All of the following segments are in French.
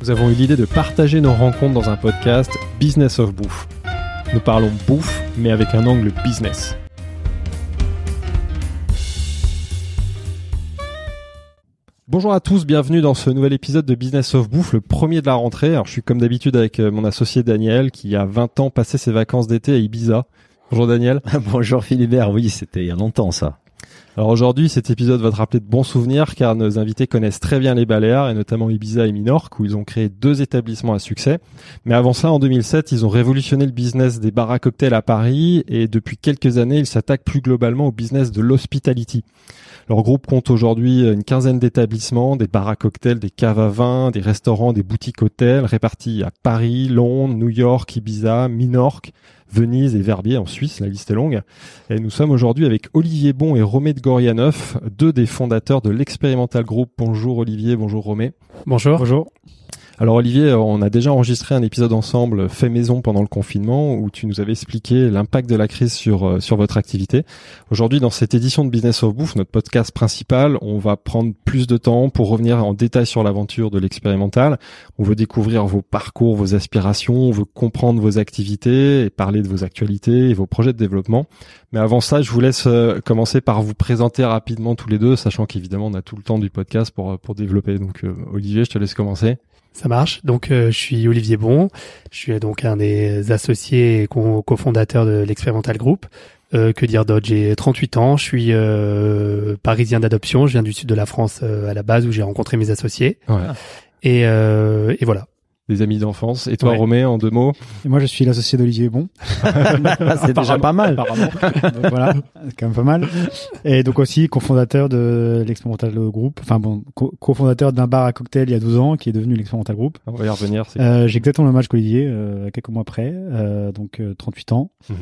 Nous avons eu l'idée de partager nos rencontres dans un podcast Business of Bouffe. Nous parlons bouffe, mais avec un angle business. Bonjour à tous, bienvenue dans ce nouvel épisode de Business of Bouffe, le premier de la rentrée. Alors je suis comme d'habitude avec euh, mon associé Daniel qui a 20 ans passé ses vacances d'été à Ibiza. Bonjour Daniel. Bonjour Philibert, oui, c'était il y a longtemps ça. Alors aujourd'hui, cet épisode va te rappeler de bons souvenirs car nos invités connaissent très bien les Baléares et notamment Ibiza et Minorque où ils ont créé deux établissements à succès. Mais avant cela, en 2007, ils ont révolutionné le business des bars à cocktails à Paris et depuis quelques années, ils s'attaquent plus globalement au business de l'hospitality. Leur groupe compte aujourd'hui une quinzaine d'établissements, des bars à cocktails, des caves à vin, des restaurants, des boutiques hôtels répartis à Paris, Londres, New York, Ibiza, Minorque, Venise et Verbier en Suisse, la liste est longue. Et nous sommes aujourd'hui avec Olivier Bon et Romé de Gorianoff, deux des fondateurs de l'Expérimental Group. Bonjour Olivier, bonjour Romé. Bonjour. Bonjour. Alors Olivier, on a déjà enregistré un épisode ensemble fait maison pendant le confinement où tu nous avais expliqué l'impact de la crise sur euh, sur votre activité. Aujourd'hui, dans cette édition de Business of Bouffe, notre podcast principal, on va prendre plus de temps pour revenir en détail sur l'aventure de l'expérimental. On veut découvrir vos parcours, vos aspirations, on veut comprendre vos activités et parler de vos actualités et vos projets de développement. Mais avant ça, je vous laisse euh, commencer par vous présenter rapidement tous les deux, sachant qu'évidemment on a tout le temps du podcast pour euh, pour développer. Donc Olivier, je te laisse commencer. Ça marche. Donc, euh, je suis Olivier Bon. Je suis donc un des associés et co- cofondateurs de l'Expérimental Group. Euh, que dire d'autre? J'ai 38 ans. Je suis euh, parisien d'adoption. Je viens du sud de la France euh, à la base où j'ai rencontré mes associés. Ouais. Et, euh, et voilà. Des amis d'enfance. Et toi, Ouais. Romé, en deux mots Et moi, je suis l'associé d'Olivier Bon. c'est déjà pas mal. Apparemment. Donc voilà, c'est quand même pas mal. Et donc aussi cofondateur de l'Expérimental Group. Enfin bon, co- cofondateur d'un bar à cocktail il y a 12 ans qui est devenu l'Expérimental Group. On va y revenir. c'est- Euh, J'ai exactement le même âge qu'Olivier, euh, quelques mois après, euh, donc euh, 38 ans. Mhm.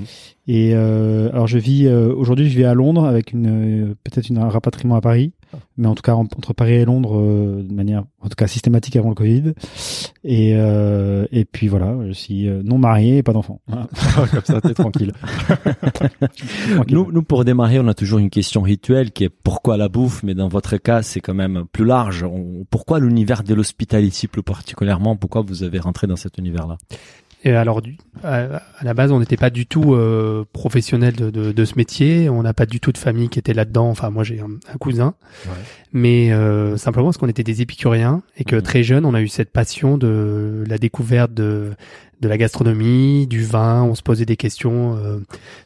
Et euh, alors je vis euh, aujourd'hui, je vis à Londres avec une euh, peut-être une- un rapatriement à Paris, mais en tout cas en- entre Paris et Londres euh, de manière en tout cas systématique avant le Covid. Et euh, et puis voilà, je suis euh, non marié et pas d'enfant. Voilà. Comme ça, t'es tranquille. Tranquille. Nous, nous, pour démarrer, on a toujours une question rituelle qui est pourquoi la bouffe, mais dans votre cas, c'est quand même plus large. On- pourquoi l'univers de l'hospitality plus particulièrement? Pourquoi vous avez rentré dans cet univers-là? Et alors, à, la base, on n'était pas du tout euh, professionnel de, de, de ce métier. On n'a pas du tout de famille qui était là-dedans. Enfin, moi, j'ai un, un cousin. Ouais. Mais euh, simplement parce qu'on était des épicuriens et que Mhm. très jeune, on a eu cette passion de la découverte de, de la gastronomie, du vin. On se posait des questions euh,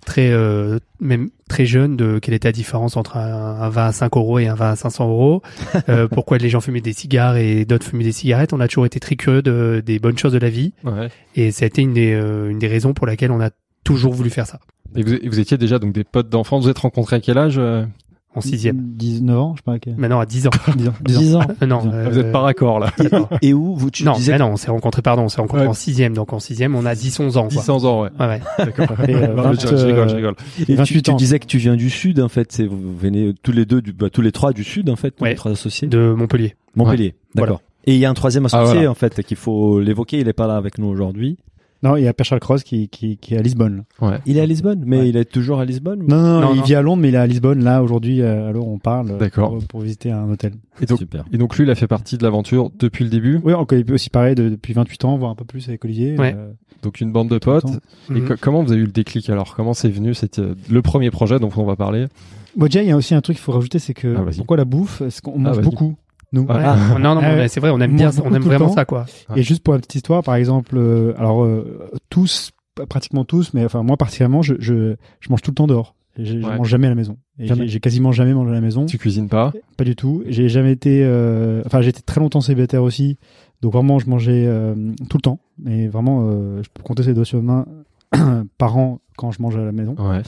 très, euh, même très jeune de quelle était la différence entre un, un vin à 5 euros et un vin à 500 euros. Euh, pourquoi les gens fumaient des cigares et d'autres fumaient des cigarettes. On a toujours été très curieux de, des bonnes choses de la vie. Ouais. Et ça a été une des, euh, une des raisons pour laquelle on a toujours voulu faire ça. Et vous, et vous étiez déjà donc des potes d'enfance. Vous êtes rencontrés à quel âge euh? En sixième. 19 ans, je sais pas. quel- Maintenant à 10 ans. 10 ans. 10 ans. Euh, non. Dix ans. euh, Vous êtes pas raccord là. Et où vous tu non, disais mais non, on s'est rencontrés, pardon, on s'est rencontrés Ouais. en sixième. Donc en sixième, on a 10, 11 ans, quoi. 10 ans, ouais. Ouais, ouais. D'accord. Et, euh, Non, mais je, je rigole, je rigole. Et tu, 28 tu ans. disais que tu viens du sud en fait. C'est vous venez tous les deux, du, bah, tous les trois du sud en fait, tous Ouais. les trois associés. De Montpellier. Montpellier, d'accord. Et il y a un troisième associé Ah, voilà. en fait qu'il faut l'évoquer. Il est pas là avec nous aujourd'hui. Non, il y a Pierre Charles Cross qui, qui, qui est à Lisbonne. Ouais. Il est à Lisbonne, mais Ouais. il est toujours à Lisbonne. ou- Non, non, Non, il non. vit à Londres, mais il est à Lisbonne. Là, aujourd'hui, euh, alors on parle euh, D'accord. pour, pour visiter un hôtel. Et donc, Super. et donc lui, il a fait partie de l'aventure depuis le début. Oui, on connaît aussi pareil de- depuis 28 ans, voire un peu plus avec Olivier. Ouais. Euh, Donc une bande de potes. Et Mhm. co- comment vous avez eu le déclic alors? Comment c'est venu C'était euh, le premier projet dont on va parler? Bon, déjà, il y a aussi un truc qu'il faut rajouter, c'est que Ah, pourquoi la bouffe? Parce qu'on mange vas-y. beaucoup, nous. Ah. Ouais. Ah. non, non, Ah mais c'est vrai, on aime bien, on aime vraiment temps. ça, quoi. Et juste pour la petite histoire, par exemple, euh, alors euh, tous, pratiquement tous, mais enfin moi particulièrement, je, je, je mange tout le temps dehors. Je, je mange jamais à la maison. Et j'ai- quasiment jamais mangé à la maison. Tu cuisines pas? Pas du tout. J'ai jamais été. euh, Enfin, j'ai été très longtemps célibataire aussi. Donc vraiment, je mangeais euh, tout le temps. Mais vraiment, euh, je peux compter ces doigts sur les mains par an quand je mange à la maison. Ouais.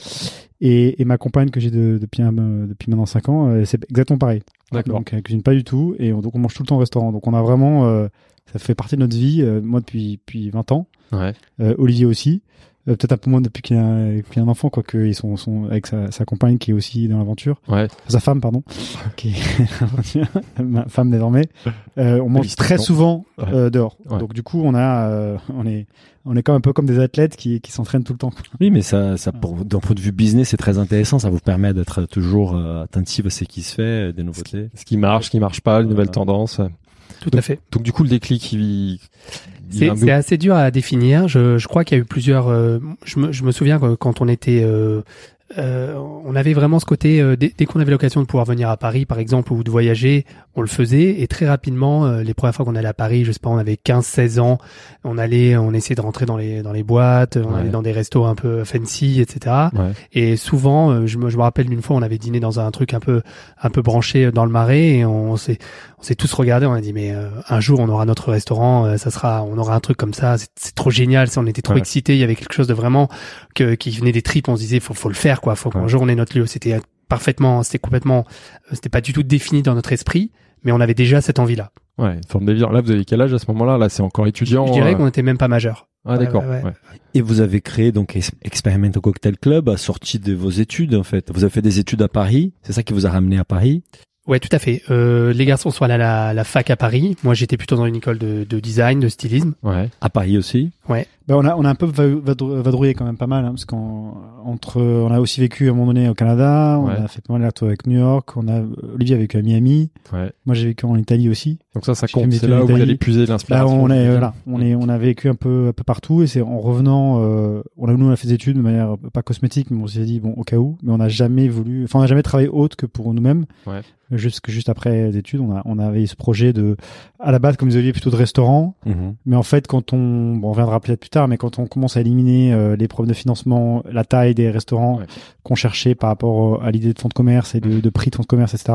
Et, et ma compagne que j'ai de- depuis, un- depuis maintenant 5 ans, euh, c'est exactement pareil. D'accord. Donc elle cuisine pas du tout. Et on- donc on mange tout le temps au restaurant. Donc on a vraiment. euh, ça fait partie de notre vie, euh, moi depuis, depuis 20 ans. Ouais. Euh, Olivier aussi. Euh, Peut-être un peu moins depuis qu'il a, qu'il a un enfant, quoique ils sont, sont avec sa, sa compagne qui est aussi dans l'aventure. Ouais. Sa femme, pardon. qui est ma femme désormais. Euh, on mange très souvent Ouais. euh, dehors. Ouais. Donc du coup, on a, euh, on est, on est comme un peu comme des athlètes qui, qui s'entraînent tout le temps. Oui, mais ça, ça pour, d'un point de vue business, c'est très intéressant. Ça vous permet d'être toujours euh, attentif à ce qui se fait, euh, des nouveautés. Ce qui marche, ce qui marche pas, les nouvelles Euh, tendances. Tout à fait. Donc du coup, le déclic, il, il C'est assez dur à définir. Je, je crois qu'il y a eu plusieurs. euh, je, me, je me souviens que quand on était, euh, euh, on avait vraiment ce côté euh, dès, dès qu'on avait l'occasion de pouvoir venir à Paris, par exemple, ou de voyager, on le faisait. Et très rapidement, euh, les premières fois qu'on allait à Paris, je sais pas, on avait 15-16 ans, on allait, on essayait de rentrer dans les dans les boîtes, on Ouais. allait dans des restos un peu fancy, etc. Ouais. Et souvent, euh, je me, je me rappelle d'une fois, on avait dîné dans un truc un peu, un peu branché dans le marais, et on s'est, on s'est tous regardés. On a dit, mais euh, un jour, on aura notre restaurant, euh, ça sera, on aura un truc comme ça. C'est, trop génial. On était trop Ouais. excités. Il y avait quelque chose de vraiment que, qui venait des tripes. On se disait, faut, faut le faire, quoi. Faut qu'un Ouais. jour on ait notre lieu. C'était parfaitement, c'était complètement, euh, c'était pas du tout défini dans notre esprit, mais on avait déjà cette envie-là. Ouais, une forme de délire. Là, vous avez quel âge à ce moment-là? Là, c'est encore étudiant. Je dirais euh, qu'on était même pas majeur. Ah d'accord. Ouais, ouais, ouais. ouais. Et vous avez créé donc Ex- Experimental Cocktail Club à sortie de vos études, en fait. Vous avez fait des études à Paris. C'est ça qui vous a ramené à Paris? Ouais, tout à fait. Euh, les garçons sont allés à la, la fac à Paris. Moi, j'étais plutôt dans une école de, de design, de stylisme. Ouais. À Paris aussi? Ben, on a on a un peu va- vadrou- vadrouillé quand même pas mal hein, parce qu'on entre on a aussi vécu à un moment donné au Canada, on Ouais. a fait pas mal d'allers avec New York, on a Olivier a vécu à Miami, Ouais. moi j'ai vécu en Italie aussi. Donc ça, ça compte. C'est là où vous allez puiser Là l'inspiration. on est voilà, on est on a vécu un peu un peu partout et c'est en revenant euh, on a nous on a fait des études de manière pas cosmétique mais on s'est dit bon au cas où mais on n'a jamais voulu enfin on n'a jamais travaillé autre que pour nous-mêmes. Ouais. Juste juste après les études, on a on avait ce projet de à la base comme vous aviez plutôt de restaurant mais en fait, quand on, bon, on reviendra peut-être tard, mais quand on commence à éliminer euh, les problèmes de financement, la taille des restaurants Ouais. qu'on cherchait par rapport au- à l'idée de fonds de commerce et de, de prix de fonds de commerce, etc.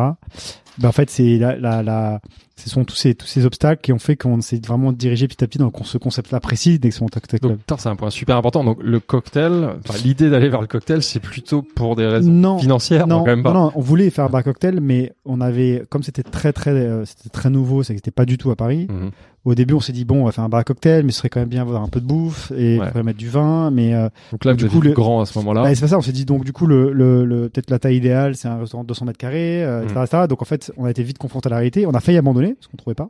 Ben en fait, c'est la, la, la, ce sont tous ces tous ces obstacles qui ont fait qu'on s'est vraiment dirigé petit à petit dans ce concept-là précis d'Excellent Cocktail Donc, Club. putain, c'est un point super important. Donc, le cocktail, enfin, l'idée d'aller vers le cocktail, c'est plutôt pour des raisons Non, financières, non, quand même pas. non, on voulait faire un bar cocktail, mais on avait, comme c'était très très, euh, c'était très nouveau, c'est que c'était pas du tout à Paris. Mhm. Au début, on s'est dit bon, on va faire un bar cocktail, mais ce serait quand même bien avoir un peu de bouffe et Ouais. on pourrait mettre du vin, mais euh, Donc là, Du coup, le- grand à ce moment-là. Bah, c'est pas ça, on s'est dit donc du coup le, le, le peut-être la taille idéale c'est un restaurant de 200 mètres carrés, euh, etc., Mm. etc. Donc en fait on a été vite confronté à la réalité, on a failli abandonner parce qu'on trouvait pas,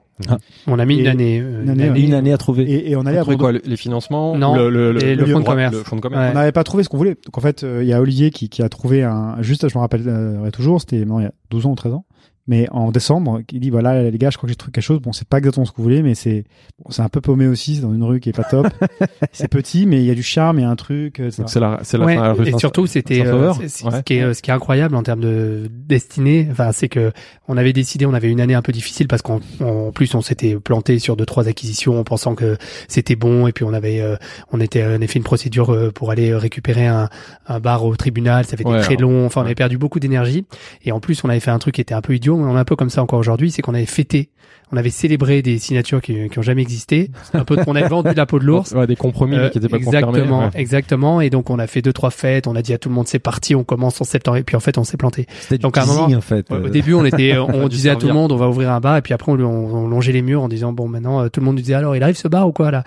On a mis une Et- année. euh, une année, Une année à trouver. et, et on allait abandonner. quoi, le- les financements Non, le, le, et le lieu fonds de commerce. Le fonds de commerce. Ouais. On n'avait pas trouvé ce qu'on voulait. Donc en fait euh, il y a Olivier qui, qui a trouvé un juste, je me rappelle euh, toujours, c'était il y a 12 ans ou 13 ans. Mais en décembre, il dit voilà les gars, je crois que j'ai trouvé quelque chose. Bon, c'est pas exactement ce que vous voulez, mais c'est bon, c'est un peu paumé aussi, c'est dans une rue qui est pas top. c'est petit, mais il y a du charme, il y a un truc. c'est la, c'est la Ouais, fin de la rue et surtout c'était euh, Ouais. ce qui est ce qui est incroyable en termes de destinée. Enfin c'est que on avait décidé on avait une année un peu difficile parce qu'en en plus on s'était planté sur deux trois acquisitions en pensant que c'était bon. Et puis on avait euh, on était on avait fait une procédure euh, pour aller récupérer un, un bar au tribunal. Ça avait Ouais, été très long. Enfin on avait perdu beaucoup d'énergie. Et en plus on avait fait un truc qui était un peu idiot on est un peu comme ça encore aujourd'hui c'est qu'on avait fêté on avait célébré des signatures qui, qui ont jamais existé un peu on avait vendu la peau de l'ours Ouais, des compromis mais euh, qui n'étaient pas exactement, confirmés. ouais. exactement. Et donc on a fait deux trois fêtes. On a dit à tout le monde c'est parti, on commence en septembre. Et puis en fait on s'est planté. C'était du donc, à un moment, en fait. Au Euh, début on était, on disait à tout le monde on va ouvrir un bar. Et puis après on, on, on longeait les murs en disant bon maintenant euh, tout le monde nous disait alors il arrive ce bar ou quoi là?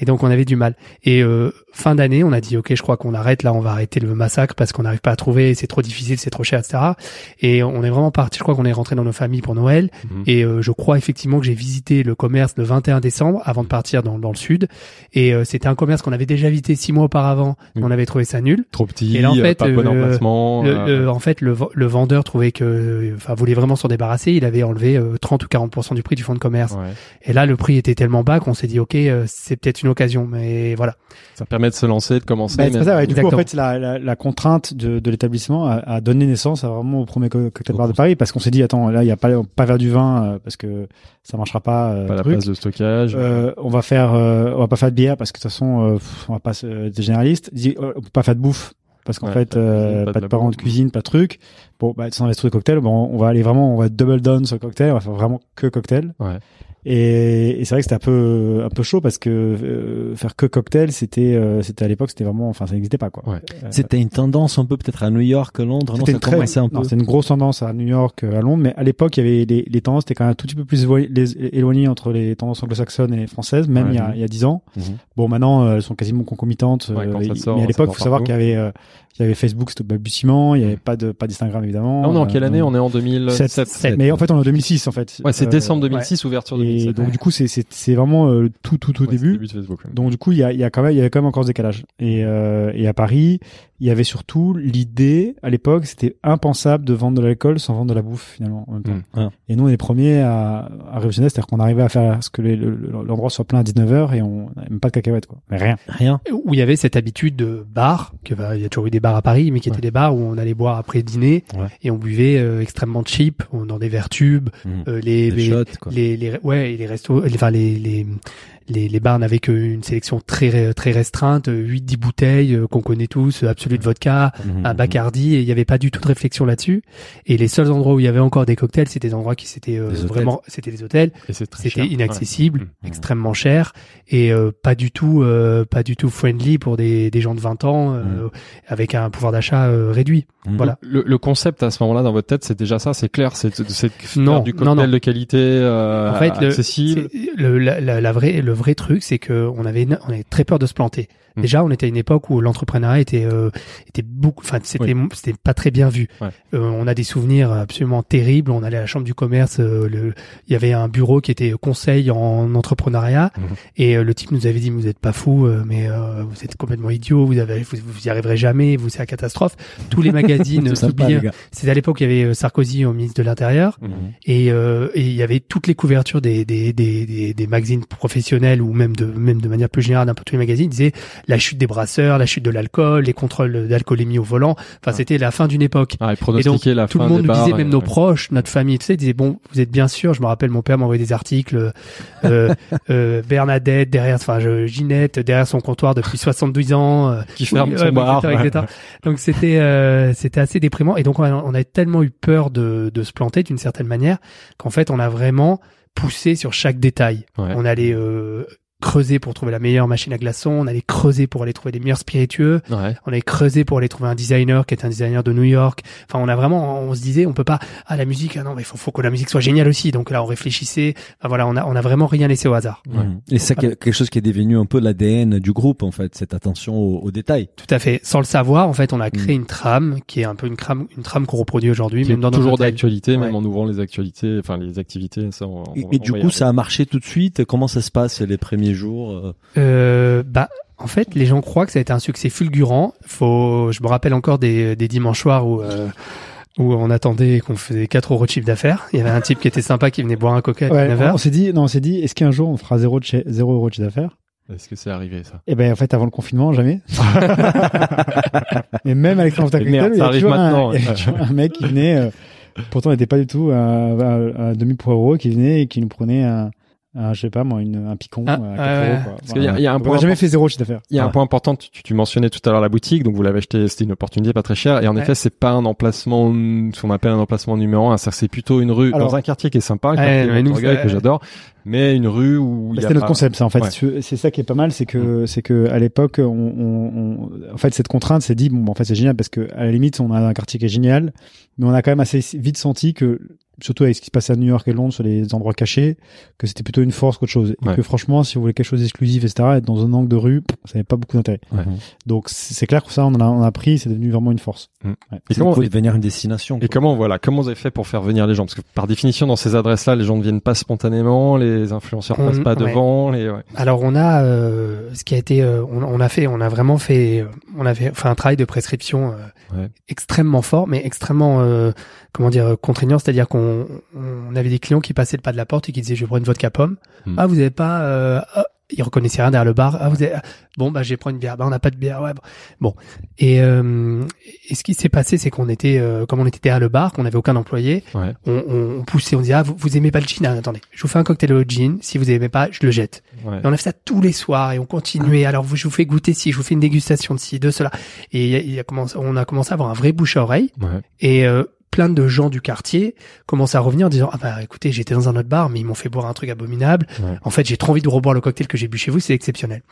Et donc on avait du mal. Et euh, fin d'année on a dit ok je crois qu'on arrête là, on va arrêter le massacre parce qu'on n'arrive pas à trouver, c'est trop difficile, c'est trop cher, etc. Et on est vraiment parti. Je crois qu'on est rentré dans nos familles pour Noël. Mhm. Et euh, je crois effectivement que j'ai visité le commerce le 21 décembre avant de partir dans, dans le sud. Et euh, c'était un commerce qu'on avait déjà visité six mois auparavant. mais Mm. On avait trouvé ça nul. Trop petit, Et là, en euh, fait, pas bon euh, emplacement. Le, euh, le- en fait, le, le vendeur trouvait que, enfin, voulait vraiment s'en débarrasser. Il avait enlevé euh, 30 ou 40 du prix du fonds de commerce. ouais. Et là, le prix était tellement bas qu'on s'est dit, ok, euh, c'est peut-être une occasion. Mais voilà. Ça permet de se lancer, de commencer. Bah, c'est mais- ça, ouais. Du coup, en Exactement. fait, la, la, la contrainte de, de l'établissement a, a donné naissance à vraiment au premier co- cocktail bar de Paris parce qu'on s'est dit, attends, là, il y a pas, pas vers du vin parce que ça marchera pas. euh, pas la truc. place de stockage. Euh, on va faire, euh, on va pas faire de bière parce que de toute façon, euh, pff, on va pas des généralistes. Euh, on peut pas faire de bouffe parce qu'en Ouais, fait, pas de euh, pas de parents de cuisine, pas de truc. Bon, bah, sans les trucs de cocktail, bon, on va aller vraiment, on va double down sur le cocktail, on va faire vraiment que cocktail. Ouais. Et, et c'est vrai que c'était un peu, un peu chaud parce que euh, faire que cocktail, c'était, euh, c'était à l'époque, c'était vraiment, enfin, ça n'existait pas quoi. Ouais. Euh, C'était une tendance un peu peut-être à New York, Londres, non c'était une très, un peu. une grosse tendance à New York, euh, à Londres, mais à l'époque, il y avait les, les tendances étaient quand même un tout petit peu plus éloignées, les- entre les tendances anglo-saxonnes et françaises, même Ouais. il y a, il y a dix ans. Mhm. Bon, maintenant, euh, elles sont quasiment concomitantes. Ouais, quand ça il- sort, mais à l'époque, sort faut savoir qu'il y avait, euh, il y avait Facebook, c'était au balbutiement, il y avait pas de, pas d'Instagram évidemment. Là, on est en quelle Euh, année On est en 2007. sept- sept. Mais en fait, on est en 2006 en fait. Ouais, c'est Euh, décembre 2006, ouverture Et 2007. donc du coup, c'est c'est c'est vraiment euh, tout tout au Ouais, début. début de Facebook. ouais. Donc du coup, il y a, il y a quand même, il y avait quand même encore ce décalage. Et, euh, et à Paris, il y avait surtout l'idée, à l'époque, c'était impensable de vendre de l'alcool sans vendre de la bouffe finalement. En même temps. Mm. Ah. Et nous, on est les premiers à, à révolutionner, c'est-à-dire qu'on arrivait à faire ce que les- le- le- l'endroit soit plein à 19h et on n'avait même pas de cacahuètes quoi. Mais rien. Rien. où il y avait cette habitude de bar, que bah, il y a toujours eu des bars à Paris, mais qui étaient des bars où on allait boire après dîner Ouais. et on buvait euh, extrêmement cheap, on- dans des verres tubes, Mhm. euh, les, Des les, shots, quoi. les, les- ouais, et les restos, les, enfin les, les, les, les bars n'avaient qu'une sélection très très restreinte, 8-10 bouteilles euh, qu'on connaît tous, euh, Absolut de vodka, Mhm. un Bacardi, et il n'y avait pas du tout de réflexion là-dessus. Et les seuls endroits où il y avait encore des cocktails, c'était des endroits qui c'était euh, Des hôtels. vraiment, c'était les hôtels. Et c'est très C'était inaccessible, Ouais. extrêmement cher et euh, pas du tout, euh, pas du tout friendly pour des, des gens de 20 ans euh, avec un pouvoir d'achat euh, réduit. Voilà. Le, le concept à ce moment-là dans votre tête, c'est déjà ça, c'est clair, c'est Non, du non, cocktail non. de qualité euh, En fait, le- accessible. C'est- Le, la, la, la vraie, le vrai truc, c'est que on avait, avait très peur de se planter. Mm. Déjà, on était à une époque où l'entrepreneuriat était, euh, était beaucoup, enfin, c'était, c'était pas très bien vu. Ouais. Euh, on a des souvenirs absolument terribles. On allait à la chambre du commerce, euh, le, il y avait un bureau qui était conseil en entrepreneuriat, Mhm. et euh, le type nous avait dit, vous êtes pas fou, euh, mais euh, vous êtes complètement idiot, vous avez, vous, vous y arriverez jamais, vous c'est la catastrophe. Tous les magazines C'est publiaient- à l'époque il y avait Sarkozy au ministre de l'Intérieur. Mhm. Et euh, et il y avait toutes les couvertures des des, des, des, des magazines professionnels ou même de même de manière plus générale d'un peu tous les magazines disaient la chute des brasseurs, la chute de l'alcool, les contrôles d'alcoolémie au volant. Enfin, c'était la fin d'une époque. Ah, et Et donc la tout fin le monde nous disait, même nos ouais. proches, notre famille, tu sais, disaient bon, vous êtes bien sûr. Je me rappelle, mon père m'envoyait des articles. Euh, euh, Bernadette derrière, enfin Ginette derrière son comptoir depuis 72 ans. euh, qui ferme son bar. etc., etc. Donc c'était euh, c'était assez déprimant et donc on a, on a tellement eu peur de, de se planter d'une certaine manière qu'en fait on a vraiment poussé sur chaque détail. Ouais. On allait euh, creuser pour trouver la meilleure machine à glaçons, on allait creuser pour aller trouver les meilleurs spiritueux, Ouais. on allait creuser pour aller trouver un designer qui est un designer de New York. Enfin on a vraiment on se disait on peut pas ah la musique ah non mais faut faut que la musique soit géniale aussi. Donc là on réfléchissait. Enfin, voilà on a on a vraiment rien laissé au hasard. Ouais. Et c'est quelque chose qui est devenu un peu l'ADN du groupe, en fait, cette attention aux, aux détails. Tout à fait. Sans le savoir, en fait, on a créé une trame qui est un peu une trame, une trame qu'on reproduit aujourd'hui, même dans toujours d'actualité, même Ouais. en ouvrant les actualités, enfin les activités. Ça, on- Et, on- et on du coup, ça a marché tout de suite. Comment ça se passe les premiers jours euh Euh, bah, en fait, les gens croient que ça a été un succès fulgurant. Faut, je me rappelle encore des, des dimanches soirs où, euh, où on attendait qu'on faisait 4 euros de chiffre d'affaires. Il y avait un type qui était sympa qui venait boire un coca à Ouais, 9 on s'est dit, non, on s'est dit, est-ce qu'un jour on fera zéro de chez, zéro euro de chiffre d'affaires? Est-ce que c'est arrivé ça? Eh ben en fait avant le confinement jamais. Et même avec merde, Cocktail, il y a toujours un- ouais. mec qui venait. euh, pourtant, il n'était pas du tout un, un, un demi pour euro qui venait et qui nous prenait un, un je sais pas moi, une, un picon Ah, à 4 ouais, euros. Quoi. Parce qu'il y a- y un point jamais fait zéro chiffre d'affaires. Il y a un point important, tu, tu mentionnais tout à l'heure la boutique, donc vous l'avez acheté, c'était une opportunité pas très chère, et en Ouais. effet c'est pas un emplacement, ce qu'on appelle un emplacement numéro un, c'est plutôt une rue, Alors- dans un quartier qui est sympa, Ouais, quartier nous, Montorgueil, ça- que j'adore, mais une rue où Bah, C'était notre pas- concept, ça en fait. C'est- C'est ça qui est pas mal, c'est que c'est que à l'époque, on, on, on- en fait, cette contrainte s'est dit bon, bah, en fait, c'est génial parce que à la limite, on a un quartier qui est génial, mais on a quand même assez vite senti que surtout avec ce qui se passait à New York et Londres sur les endroits cachés, que c'était plutôt une force qu'autre chose. Ouais. Et que franchement, si vous voulez quelque chose d'exclusif, etc., être dans un angle de rue, ça n'avait pas beaucoup d'intérêt. Ouais. Donc c'est clair que ça, on en a, on a pris, c'est devenu vraiment une force. Mm. Ouais. Et comment, devenir une destination. et comment, voilà, comment vous avez fait pour faire venir les gens? Parce que par définition, dans ces adresses-là, les gens ne viennent pas spontanément, les influenceurs On- passent pas ouais. devant, les, ouais. Alors on a euh, ce qui a été, euh, on, on a fait, on a vraiment fait, euh, on avait fait un travail de prescription euh, Ouais. extrêmement fort, mais extrêmement, euh, comment dire, contraignant. C'est-à-dire qu'on on avait des clients qui passaient le pas de la porte et qui disaient je vais prendre une vodka pomme. Hmm. Ah vous avez pas, euh, ah, ils reconnaissaient rien derrière le bar. Ah, vous avez... Bon, bah, je vais prendre une bière. Bah, on n'a pas de bière. Ouais, bon. bon. Et, euh, et ce qui s'est passé, c'est qu'on était, euh, comme on était derrière le bar, qu'on n'avait aucun employé, Ouais. on, on, poussait, on disait, ah, vous, vous aimez pas le gin? Ah, attendez, je vous fais un cocktail au gin. Si vous aimez pas, je le jette. Ouais. Et on a fait ça tous les soirs et on continuait. Alors, vous, je vous fais goûter ci, je vous fais une dégustation de ci, de cela. Et il y a- il y a commencé, on a commencé à avoir un vrai bouche à oreille. Ouais. Et euh, plein de gens du quartier commençaient à revenir en disant ah bah écoutez j'étais dans un autre bar mais ils m'ont fait boire un truc abominable. Ouais. En fait j'ai trop envie de reboire le cocktail que j'ai bu chez vous c'est exceptionnel.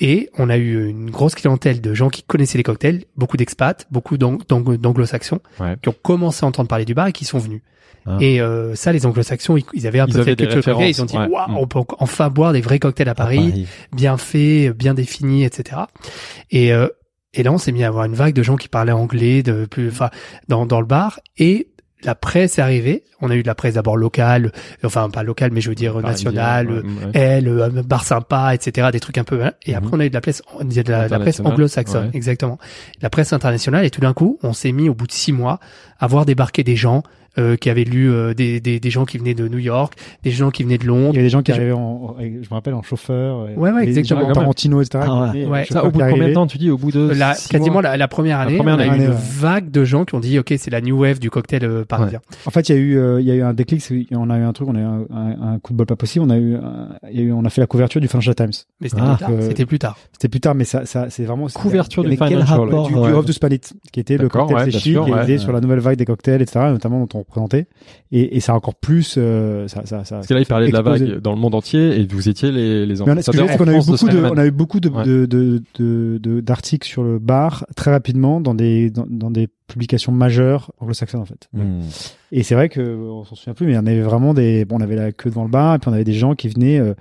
Et on a eu une grosse clientèle de gens qui connaissaient les cocktails, beaucoup d'expats, beaucoup d'ang- d'ang- d'anglo-saxons Ouais. qui ont commencé à entendre parler du bar et qui sont venus. Ah. Et euh, ça les anglo-saxons ils, ils avaient un Ils peu cette culture cocktail, ils ont dit waouh Mm. on peut enfin boire des vrais cocktails à Paris bien fait, bien défini, etc. Et euh, et là, on s'est mis à avoir une vague de gens qui parlaient anglais, de plus, enfin, dans dans le bar. Et la presse est arrivée. On a eu de la presse d'abord locale, enfin pas locale, mais je veux dire nationale, ouais, ouais. elle, euh, bar sympa, etc. Des trucs un peu. hein. Et Mhm. après, on a eu de la presse, de la, de la presse anglo-saxonne, ouais. exactement. La presse internationale. Et tout d'un coup, on s'est mis au bout de six mois à voir débarquer des gens euh, qui avaient lu euh, des, des des gens qui venaient de New York, des gens qui venaient de Il Londres. y avait des gens qui Je- arrivaient en, je me rappelle, en chauffeur. Ouais, ouais, des exactement. Tarantino, etc. Ah ouais. venaient, Ouais. euh, Ça, chauffeurs au bout de combien de temps tu dis au bout de La, six quasiment mois la, la première année, première on a eu année, une ouais. vague de gens qui ont dit ok c'est la new wave du cocktail euh, parisien. En fait, il y a eu, euh, il y a eu un déclic. c'est- On a eu un truc, on a eu un, un- un coup de bol pas possible. On a eu, un- il y a eu, on a fait la couverture du Financial Times. Mais c'était Ah, plus tard. euh, C'était plus tard. C'était plus tard, mais ça, ça, c'est vraiment Couverture du Financial. rapport, du, du ouais. Off the Spalit, qui était le cocktail ouais, sûr, qui ouais. était sur la nouvelle vague des cocktails, etc., notamment dont on représentait. Et, et ça a encore plus, euh, ça, ça, ça. Parce que là, il parlait de la vague dans le monde entier et vous étiez les, les on ambassadeurs c'est qu'on a eu de beaucoup de, on a eu beaucoup de, Ouais. d'articles sur le bar très rapidement dans des, dans, dans des publications majeures anglo-saxonnes, en fait. Hmm. Et c'est vrai que, on s'en souvient plus, mais on avait vraiment des, bon, on avait la queue devant le bar, et puis on avait des gens qui venaient, euh,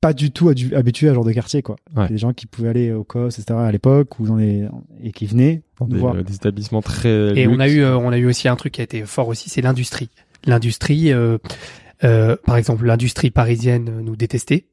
pas du tout habitués à ce genre de quartier, quoi. Ouais. Des gens qui pouvaient aller au COS, etc., à l'époque, ou dans les, et qui venaient Dans nous des, voir. euh, des établissements très Et on a eu, euh, on a eu aussi un truc qui a été fort aussi, c'est l'industrie. L'industrie, euh, euh, par exemple, l'industrie parisienne nous détestait.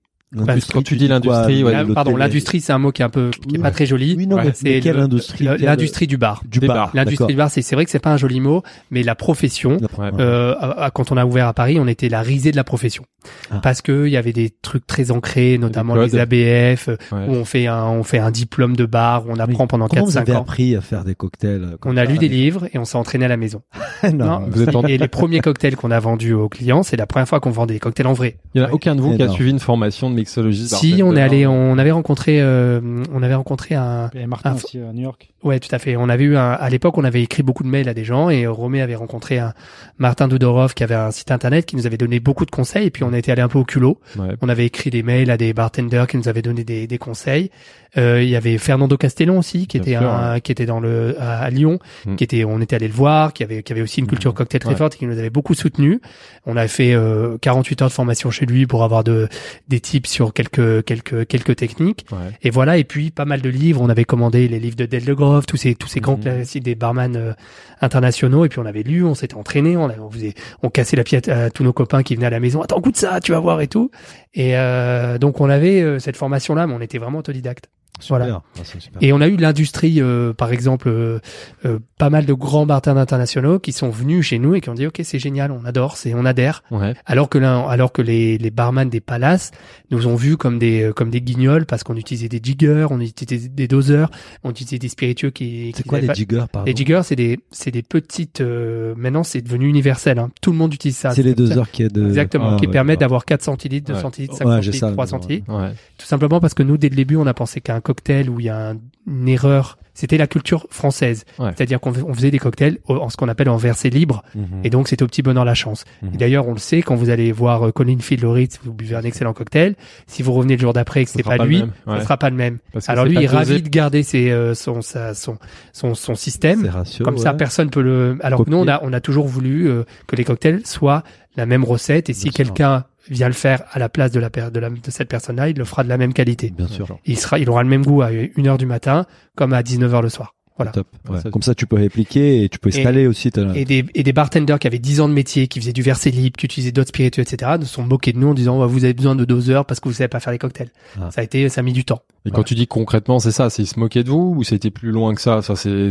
Parce que quand tu dis l'industrie, ouais, pardon, l'industrie, c'est un mot qui est un peu, qui est pas très joli. Oui, non, Ouais. mais, C'est quelle le- industrie L'industrie du bar. du bar. L'industrie du bar, c'est c'est vrai que c'est pas un joli mot, mais la profession. Ouais. Euh, quand on a ouvert à Paris, on était la risée de la profession Ah. parce que il y avait des trucs très ancrés, notamment les ABF, euh, où on fait un on fait un diplôme de bar, où on apprend pendant Comment vous 4-5 avez ans. appris à faire des cocktails euh, On a lu des livres et on s'est entraîné à la maison. non, Non, Vous êtes en- Et les premiers cocktails qu'on a vendus aux clients, c'est la première fois qu'on vendait des cocktails en vrai. Il y en a aucun de vous qui a suivi une formation de mixologiste. Si on est allé, on avait rencontré, euh, on avait rencontré un, Martin Ah, aussi à New York. Ouais, tout à fait. On avait eu un, à l'époque, on avait écrit beaucoup de mails à des gens et Romé avait rencontré un Martin Dudorov qui avait un site internet qui nous avait donné beaucoup de conseils et puis on était allé un peu au culot. Ouais. On avait écrit des mails à des bartenders qui nous avaient donné des, des conseils. Euh, il y avait Fernando Castellon aussi qui Bien était sûr, un, qui était dans le à, à Lyon, Mm. qui était on était allé le voir, qui avait qui avait aussi une culture cocktail très Ouais. forte et qui nous avait beaucoup soutenu. On avait fait euh, 48 heures de formation chez lui pour avoir de des tips sur quelques quelques quelques techniques. Et voilà, et puis pas mal de livres. On avait commandé les livres de Del Tous ces tous ces grands Mhm. classiques des barman euh, internationaux. Et puis on avait lu, on s'était entraîné, on, on faisait, on cassait la pièce à tous nos copains qui venaient à la maison. Attends, goûte ça, tu vas voir et tout. Et euh, donc on avait euh, cette formation là, mais on était vraiment autodidacte. Super. Voilà. Ah, super. Et on a eu l'industrie, euh, par exemple, euh, euh, pas mal de grands bartenders internationaux qui sont venus chez nous et qui ont dit ok c'est génial, on adore, c'est on adhère. Ouais. Alors que là, alors que les, les barman des palaces nous ont vus comme des euh, comme des guignols parce qu'on utilisait des jiggers, on utilisait des doseurs, on utilisait des spiritueux qui. C'est quoi les pas- jiggers, pardon Les jiggers, c'est des c'est des petites. euh, maintenant, c'est devenu universel. Hein. Tout le monde utilise ça. C'est les deux heures qui de... Exactement, Ah, qui ouais, permettent d'avoir 4 centilitres, 2 Ouais. centilitres, Ouais, 5 j'ai centilitres, ça à la 3 maison, centilitres. Ouais. Tout simplement parce que nous, dès le début, on a pensé qu'un cocktail où il y a un- une erreur, c'était la culture française. Ouais. C'est-à-dire qu'on fais- on faisait des cocktails en ce qu'on appelle en verset libre. Mhm. Et donc, c'était au petit bonheur la chance. Mhm. Et d'ailleurs, on le sait, quand vous allez voir euh, Colin Field au Ritz, vous buvez un excellent cocktail. Si vous revenez le jour d'après et que Ce c'est pas, lui, même. Ouais. sera pas le même. Alors lui, il est ravi de garder ses, euh, son, sa- son, son, son système. Ratio, Comme ça, personne peut le. Alors que nous, on a, on a toujours voulu euh, que les cocktails soient la même recette. Et si quelqu'un vient le faire à la place de la, de, la de cette personne-là, il le fera de la même qualité. Bien sûr. Il sera, il aura le même goût à 1h du matin comme à 19h le soir. Voilà. Top. Ouais, Comme ça, tu peux répliquer et tu peux Et- installer aussi. Et des, et des bartenders qui avaient 10 ans de métier, qui faisaient du verset libre, qui utilisaient d'autres spiritueux, etc., se sont moqués de nous en disant, Ouais, vous avez besoin de doseurs parce que vous savez pas faire les cocktails. Ah. Ça a été, ça a mis du temps. Et quand tu dis concrètement, c'est ça, c'est ils se moquaient de vous ou c'était plus loin que ça? Ça c'est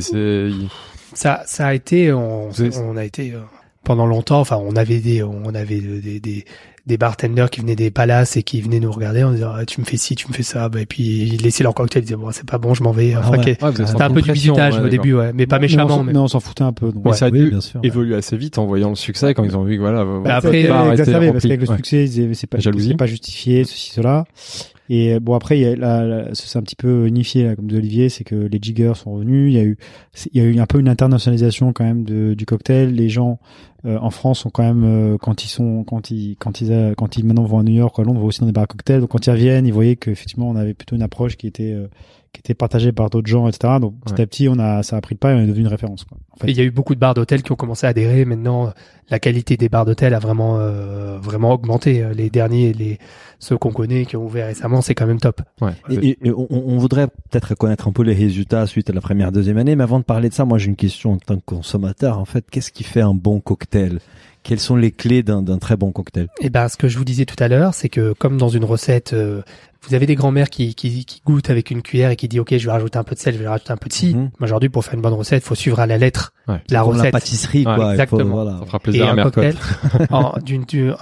Ça, ça a été, on, on a été euh, pendant longtemps. Enfin, on avait des, on avait des, des, des bartenders qui venaient des palaces et qui venaient nous regarder en disant ah, tu me fais ci, tu me fais ça, bah, et puis ils laissaient leur cocktail, ils disaient bon c'est pas bon, je m'en vais. Ah Enfin, ouais. que- Ouais, êtes c'était un peu du visitage ouais, au début, ouais, mais pas méchamment. s'en- Mais, on s'en foutait un peu. donc. Mais ça a oui, dû bien sûr. évoluer assez vite en voyant le succès quand ils ont vu que voilà. Bah, après, parce qu'avec le Ouais. succès, ils disaient, c'est pas, pas justifié, ceci, cela. Et euh, bon après, il y a la- c'est un petit peu unifié là, comme de Olivier, c'est que les jiggers sont revenus. Il y a eu, il y a eu un peu une internationalisation quand même de, du cocktail. Les gens euh, en France sont quand même euh, quand ils sont, quand ils, quand ils, euh, quand ils maintenant vont à New York ou à Londres, vont aussi dans des bars à cocktails. Donc quand ils reviennent, ils voyaient qu'effectivement on avait plutôt une approche qui était euh, qui était partagée par d'autres gens, etc. Donc petit Ouais. à petit, on a, ça a pris le pas et on est devenu une référence. Quoi, en fait. Et il y a eu beaucoup de bars d'hôtel qui ont commencé à adhérer. Maintenant, la qualité des bars d'hôtel a vraiment, euh, vraiment augmenté. Les derniers, les ceux qu'on connaît qui ont ouvert récemment, c'est quand même top. Ouais. Et, et- et on, on voudrait peut-être connaître un peu les résultats suite à la première, deuxième année, mais avant de parler de ça, moi j'ai une question en tant que consommateur. En fait, qu'est-ce qui fait un bon cocktail? Quelles sont les clés d'un d'un très bon cocktail? Et ben, ce que je vous disais tout à l'heure, c'est que comme dans une recette, euh, vous avez des grands-mères qui, qui, qui goûtent avec une cuillère et qui disent, ok, je vais rajouter un peu de sel, je vais rajouter un peu de ci. Mhm. Mais Aujourd'hui, pour faire une bonne recette, il faut suivre à la lettre Ouais. la recette. la pâtisserie, Ouais, quoi. il faut- exactement. voilà. Ça fera Et plaisir à un cocktail, en-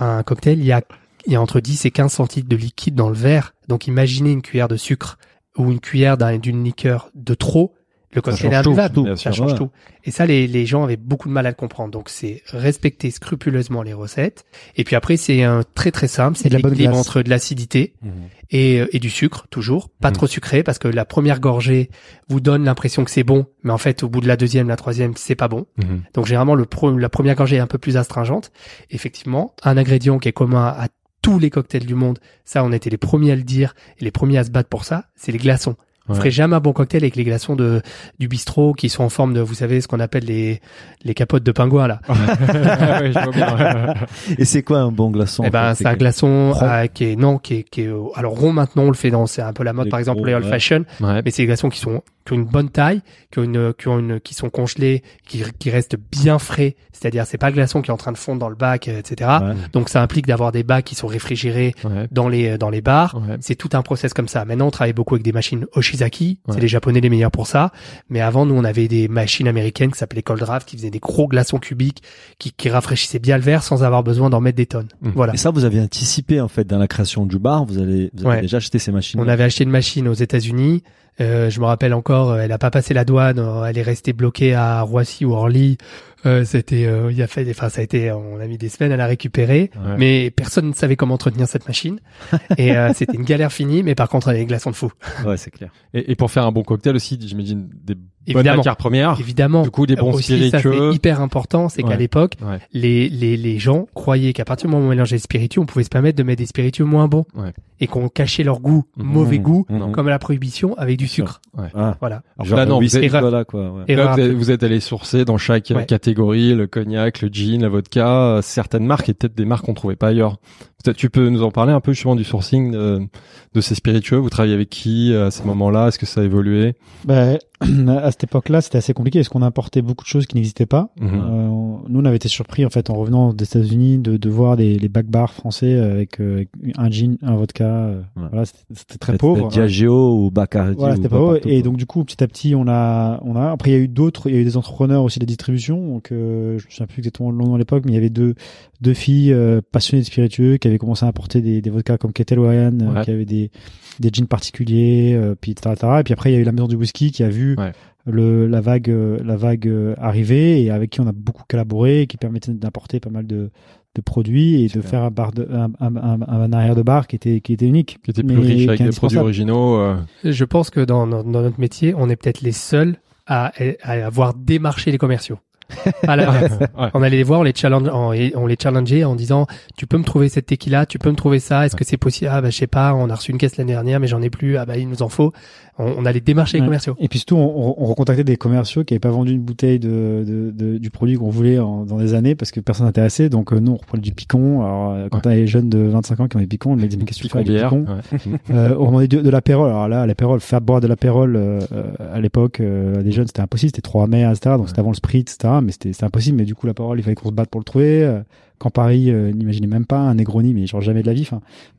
un cocktail, il y a, il y a entre 10 et 15 centilitres de liquide dans le verre. Donc imaginez une cuillère de sucre ou une cuillère d'un- d'une liqueur de trop. Le cocktail est change tout, bien ça sûr, change ouais. tout. Et ça, les, les gens avaient beaucoup de mal à le comprendre. Donc c'est respecter scrupuleusement les recettes. Et puis après, c'est un très très simple. C'est l'équilibre entre de l'acidité Mhm. et, euh, et du sucre, toujours. Pas Mhm. trop sucré parce que la première gorgée vous donne l'impression que c'est bon. Mais en fait, au bout de la deuxième, la troisième, c'est pas bon. Mhm. Donc généralement le pro- la première gorgée est un peu plus astringente. Effectivement, un ingrédient qui est commun à tous les cocktails du monde, ça on était les premiers à le dire et les premiers à se battre pour ça, c'est les glaçons. Vous Ouais. ferez jamais un bon cocktail avec les glaçons de du bistrot qui sont en forme de, vous savez, ce qu'on appelle les les capotes de pingouin là. Ouais, je vois bien. Et c'est quoi un bon glaçon Eh en ben c'est un glaçon euh, qui est non qui est, qui est alors rond maintenant on le fait dans c'est un peu la mode Les par exemple gros, les old ouais. fashion Ouais. mais c'est des glaçons qui sont qui ont une bonne taille, qui ont une qui ont une qui sont congelés, qui qui restent bien frais, c'est-à-dire c'est pas le glaçon qui est en train de fondre dans le bac, etc. Ouais. Donc ça implique d'avoir des bacs qui sont réfrigérés Ouais. dans les dans les bars. Ouais. C'est tout un process comme ça. Maintenant on travaille beaucoup avec des machines Oshizaki, Ouais. c'est les japonais les meilleurs pour ça. Mais avant nous on avait des machines américaines qui s'appelaient Cold Draft qui faisaient des gros glaçons cubiques qui qui rafraîchissaient bien le verre sans avoir besoin d'en mettre des tonnes. Mhm. Voilà. Et ça, vous avez anticipé en fait dans la création du bar. Vous avez, vous avez Ouais. déjà acheté ces machines. On avait acheté une machine aux États-Unis. Euh, je me rappelle encore, euh, elle a pas passé la douane. euh, Elle est restée bloquée à Roissy ou Orly. Euh, c'était, euh, il a fait, enfin ça a été, on a mis des semaines à la récupérer, Ouais. mais personne ne savait comment entretenir cette machine. Et euh, c'était une galère finie, mais par contre elle des glaçons de fou. Ouais, c'est clair. Et, et pour faire un bon cocktail aussi, j'imagine des bonnes Évidemment. matières premières. Évidemment. Du coup, des bons aussi, ça spiritueux. c'est hyper important, c'est Ouais. qu'à l'époque, Ouais. les, les, les gens croyaient qu'à partir du moment où on mélangeait les spiritueux, on pouvait se permettre de mettre des spiritueux moins bons. Ouais. Et qu'on cachait leur goût, Mhm. mauvais goût, Mhm. comme à la prohibition, avec du sucre. Ah, Voilà. Alors genre là, non, vous êtes- voilà quoi. Là, vous allé sourcer dans chaque euh, Le cognac, le gin, la vodka, certaines marques et peut-être des marques qu'on trouvait pas ailleurs. Peut-être tu peux nous en parler un peu justement du sourcing de, de ces spiritueux? Vous travaillez avec qui euh, à ces moments-là? Est-ce que ça a évolué? Bah, à cette époque-là, c'était assez compliqué parce qu'on importait beaucoup de choses qui n'existaient pas. Euh, on- nous, on avait été surpris en fait en revenant des États-Unis de, de voir les, les back bars français avec, euh, un gin, un vodka. euh, Ouais. Voilà, c'était très C'était pauvre. Diageo ou Bacardi. Voilà, c'était pas pauvre. Et donc du coup, petit à petit, on a, on a. Après, il y a eu d'autres. Il y a eu des entrepreneurs aussi de la distribution. Donc, euh, je me souviens plus exactement le nom à l'époque, mais il y avait deux, deux filles euh, passionnées de spiritueux qui avaient commencé à importer des, des vodkas comme Ketel Ryan, euh, Ouais. qui avaient des, des gins particuliers, euh, puis etc., etc. Et puis après, il y a eu la maison du whisky qui a vu Ouais. le la vague, euh, la vague euh, arriver et avec qui on a beaucoup collaboré, et qui permettait d'importer pas mal de de produits et de faire un bar de un, un, un, un arrière de bar qui était qui était unique Qui était plus riche avec des produits originaux euh, Je pense que dans, dans, dans notre métier, on est peut-être les seuls à, à avoir démarché les commerciaux. À. Ouais. On allait les voir, on les challenge, on, on les challengeait en disant, tu peux me trouver cette tequila, tu peux me trouver ça, est-ce que c'est possible? Ah, bah, je sais pas, on a reçu une caisse l'année dernière, mais j'en ai plus, ah, bah, il nous en faut. On, on allait démarcher les commerciaux. Et puis surtout, on, on recontactait des commerciaux qui n'avaient pas vendu une bouteille de, de, de- du produit qu'on voulait en- dans des années parce que personne n'intéressait. Donc euh, nous, on reprenait du picon. Alors euh, quand Ouais. t'as les jeunes de 25 ans qui ont des picons, on me disait mais qu'est-ce que tu fais avec du bière. picon Ouais. euh, On demandait de, de l'apérole. Alors là, l'apérole, faire boire de l'apérole euh, euh, à l'époque, euh, des jeunes, c'était impossible. C'était trop amer, etc. Donc c'était avant le sprit, etc. Mais c'était impossible. Mais du coup, la parole, il fallait qu'on se batte pour le trouver. Quand Paris, euh, n'imaginez même pas un Negroni, mais genre jamais de la vie.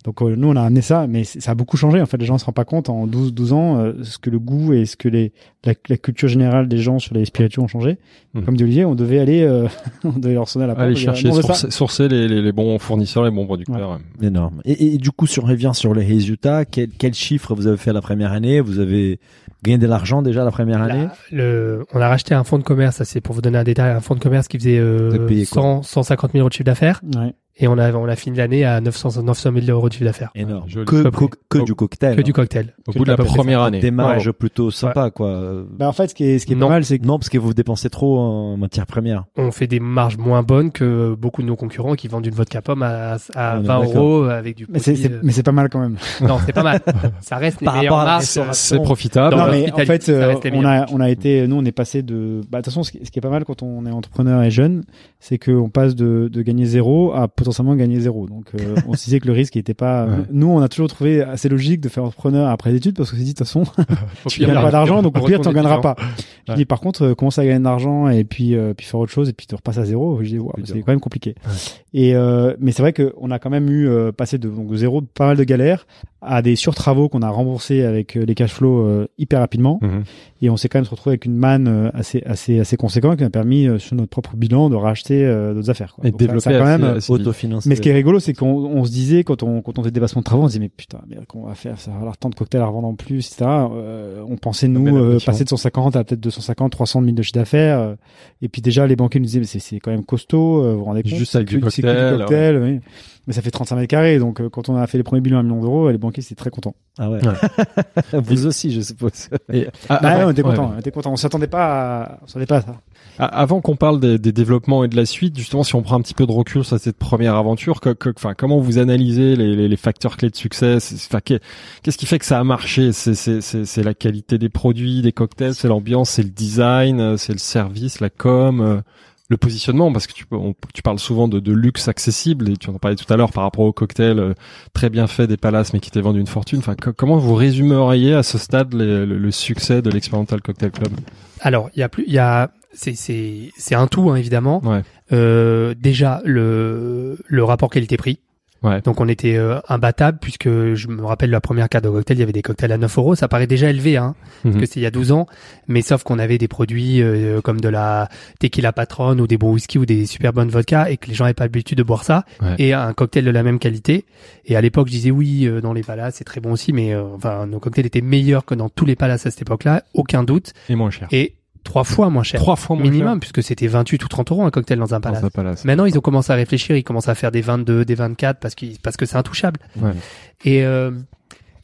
Donc nous, on a amené ça, mais ça a beaucoup changé. En fait, les gens se rendent pas compte en 12, 12 ans euh, ce que le goût et ce que les la, la culture générale des gens sur les spiritueux ont changé. Mhm. Comme dit Olivier, on devait aller, euh, on devait leur sonner à la porte. Aller dire, chercher, ça. sourcer, sourcer les, les, les bons fournisseurs, les bons producteurs. Énorme. Et, et du coup, si on revient sur les résultats, quel, quel chiffre vous avez fait la première année? Vous avez gagné de l'argent déjà la première année? le, on a racheté un fonds de commerce, ça c'est pour vous donner un détail, un fonds de commerce qui faisait euh, Vous avez payé quoi? 100, 150 000 euros de chiffre d'affaires Ouais. Et on a, on a fini l'année à 900, 900 000 euros de chiffre d'affaires. Énorme. Que, que, que du cocktail. Que du hein. cocktail. Au Que bout de la première année. Des marges Ouais. plutôt sympas, quoi. Bah, en fait, ce qui est, ce qui est Non. pas mal, c'est que Non, parce que vous dépensez trop en matière première. On fait des marges moins bonnes que beaucoup de nos concurrents qui vendent une vodka pomme à, à On est 20 d'accord. euros avec du mais c'est, euh, mais c'est pas mal quand même. Non, c'est pas mal. Ça reste les Par meilleures rapport à la marges. restauration. C'est profitable. Non, mais en fait, euh, on a, on a été, nous, on est passé de, bah, de toute façon, ce qui est pas mal quand on est entrepreneur et jeune, c'est qu'on passe de, de gagner zéro à potentiellement gagner zéro. Donc, euh, on se disait que le risque était pas, Ouais. nous, on a toujours trouvé assez logique de faire entrepreneur après les études parce qu'on s'est dit, de toute façon, tu gagnes pas d'argent, donc au pire, tu retourne gagneras pas. Je Ouais. dis, par contre, euh, commence à gagner de l'argent et puis, euh, puis faire autre chose et puis tu repasses à zéro. Je dis, wow, c'est quand même compliqué. Et, euh, mais c'est vrai qu'on a quand même eu, euh, passé de, donc, de zéro, pas mal de galères à des surtravaux qu'on a remboursés avec euh, les cash flows euh, hyper rapidement. Mhm. Et on s'est quand même retrouvé avec une manne euh, assez, assez, assez conséquente qui a permis, euh, sur notre propre bilan, de racheter euh, d'autres affaires. Quoi. Et Donc, développer ça quand même, assez. Autofinancé. mais ce qui est rigolo, c'est qu'on on se disait, quand on, quand on faisait des dépassements de travaux, on se disait, mais putain, mais qu'on va faire, ça va avoir tant de cocktails à revendre en plus, etc. Euh, on pensait, nous, euh, passer de 150 à peut-être 250, 300 000 de chiffre d'affaires. euh, et puis déjà, les banquiers nous disaient, mais c'est, c'est quand même costaud, euh, vous vous rendez compte? Juste avec c'est du que- c'est que cocktail, oui. Mais ça fait 35 mètres carrés, donc quand on a fait les premiers bilans à 1 million d'euros, les banquiers, c'était très contents. Ah ouais. vous aussi, je suppose. Et, ah, Bah, avant- ouais, on était ouais, contents, on était contents. On s'attendait pas à, on s'attendait pas à ça. Avant qu'on parle des, des développements et de la suite, justement, si on prend un petit peu de recul sur cette première aventure, que, que- enfin, comment vous analysez les, les, les facteurs clés de succès? Enfin, qu'est- Qu'est-ce qui fait que ça a marché? C'est la qualité des produits, des cocktails, c'est l'ambiance, c'est le design, c'est le service, la com, euh, le positionnement, parce que tu, on- tu parles souvent de, de luxe accessible, et tu en parlais tout à l'heure par rapport aux cocktails euh, très bien faits des palaces, mais qui t'est vendu une fortune. Enfin, co- comment vous résumeriez à ce stade les- le, le succès de l'Experimental Cocktail Club? Alors, il y a plus, il y a, c'est, c'est, c'est un tout, hein, évidemment. Ouais. Euh, déjà, le, le rapport qualité-prix. Ouais. Donc, on était euh, imbattable puisque je me rappelle la première carte de cocktail, il y avait des cocktails à 9 euros. Ça paraît déjà élevé, hein, parce Mhm. que c'est il y a 12 ans. Mais sauf qu'on avait des produits euh, comme de la tequila patron ou des bons whisky ou des super bonnes vodka et que les gens n'avaient pas l'habitude de boire ça. Ouais. Et un cocktail de la même qualité. Et à l'époque, je disais oui, euh, dans les palaces, c'est très bon aussi, mais euh, enfin, nos cocktails étaient meilleurs que dans tous les palaces à cette époque-là, aucun doute. Et moins cher. Et trois fois moins cher. Trois fois moins minimum, puisque c'était 28 ou 30 euros un cocktail dans un palace. Dans un palace. Maintenant, ils ont commencé à réfléchir, ils commencent à faire des 22, des 24 parce que parce que c'est intouchable. Ouais. Et euh,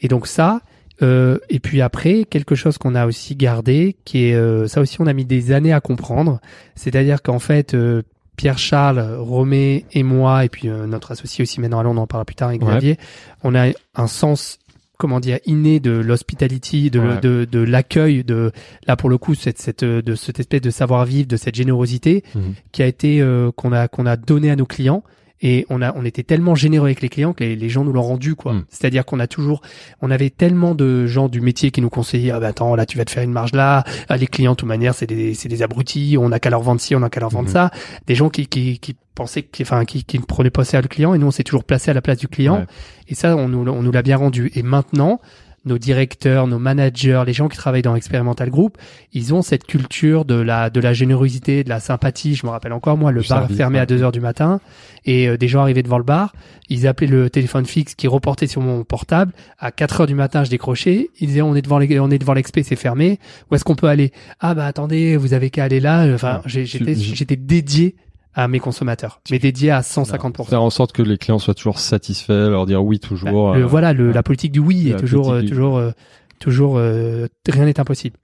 et donc ça. Euh, et puis après, quelque chose qu'on a aussi gardé, qui est euh, ça aussi, on a mis des années à comprendre. C'est-à-dire qu'en fait, euh, Pierre Charles, Romé et moi, et puis euh, notre associé aussi maintenant, allons, on en parlera plus tard avec Ouais. Xavier, on a un sens comment dire inné de l'hospitality, de, Ouais. de, de l'accueil, de là pour le coup cette cette de cette espèce de savoir vivre, de cette générosité Mhm. qui a été euh, qu'on a qu'on a donné à nos clients et on a on était tellement généreux avec les clients que les, les gens nous l'ont rendu quoi. Mm. C'est-à-dire qu'on a toujours on avait tellement de gens du métier qui nous conseillaient ah bah attends là tu vas te faire une marge là Ah, les clients de toute manière c'est des c'est des abrutis on n'a qu'à leur vendre ci on n'a qu'à leur vendre Mhm. ça des gens qui qui qui pensaient qui enfin qui qui ne prenaient pas ça à le client et nous on s'est toujours placé à la place du client Ouais. et ça on nous on nous l'a bien rendu et maintenant nos directeurs, nos managers, les gens qui travaillent dans Experimental Group, ils ont cette culture de la de la générosité, de la sympathie. Je me rappelle encore moi, le bar service, fermé ouais. à 2 heures du matin et euh, des gens arrivaient devant le bar, ils appelaient le téléphone fixe qui reportait sur mon portable. À 4 heures du matin, je décrochais. Ils disaient on est devant les, on est devant l'expé, c'est fermé. Où est-ce qu'on peut aller? Ah bah attendez, vous avez qu'à aller là. Enfin, Ouais. j'étais j'étais dédié à mes consommateurs, mais dédié à 150%. Faire en sorte que les clients soient toujours satisfaits, leur dire oui toujours. Bah, le- euh, voilà, le, la politique du oui est toujours, euh, du- toujours, euh, toujours, euh, rien n'est impossible.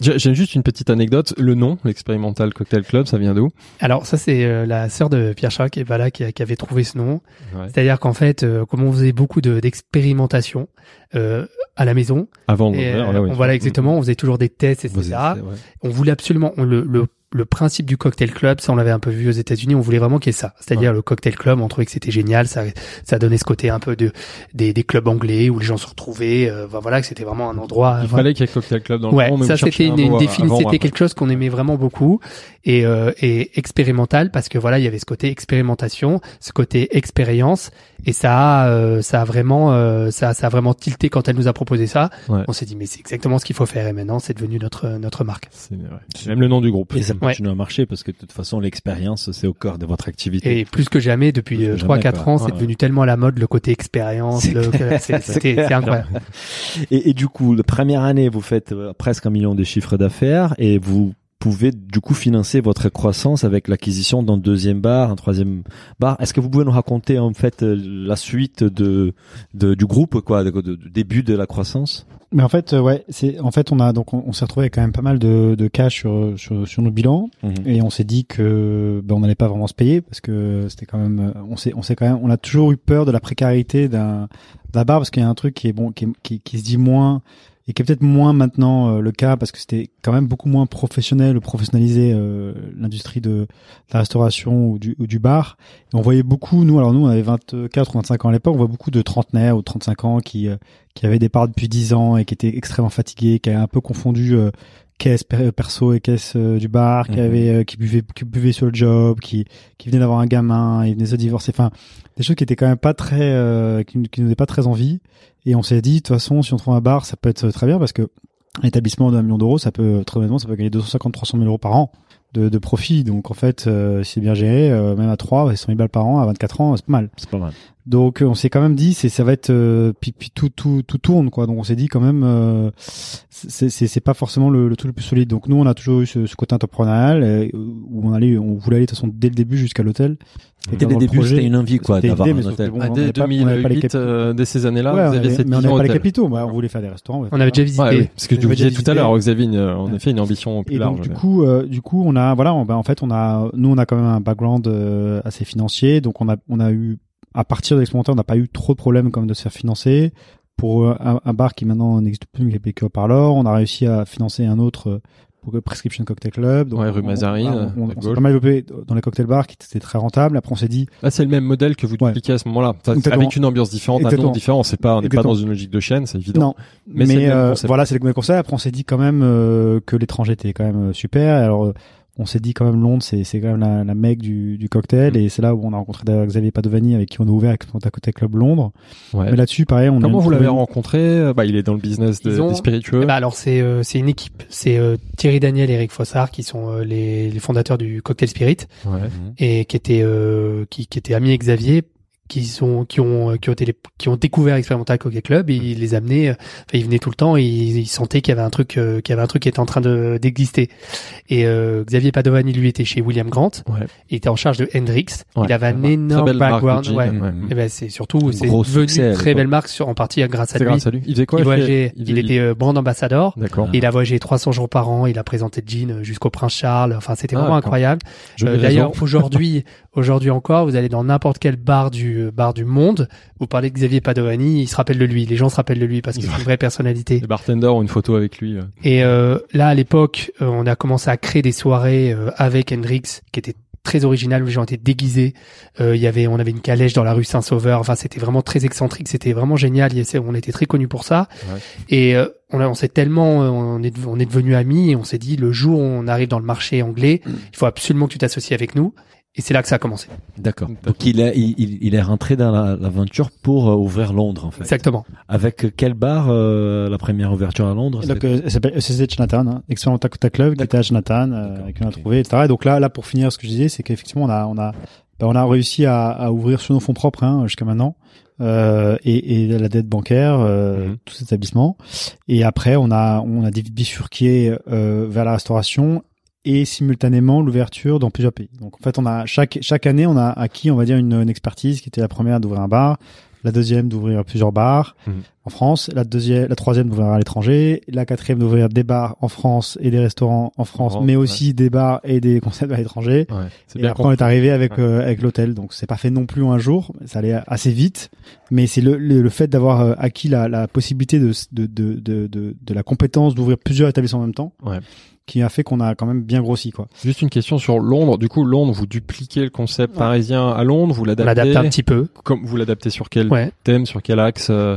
J'ai j'ai juste une petite anecdote. Le nom, l'Experimental Cocktail Club, ça vient d'où? Alors ça c'est euh, la sœur de Pierre Charles qui est pas là qui, avait trouvé ce nom. Ouais. C'est-à-dire qu'en fait, euh, comme on faisait beaucoup de- d'expérimentation euh, à la maison, Avant et, euh, là, oui. on- voilà exactement, on faisait toujours des tests, etc. Êtes- ouais. On voulait absolument on, le, le le principe du cocktail club, ça on l'avait un peu vu aux États-Unis, on voulait vraiment qu'il y ait ça, c'est-à-dire le cocktail club, on trouvait que c'était génial, ça ça donnait ce côté un peu de des, des clubs anglais où les gens se retrouvaient, euh, voilà, que c'était vraiment un endroit. Il voilà. fallait qu'il y ait cocktail club dans le Ouais, monde. mais ça c'était un une, une mot défini- avant ou c'était quelque chose qu'on aimait vraiment beaucoup et, euh, et expérimental parce que voilà, il y avait ce côté expérimentation, ce côté expérience et ça a, euh, ça a vraiment euh, ça, ça a vraiment tilté quand elle nous a proposé ça. Ouais. On s'est dit mais c'est exactement ce qu'il faut faire et maintenant c'est devenu notre notre marque. C'est ouais. Même le nom du groupe. Et ça Ouais. continue à marcher parce que de toute façon, l'expérience, c'est au cœur de votre activité. Et plus que jamais depuis Plus que euh, jamais, 3-4 quoi. ans, c'est ouais. devenu tellement à la mode le côté expérience, C'est incroyable. Et, et du coup, la première année, vous faites euh, presque un million de chiffres d'affaires et vous pouvez du coup financer votre croissance avec l'acquisition d'un deuxième bar, un troisième bar. Est-ce que vous pouvez nous raconter en fait euh, la suite de, de du groupe, quoi, de, de- du début de la croissance? Mais en fait, euh, ouais, c'est en fait on a donc on, on s'est retrouvé avec quand même pas mal de, de cash sur, sur sur nos bilans. Et on s'est dit que ben, on n'allait pas vraiment se payer parce que c'était quand même euh, on s'est on s'est quand même on a toujours eu peur de la précarité d'un d'un bar parce qu'il y a un truc qui est bon qui, qui, qui se dit moins et qui est peut-être moins maintenant euh, le cas parce que c'était quand même beaucoup moins professionnel professionnalisé euh, l'industrie de, de la restauration ou du, ou du bar. Et on voyait beaucoup, nous, alors nous on avait 24 ou 25 ans à l'époque, on voit beaucoup de trentenaires ou de 35 ans qui, euh, qui avaient des bars depuis 10 ans et qui étaient extrêmement fatigués, qui avaient un peu confondu euh, caisse per- perso et caisse euh, du bar, qui Mhm. avaient euh, qui buvaient qui buvaient sur le job, qui qui venaient d'avoir un gamin, ils venaient de se divorcer, enfin des choses qui étaient quand même pas très euh, qui, qui nous faisaient pas très envie et on s'est dit de toute façon si on trouve un bar ça peut être très bien parce que un établissement d'un million d'euros ça peut très honnêtement ça peut gagner 250 300 000 euros par an de, de profit donc en fait euh, si c'est bien géré euh, même à 3 100 000 balles par an à 24 ans c'est pas mal C'est pas mal. Donc euh, on s'est quand même dit c'est ça va être euh, puis, puis tout tout tout tourne quoi. Donc on s'est dit quand même euh, c'est c'est c'est pas forcément le, le truc le plus solide. Donc nous on a toujours eu ce, ce côté entrepreneurial euh, où on allait on voulait aller de toute façon dès le début jusqu'à l'hôtel. Dès le début, c'était une envie quoi d'avoir un hôtel. bon, Ah, on dès avait pas- on avait pas les 2008, capitaux. euh, dès ces années-là, Ouais, vous on aviez cette mais on n'avait pas les capitaux bah, on voulait faire des restaurants On avait déjà visité. Ouais, oui, parce que On tu disais déjà tout à l'heure, Xavier, une- en effet, une ambition plus Et large. donc du coup, euh, du coup, on a voilà, on, bah, en fait, on a, nous, on a quand même un background euh, assez financier, donc on a, on a eu, à partir de l'expérimentaire, on n'a pas eu trop de problèmes comme de se faire financer. Pour euh, un, un bar qui maintenant n'existe plus, mais qui est Pick Up Parlor, on a réussi à financer un autre euh, pour le Prescription Cocktail Club. Donc Ouais, rue Mazarine, on, on, s'est pas mal développé dans les cocktail bars qui étaient très rentables. Après, on s'est dit, Là, c'est le même modèle que vous Ouais. dupliquez à ce moment-là. Avec une ambiance différente, un nom différent. C'est pas, on n'est pas dans une logique de chaîne, c'est évident. Non, Mais mais, euh, voilà, c'est le même concept. Après, on s'est dit quand même euh, que l'étranger était quand même euh, super. Alors, euh, on s'est dit quand même Londres, c'est c'est quand même la, la mecque du, du cocktail, Mm. et c'est là où on a rencontré d'ailleurs Xavier Padovani avec qui on a ouvert à côté Club Londres. Ouais. Mais là-dessus, pareil, on a Comment vous l'avez rencontré? Bah, il est dans le business de- Ils ont- des spiritueux. Eh ben alors c'est euh, c'est une équipe, c'est euh, Thierry Daniel et Eric Fossard qui sont euh, les, les fondateurs du Cocktail Spirit Ouais. et qui étaient euh, qui, qui étaient amis avec Xavier qui sont qui ont euh, qui ont été les- qui ont découvert Experimental Cocktail Club et ils les amenaient euh, enfin ils venaient tout le temps et ils, ils sentaient qu'il y avait un truc euh, qu'il y avait un truc qui était en train de d'exister et euh, Xavier Padovani lui était chez William Grant Ouais. il était en charge de Hendrix Ouais. il avait un énorme background ouais. et ben c'est surtout c'est devenu très belle marque sur, en partie grâce à lui grâce à lui. Il faisait quoi il voyageait il était euh, brand ambassador D'accord. il a voyagé 300 jours par an, il a présenté Jean jusqu'au Prince Charles. Enfin, c'était Ah, vraiment incroyable. D'ailleurs, aujourd'hui, aujourd'hui encore, vous allez dans n'importe quel bar du euh, bar du monde, vous parlez de Xavier Padovani, il se rappelle de lui. Les gens se rappellent de lui parce que c'est une vraie personnalité. les bartenders ont une photo avec lui. euh. Et euh, là, à l'époque, euh, on a commencé à créer des soirées euh, avec Hendrix, qui étaient très originales où les gens étaient déguisés. Euh, Il y avait, on avait une calèche dans la rue Saint-Sauveur. Enfin, c'était vraiment très excentrique. C'était vraiment génial. A- On était très connus pour ça. Ouais. Et euh, on, a- on s'est tellement, euh, on est, on est devenus amis et on s'est dit le jour où on arrive dans le marché anglais, il faut absolument que tu t'associes avec nous. Et c'est là que ça a commencé. D'accord. Donc il est, il, il- est rentré dans la- l'aventure pour euh, ouvrir Londres en fait. Exactement. Avec quel bar euh, la première ouverture à Londres? Donc, c'est- euh, elle s'appelle ECC Chinatown, hein, Experimental Cocktail Club, qui était à Chinatown, euh, qu'on a trouvé, etc. Et donc là, là, pour finir, ce que je disais, c'est qu'effectivement, on a, on a, ben, on a réussi à, à ouvrir sur nos fonds propres hein, jusqu'à maintenant, euh, et, et la dette bancaire, euh, Mhm. tout cet établissement. Et après, on a, on a bifurqué euh, vers la restauration et simultanément l'ouverture dans plusieurs pays. Donc en fait, on a chaque chaque année, on a acquis, on va dire, une, expertise qui était la première d'ouvrir un bar, la deuxième d'ouvrir plusieurs bars Mhm. En France, la deuxième, la troisième d'ouvrir à l'étranger, la quatrième d'ouvrir des bars en France et des restaurants en France, mais ouais. aussi des bars et des concepts à l'étranger. Ouais. Et bien après, on est arrivé avec Ouais. euh, avec l'hôtel, donc c'est pas fait non plus en un jour, ça allait assez vite, mais c'est le, le le fait d'avoir euh, acquis la, la possibilité de de, de de de de la compétence d'ouvrir plusieurs établissements en même temps. Ouais. qui a fait qu'on a quand même bien grossi quoi. Juste une question sur Londres. Du coup, Londres, vous dupliquez le concept parisien à Londres, vous On l'adaptez. l'adapte un petit peu. Comme vous l'adaptez sur quel Ouais. thème, sur quel axe euh,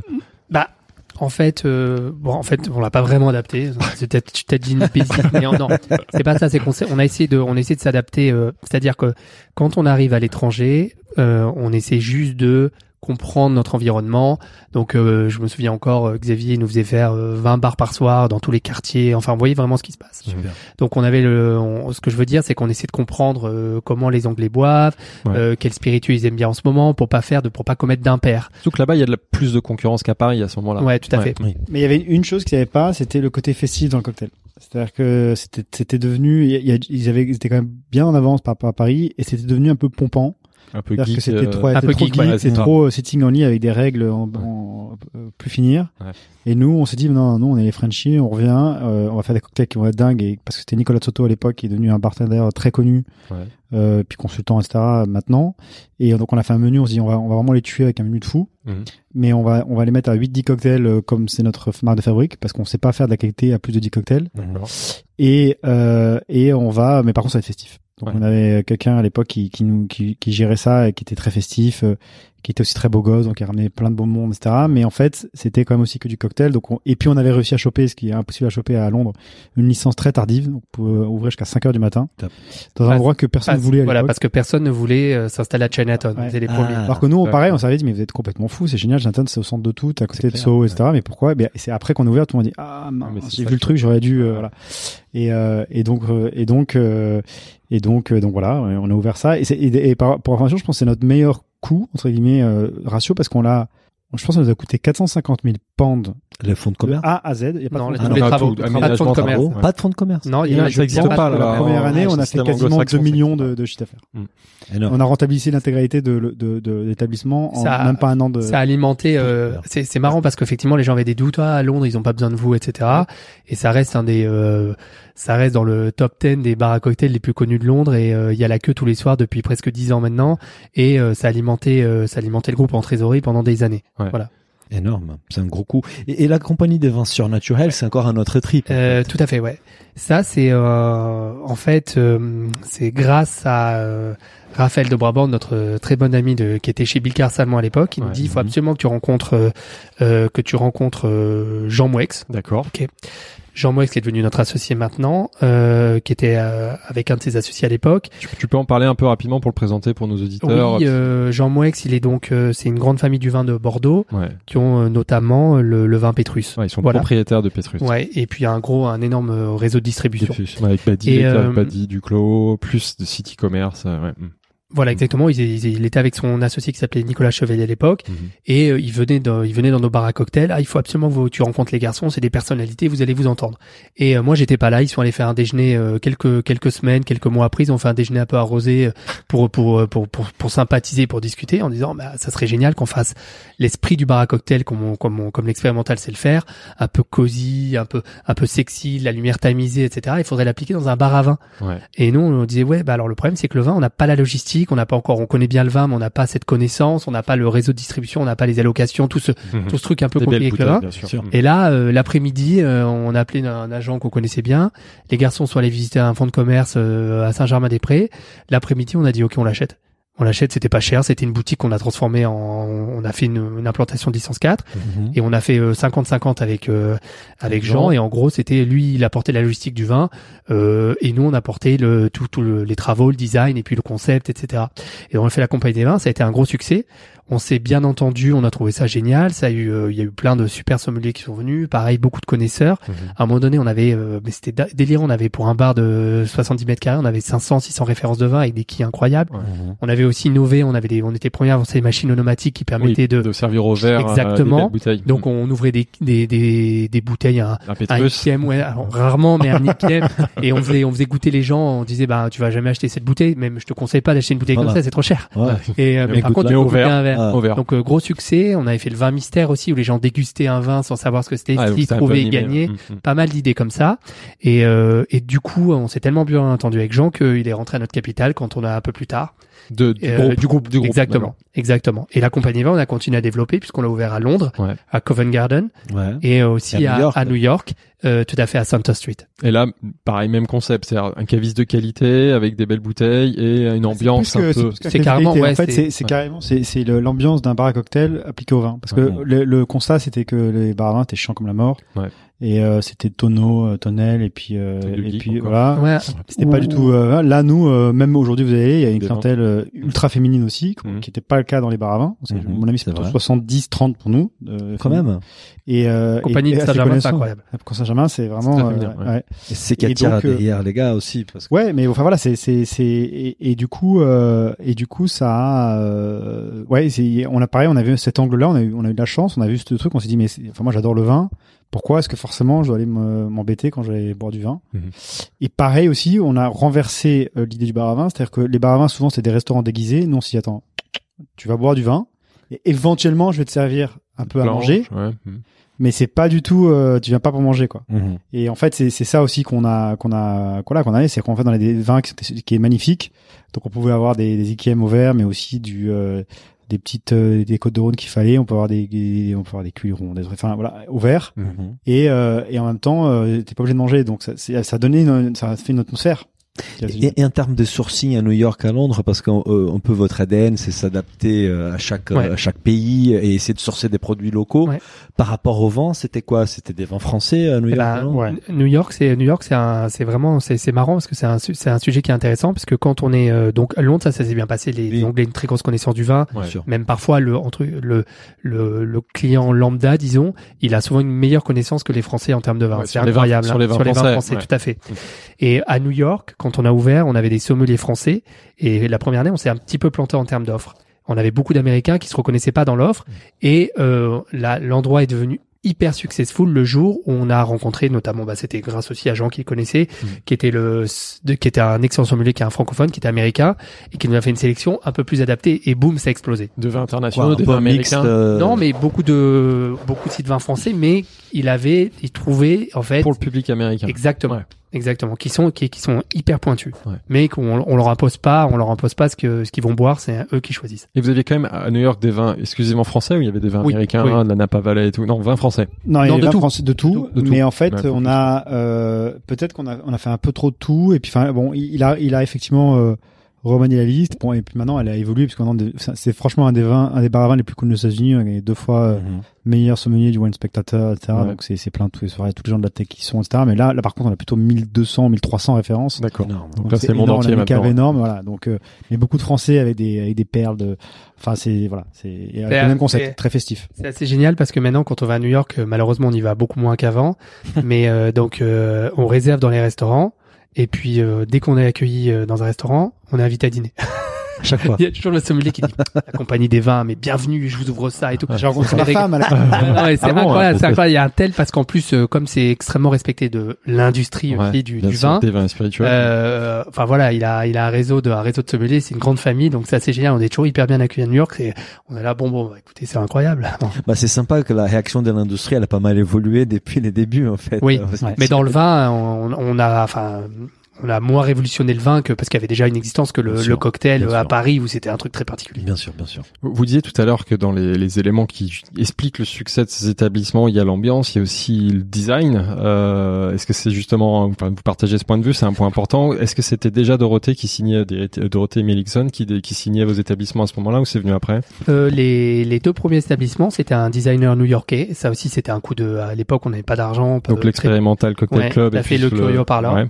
Bah, en fait, euh, bon, en fait, on l'a pas vraiment adapté. C'est peut-être, tu t'as dit une bêtise, mais non, c'est pas ça. C'est qu'on on a essayé de, on a de s'adapter. euh, C'est-à-dire que quand on arrive à l'étranger, euh, on essaie juste de comprendre notre environnement. Donc, euh, je me souviens encore, euh, Xavier nous faisait faire euh, 20 bars par soir dans tous les quartiers. Enfin, vous voyez vraiment ce qui se passe. Super. Donc, on avait le, on- ce que je veux dire, c'est qu'on essaie de comprendre euh, comment les Anglais boivent, Ouais. euh, quels spiritueux ils aiment bien en ce moment, pour pas faire de, pour pas commettre d'impair. Surtout que là-bas, il y a de la- plus de concurrence qu'à Paris à ce moment-là. Ouais, tout à fait. Mais il y avait une chose qu'ils n'avaient pas, c'était le côté festif dans le cocktail. C'est-à-dire que c'était c'était devenu, il y a- ils avaient, ils étaient quand même bien en avance par rapport à Paris et c'était devenu un peu pompant. Un peu geek. que c'était euh, trop, un peu trop geek, geek, ouais, trop euh, sitting only avec des règles en, en- euh, plus finir. Ouais. Et nous, on s'est dit non, non, on est les Frenchies, on revient, euh, on va faire des cocktails qui vont être dingues et parce que c'était Nicolas Soto à l'époque qui est devenu un bartender très connu, Ouais. euh, puis consultant etc. Maintenant. Et donc on a fait un menu, on s'est dit on va, on va vraiment les tuer avec un menu de fou. Mhm. Mais on va, on va les mettre à 8-10 cocktails comme c'est notre marque de fabrique parce qu'on sait pas faire de la qualité à plus de 10 cocktails. Et, euh, et on va, mais par contre ça va être festif. Donc Ouais. on avait quelqu'un à l'époque qui, qui nous, qui, qui gérait ça et qui était très festif, euh, qui était aussi très beau gosse, donc il ramenait plein de beau monde, etc. Mais en fait, c'était quand même aussi que du cocktail. Donc on- et puis on avait réussi à choper, ce qui est impossible à choper à Londres, une licence très tardive, donc pour euh, ouvrir jusqu'à 5 heures du matin, Top. dans un Parce- endroit que personne ne voulait à voilà, parce que personne ne voulait euh, s'installer à Chinatown. Ouais. On les Ah. premiers. Alors que nous, on, pareil, on s'avait dit, mais vous êtes complètement fous, c'est génial, Chinatown, c'est au centre de tout, à côté de clair, Soho, ouais. etc. Mais pourquoi? Eh et c'est après qu'on a ouvert, tout le monde dit, ah, mince, mais c'est j'ai vu le truc, j'aurais dû, euh, voilà. Et, euh, et donc, euh, et donc, euh, et donc, euh, donc voilà, on a ouvert ça. Et, c'est- et, et par, pour information, je pense que c'est notre meilleur coût, entre guillemets, euh, ratio, parce qu'on l'a, je pense que ça nous a coûté 450 000 pounds Les fonds de de commerce. A à Z. Il y a pas Non, de les, fonds de travaux. tout, Pas de fonds de commerce. Ouais. Pas de fonds de commerce. Non, il y Non, a, ça existe il y a pas. La première année, on a fait quasiment 2 anglo-saxon, millions de, de chiffre d'affaires. Énorme. On a rentabilisé l'intégralité de, le- de, de l'établissement en même pas un an de. Ça a alimenté. euh, c'est c'est marrant parce qu'effectivement, les gens avaient des doutes. Ah, à Londres, ils ont pas besoin de vous, etc. Et ça reste un des. euh, ça reste dans le top 10 des bars à cocktails les plus connus de Londres. Et euh, il y a la queue tous les soirs depuis presque 10 ans maintenant. Et euh, ça alimentait, euh, ça alimentait le groupe en trésorerie pendant des années. Énorme. C'est un gros coup. Et, et la compagnie des vins surnaturels, c'est encore un autre trip. en Euh, fait. tout à fait, ouais. Ça, c'est euh, en fait, euh, c'est grâce à euh, Raphaël de Brabant, notre très bon ami de, qui était chez Bilkar Salmon à l'époque. Il nous Ouais. dit, il faut Mhm. absolument que tu rencontres, euh, que tu rencontres euh, Jean Mouex. D'accord. Jean Mouex qui est devenu notre associé maintenant, euh, qui était euh, avec un de ses associés à l'époque. Tu, tu peux en parler un peu rapidement pour le présenter pour nos auditeurs. Oui, euh, Jean Mouex, il est donc, euh, c'est une grande famille du vin de Bordeaux Ouais. qui ont euh, notamment le, le vin Pétrus. Ouais, ils sont Voilà. propriétaires de Petrus. Ouais, et puis un gros, un énorme réseau de distribution. Petrus. Ouais, avec Badi, Duclos, plus de City Commerce. ouais. Voilà, exactement. Il, il- il était avec son associé qui s'appelait Nicolas Chevalier à l'époque, Mhm. et euh, il venait dans, il venait dans nos bars à cocktails. Ah, il faut absolument que vous, tu rencontres les garçons, c'est des personnalités, vous allez vous entendre. Et euh, moi, j'étais pas là. Ils sont allés faire un déjeuner euh, quelques quelques semaines, quelques mois après. Ils ont fait un déjeuner un peu arrosé pour pour pour pour, pour sympathiser, pour discuter, en disant, bah, ça serait génial qu'on fasse l'esprit du bar à cocktail comme on- comme on- comme l'expérimental sait le faire, un peu cosy, un peu un peu sexy, la lumière tamisée, etc. Il faudrait l'appliquer dans un bar à vin. Ouais. Et nous, on disait, ouais, bah alors le problème, c'est que le vin, on n'a pas la logistique, on n'a pas encore, on connaît bien le vin, mais on n'a pas cette connaissance, on n'a pas le réseau de distribution, on n'a pas les allocations, tout ce, Mhm. tout ce truc un peu compliqué avec le vin. Et là, euh, l'après-midi, euh, on a appelé un agent qu'on connaissait bien. Les garçons sont allés visiter un fonds de commerce euh, à Saint-Germain-des-Prés. L'après-midi, on a dit, OK, on l'achète. On l'achète, c'était pas cher, c'était une boutique qu'on a transformée en, on a fait une, une implantation de licence 4 Mhm. et on a fait euh, 50-50 avec euh, avec Jean. Et en gros c'était lui il apportait la logistique du vin euh, et nous on apportait le tout, tout le- les travaux le design et puis le concept etc et on a fait la compagnie des vins ça a été un gros succès. On s'est bien entendu on a trouvé ça génial ça a eu euh, il y a eu plein de super sommeliers qui sont venus pareil beaucoup de connaisseurs. Mhm. à un moment donné on avait euh, mais c'était délirant on avait pour un bar de 70 mètres carrés on avait 500 600 références de vin avec des quilles incroyables. On avait aussi innové on avait des on était premiers à avoir ces machines automatiques qui permettaient Oui, de de servir au verre. euh, Exactement. des donc Mm. on ouvrait des, des, des, des bouteilles à un, un. IPM, ouais, alors, rarement, mais un IPM. et on faisait, on faisait goûter les gens, on disait, bah, tu vas jamais acheter cette bouteille, même je te conseille pas d'acheter une bouteille Voilà. comme ça, c'est trop cher. Ouais. Et, euh, mais Mais par contre, tu peux goûter un verre. Ah. Donc, euh, gros succès. On avait fait le vin mystère aussi, où les gens dégustaient un vin sans savoir ce que c'était, Ah, peu trouvaient et gagnaient. mm, mm. Pas mal d'idées comme ça. Et, euh, et du coup, on s'est tellement bien entendu avec Jean qu'il est rentré à notre capitale quand on a un peu plus tard. De, du, Euh, groupe, du groupe, du groupe. Exactement. exactement. Et la compagnie va, on a continué à développer puisqu'on l'a ouvert à Londres, Ouais. à Covent Garden Ouais. et aussi Et à à, New York. à New York, euh, tout à fait à Center Street. Et là, pareil, même concept, c'est-à-dire un caviste de qualité avec des belles bouteilles et une ambiance que- un c'est peu. C'est carrément, ouais, en fait, c'est- c'est c'est ouais. carrément, c'est c'est l'ambiance d'un bar à cocktail appliqué au vin. Parce que Ouais. le, le constat, c'était que les bars à vin étaient chiants comme la mort. Et euh, c'était tonneau, euh, tonnelle, et puis euh, et puis encore. voilà. Ouais. C'était pas du tout. euh, là, nous, euh, même aujourd'hui, vous allez, il y a une clientèle euh, ultra féminine aussi, Mhm. qui n'était pas le cas dans les bars à vin. Mhm, mon avis, c'est plutôt vrai. 70-30 pour nous. euh, Quand féminine. même. Et euh, Compagnie et- de Saint-Germain, c'est incroyable. Pour Saint-Germain, c'est vraiment. féminin, ouais. ouais. Et c'est qui attire derrière les gars aussi. Parce que... Ouais, mais enfin voilà, c'est c'est c'est et, et du coup euh, et du coup ça a euh, ouais, c'est on a pareil, on a vu cet angle-là, on a eu on a eu de la chance, on a vu ce truc, on s'est dit mais enfin moi j'adore le vin, pourquoi est-ce que forcément je dois aller me- m'embêter quand je vais boire du vin Mhm. Et pareil aussi, on a renversé euh, l'idée du bar à vin, c'est-à-dire que les bars à vin souvent c'est des restaurants déguisés, non si attends, tu vas boire du vin et éventuellement je vais te servir un peu à manger, ouais. Mhm. mais c'est pas du tout euh, tu viens pas pour manger quoi. Mhm. Et en fait, c'est c'est ça aussi qu'on a qu'on a qu'on a qu'on a, c'est qu'on fait dans les des vins qui, sont- qui est magnifique. Donc on pouvait avoir des, des IKM au verre, mais aussi du euh, des petites euh, des côtes de Rhône qu'il fallait. On peut avoir des, des- on peut avoir des cuirons, des enfin voilà au verre. Mhm. Et euh, et en même temps, euh, t'es pas obligé de manger. Donc ça ça donnait une, ça fait une atmosphère. Et, et en termes de sourcing à New York, à Londres, parce qu'on euh, on peut votre ADN, c'est s'adapter euh, à chaque euh, Ouais. à chaque pays et essayer de sourcer des produits locaux. Ouais. Par rapport au vent, c'était quoi? C'était des vins français à New York à Londres ouais. New York, c'est New York, c'est un, c'est vraiment, c'est c'est marrant parce que c'est un, c'est un sujet qui est intéressant parce que quand on est euh, donc à Londres, ça, ça s'est bien passé. Les, Oui. les Anglais ont une très grosse connaissance du vin. Même parfois le entre le, le le client lambda, disons, il a souvent une meilleure connaissance que les Français en termes de vin. C'est sur les vins- incroyable. sur hein, les vins français, tout à fait. Mm. Et à New York, quand on a ouvert, on avait des sommeliers français et la première année, on s'est un petit peu planté en termes d'offres. On avait beaucoup d'Américains qui se reconnaissaient pas dans l'offre et euh, là, l'endroit est devenu hyper successful le jour où on a rencontré notamment bah c'était grâce aussi à Jean qui le connaissait Mm. qui était le de, qui était un excellent sommelier qui est un francophone qui était américain et qui nous a fait une sélection un peu plus adaptée et boum ça a explosé De vins internationaux, peu vins mixte, américains. euh, non mais beaucoup de beaucoup de sites vins français mais il avait il trouvait en fait Pour le public américain. exactement Ouais. Exactement qui sont qui, qui sont hyper pointus Ouais. mais qu'on on leur impose pas on leur impose pas ce que ce qu'ils vont boire c'est eux qui choisissent Et vous aviez quand même à New York des vins exclusivement français ou il y avait des vins Oui, américains, oui. de la Napa Valley et tout? Non, vins français. Non, il y Non, a de tout. français de tout, De tout. mais en fait, Ouais, on a euh, peut-être qu'on a on a fait un peu trop de tout et puis enfin bon, il il a il a effectivement euh, remanié la liste. Bon et puis maintenant elle a évolué parce qu'on c'est franchement un des vins un des bars à vin les plus connus aux États-Unis, on est deux fois euh, Mhm. meilleur sommelier du Wine Spectator, etc. Ouais. Donc c'est c'est plein de tous les soirées, tous les gens de la tech qui sont, etc. Mais là là par contre on a plutôt 1200 1300 références. D'accord. Donc là, c'est le énorme, monde entier on a une maintenant. cave énorme, voilà. Donc euh, mais beaucoup de Français avec des avec des perles de, enfin c'est voilà, c'est et avec Et, le même concept, très festif. C'est assez génial parce que maintenant, quand on va à New York, euh, malheureusement, on y va beaucoup moins qu'avant. mais euh, donc, euh, on réserve dans les restaurants. Et puis, euh, dès qu'on est accueilli euh, dans un restaurant, on est invité à dîner. À chaque fois. Il y a toujours le sommelier qui dit la compagnie des vins, mais bienvenue, je vous ouvre ça et tout. J'ai rencontré On ma femme à la Ah c'est Ah bon, incroyable, c'est incroyable. Il y a un tel parce qu'en plus, euh, comme c'est extrêmement respecté de l'industrie Ouais, aussi du, vin. Des vins spirituels. euh, Enfin voilà, il a il a un réseau de un réseau de sommeliers, c'est une grande famille, donc c'est assez génial. On est toujours hyper bien accueillis à New York. C'est on est là, bon bon, bah, écoutez, c'est incroyable. Bah, c'est sympa que la réaction de l'industrie, elle a pas mal évolué depuis les débuts, en fait. Oui, Euh, Mais dans le vin, on, on a, enfin, on a moins révolutionné le vin que parce qu'il y avait déjà une existence que le, cocktail à. Paris où c'était un truc très particulier. Bien sûr, bien sûr. Vous vous disiez tout à l'heure que dans les, les éléments qui expliquent le succès de ces établissements, il y a l'ambiance, il y a aussi le design. Euh, Est-ce que c'est justement, enfin, vous partagez ce point de vue, c'est un point important. Est-ce que c'était déjà Dorothée qui signait des, Dorothée et Melixon qui, qui signait vos établissements à ce moment-là ou c'est venu après? Euh, les, les deux premiers établissements, c'était un designer new-yorkais. Ça aussi, c'était un coup de. À l'époque, on n'avait pas d'argent. Donc l'expérimental cocktail Ouais, club. à et fait, puis le Curio Parlor. Ouais.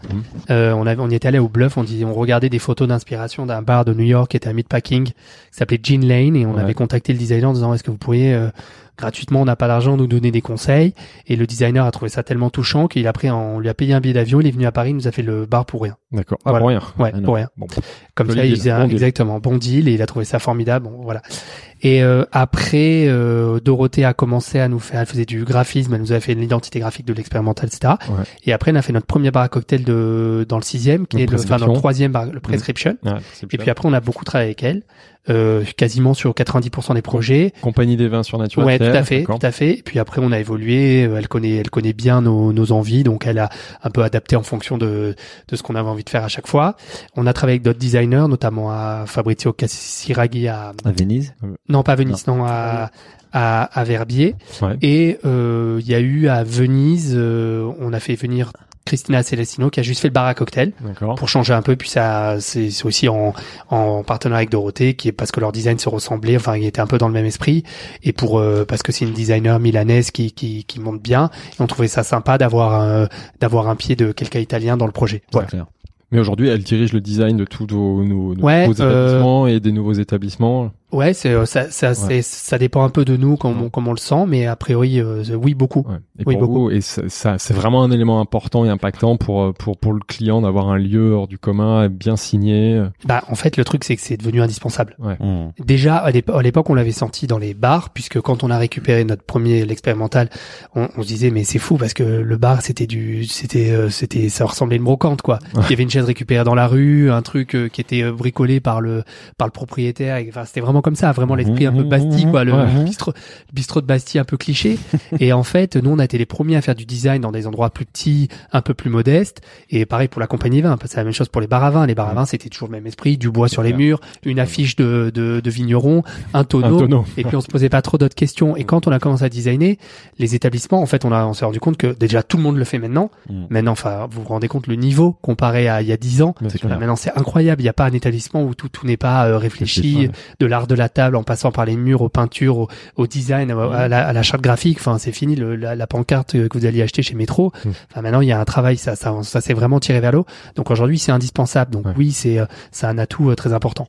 Euh, on, avait, on y était allé au bluff, on, dit, on regardait des photos d'inspiration d'un bar de New York qui était à Meatpacking, qui s'appelait Gin Lane, et on Ouais. avait contacté le designer en disant est-ce que vous pourriez euh, gratuitement, on n'a pas d'argent, nous donner des conseils? Et le designer a trouvé ça tellement touchant qu'il a pris, on lui a payé un billet d'avion, il est venu à Paris, il nous a fait le bar pour rien. D'accord. Ah, Voilà. pour rien. Ouais, Ah pour rien. Bon. Comme Joli ça, il faisait bon exactement bon deal et il a trouvé ça formidable. Bon, voilà. Et euh, après, euh, Dorothée a commencé à nous faire, elle faisait du graphisme, elle nous a fait l'identité graphique de l'expérimental, etc. Ouais. Et après, on a fait notre premier bar à cocktail de dans le sixième, qui Le est le, enfin, dans le Prescription. troisième bar, le prescription. Ouais, c'est Et puis après, on a beaucoup travaillé avec elle. euh, quasiment sur 90% des projets. Compagnie des vins sur nature. Ouais, tout à fait, tout à fait. Et puis après, on a évolué. euh, Elle connaît, elle connaît bien nos, nos envies, donc elle a un peu adapté en fonction de de ce qu'on avait envie de faire à chaque fois. On a travaillé avec d'autres designers, notamment à Fabrizio Casiraghi à À Venise non pas à Venise, non, à à, à Verbier. Ouais. Et euh, il y a eu à Venise, euh, on a fait venir Christina Celestino qui a juste fait le bar à cocktail pour changer un peu. Puis ça, c'est aussi en, en partenariat avec Dorothée, qui est parce que leur design se ressemblait, enfin, ils étaient un peu dans le même esprit, et pour euh, parce que c'est une designer milanaise qui qui, qui monte bien. Et on trouvait ça sympa d'avoir un, d'avoir un pied de quelqu'un italien dans le projet. Voilà. C'est clair. Mais aujourd'hui, elle dirige le design de tous nos, nos, nos Ouais, nouveaux euh, établissements et des nouveaux établissements. Ouais, c'est euh, ça, ça, ça dépend un peu de nous comme on, comme on le sent, mais a priori, euh, oui, beaucoup. Ouais. Et Oui, pour beaucoup. vous, et ça, ça- c'est vraiment un élément important et impactant pour euh, pour pour le client d'avoir un lieu hors du commun, bien signé. Bah, en fait, le truc, c'est que c'est devenu indispensable. Mmh. Déjà, à l'épo- à l'époque, on l'avait senti dans les bars, puisque quand on a récupéré notre premier, l'expérimental, on, on se disait, mais c'est fou, parce que le bar, c'était du, c'était, euh, c'était, ça ressemblait à une brocante, quoi. Il y avait une chaise récupérée dans la rue, un truc euh, qui était euh, bricolé par le, par le propriétaire. Enfin, c'était vraiment comme ça, vraiment l'esprit un peu Mhm, Bastille, mhm, quoi, le, ouais. le bistrot, le bistrot de Bastille un peu cliché. et en fait, nous, on a été les premiers à faire du design dans des endroits plus petits, un peu plus modestes. Et pareil pour la compagnie vin, c'est la même chose pour les bars à vin. Les bars à vin, c'était toujours le même esprit, du bois sur les murs, une affiche de, de, de vigneron, un tonneau. Un tonneau. Et puis on se posait pas trop d'autres questions. Et quand on a commencé à designer les établissements, en fait, on a on s'est rendu compte que déjà tout le monde le fait maintenant. Mm. Maintenant, enfin, vous vous rendez compte le niveau comparé à il y a 10 ans. Maintenant, c'est incroyable. Il n'y a pas un établissement où tout tout n'est pas euh, réfléchi, Réfléchi, de l'art de la table en passant par les murs, aux peintures, au, au design, à, à la, à la charte graphique. Enfin, c'est fini le, la, la pancarte que vous alliez acheter chez Métro. Mm. Enfin, maintenant, il y a un travail. Ça, ça, ça s'est vraiment tiré vers l'eau. Donc aujourd'hui, c'est indispensable. Donc Ouais. oui, c'est euh, c'est un atout euh, très important.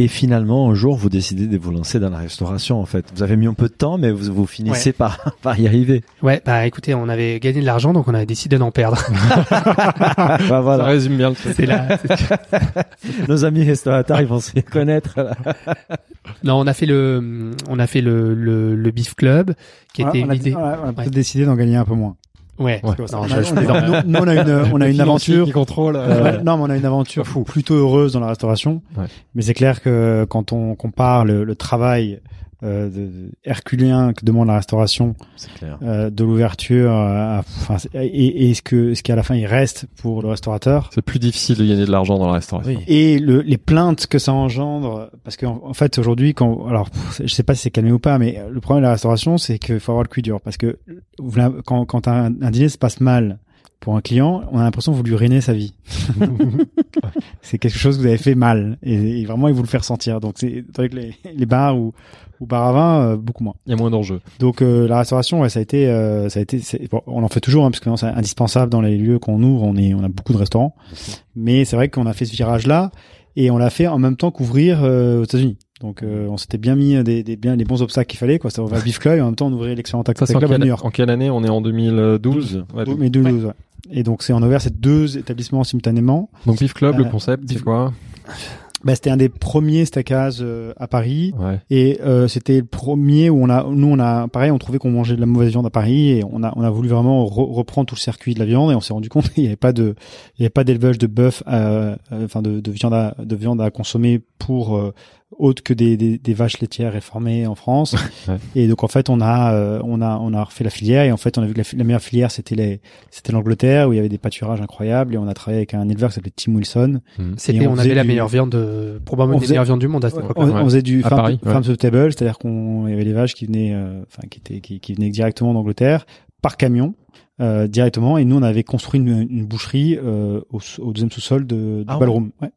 Et finalement, un jour, vous décidez de vous lancer dans la restauration, en fait. Vous avez mis un peu de temps, mais vous, vous finissez par, par y arriver. Ouais, bah écoutez, on avait gagné de l'argent, donc on avait décidé d'en perdre. bah Ça voilà. résume bien le truc. C'est là. c'est- Nos amis restaurateurs, ils vont se reconnaître. là. Non, on a fait le, on a fait le, le, le beef club, qui Voilà, était on une a, idée. on a- on a Ouais. peut-être décidé d'en gagner un peu moins. Ouais. Non, je, nous, nous, on a une, on a une aventure. qui contrôle. Euh, euh, non, mais on a une aventure plutôt heureuse dans la restauration. Ouais. Mais c'est clair que quand on compare le, le travail euh, de, de herculéen que demande la restauration, C'est clair. euh, de l'ouverture, à- enfin, et, et ce que ce qu'à la fin il reste pour le restaurateur, C'est plus difficile de gagner de l'argent dans la restauration. Oui. et le, les plaintes que ça engendre, parce qu'en en fait aujourd'hui, quand alors pff, je sais pas si c'est calmé ou pas, mais le problème de la restauration, c'est qu'il faut avoir le cul dur, parce que quand, quand un, un dîner se passe mal pour un client, on a l'impression que vous lui ruinez sa vie. c'est quelque chose que vous avez fait mal, et, et vraiment il vous le fait ressentir. Donc c'est avec les, les bars ou ou bars à vin, euh, beaucoup moins. Il y a moins d'enjeux. Donc euh, la restauration, ouais, ça a été, euh, ça a été, bon, on en fait toujours, hein, parce que c'est indispensable dans les lieux qu'on ouvre. On est, on a beaucoup de restaurants, mais c'est vrai qu'on a fait ce virage-là et on l'a fait en même temps qu'ouvrir euh, aux États-Unis. Donc euh, on s'était bien mis des, des bien les bons obstacles qu'il fallait, quoi. Ça va Beef Club et en même temps on ouvrait c'est en, Club à New York. en quelle année? On est en 2012. Ouais, Oh, Mais 2012, ouais. Et donc c'est on a ouvert ces deux établissements simultanément. Donc Beef Club, le concept, c'est quoi? Bah, c'était un des premiers steakhouse euh, à Paris. Ouais. Et euh, c'était le premier où on a, nous on a, pareil, on trouvait qu'on mangeait de la mauvaise viande à Paris et on a, on a voulu vraiment re- reprendre tout le circuit de la viande et on s'est rendu compte qu'il n'y avait pas de, il y avait pas d'élevage de bœuf, euh, euh, enfin de, de viande à, de viande à consommer pour euh, autre que des, des, des vaches laitières réformées en France. Ouais. Et donc en fait on a, euh, on a, on a refait la filière et en fait on a vu que la, la meilleure filière c'était les, c'était l'Angleterre où il y avait des pâturages incroyables et on a travaillé avec un éleveur qui s'appelait Tim Wilson. C'était, Et on, on avait la du- meilleure viande, de, probablement On des faisait- meilleures viandes du monde à cette On, époque-là. on faisait du À farm, Paris, ouais. farm to table, c'est-à-dire qu'on il y avait les vaches qui venaient, euh, enfin qui étaient qui, qui venaient directement d'Angleterre par camion euh, directement, et nous on avait construit une, une boucherie euh, au, au deuxième sous-sol de, du Ah ouais. ballroom. Ouais.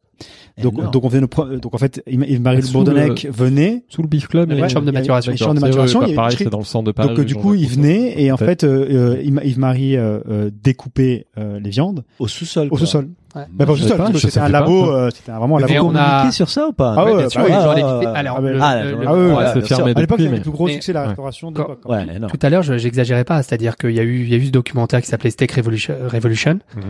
Donc Énorme. donc on faisait nos pro- donc en fait Yves- Yves-Marie Ah, Le sous Bourdonnec le- venait. Sous le Beef Club, Il y avait une chambre de il y avait- maturation. il y avait une chambre de maturation, il y avait pareil, une c'est dans le centre de Paris. Donc euh, du coup il venait et en fait euh, euh, Yves- Yves-Marie euh, euh, découpait euh, les viandes Au sous-sol. au sous-sol. Ouais. Bah pas au Je sais sous-sol, pas, parce que je c'était un labo, euh, c'était vraiment un Mais labo. on Vous a- sur ça ou pas? Ah ouais, bien sûr, bah ah, buffets. ah, Alors, À l'époque, c'était mais- le plus gros Mais- succès de la restauration de l'époque. Ouais, énorme. Tout à l'heure, je j'exagérais pas, c'est-à-dire qu'il y a eu, il y a eu ce documentaire qui s'appelait Steak Revolution, Revolution Mhm.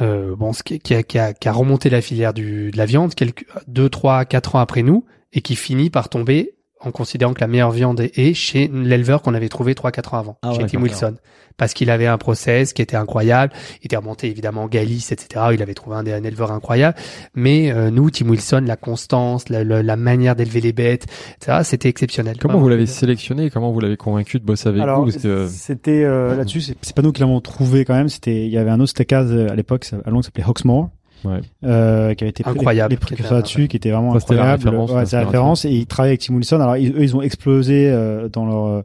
Euh, bon, qui, qui, a, qui, a, qui a remonté la filière du, de la viande quelques deux, trois, quatre ans après nous, et qui finit par tomber en considérant que la meilleure viande est chez l'éleveur qu'on avait trouvé trois, quatre ans avant, Ah chez ouais, Tim. Wilson. Parce qu'il avait un process qui était incroyable. Il était remonté évidemment en Galice, etc. Il avait trouvé un, un éleveur incroyable. Mais euh, nous, Tim Wilson, la constance, la, la, la manière d'élever les bêtes, etc. C'était exceptionnel. Comment Vraiment. vous l'avez sélectionné Comment vous l'avez convaincu de bosser avec Alors, vous? Que- c'était euh, là-dessus, c'est c'est pas nous qui l'avons trouvé quand même. C'était, il y avait un autre euh, à l'époque à Londres qui s'appelait Hawksmoor, Ouais. euh, qui avait été Incroyable. les, les précurseurs là-dessus, qui était vraiment Ça, c'était la incroyable. référence, Ouais, c'est la référence. Et ils travaillaient avec Tim Wilson. Alors ils, eux, ils ont explosé euh, dans leur euh,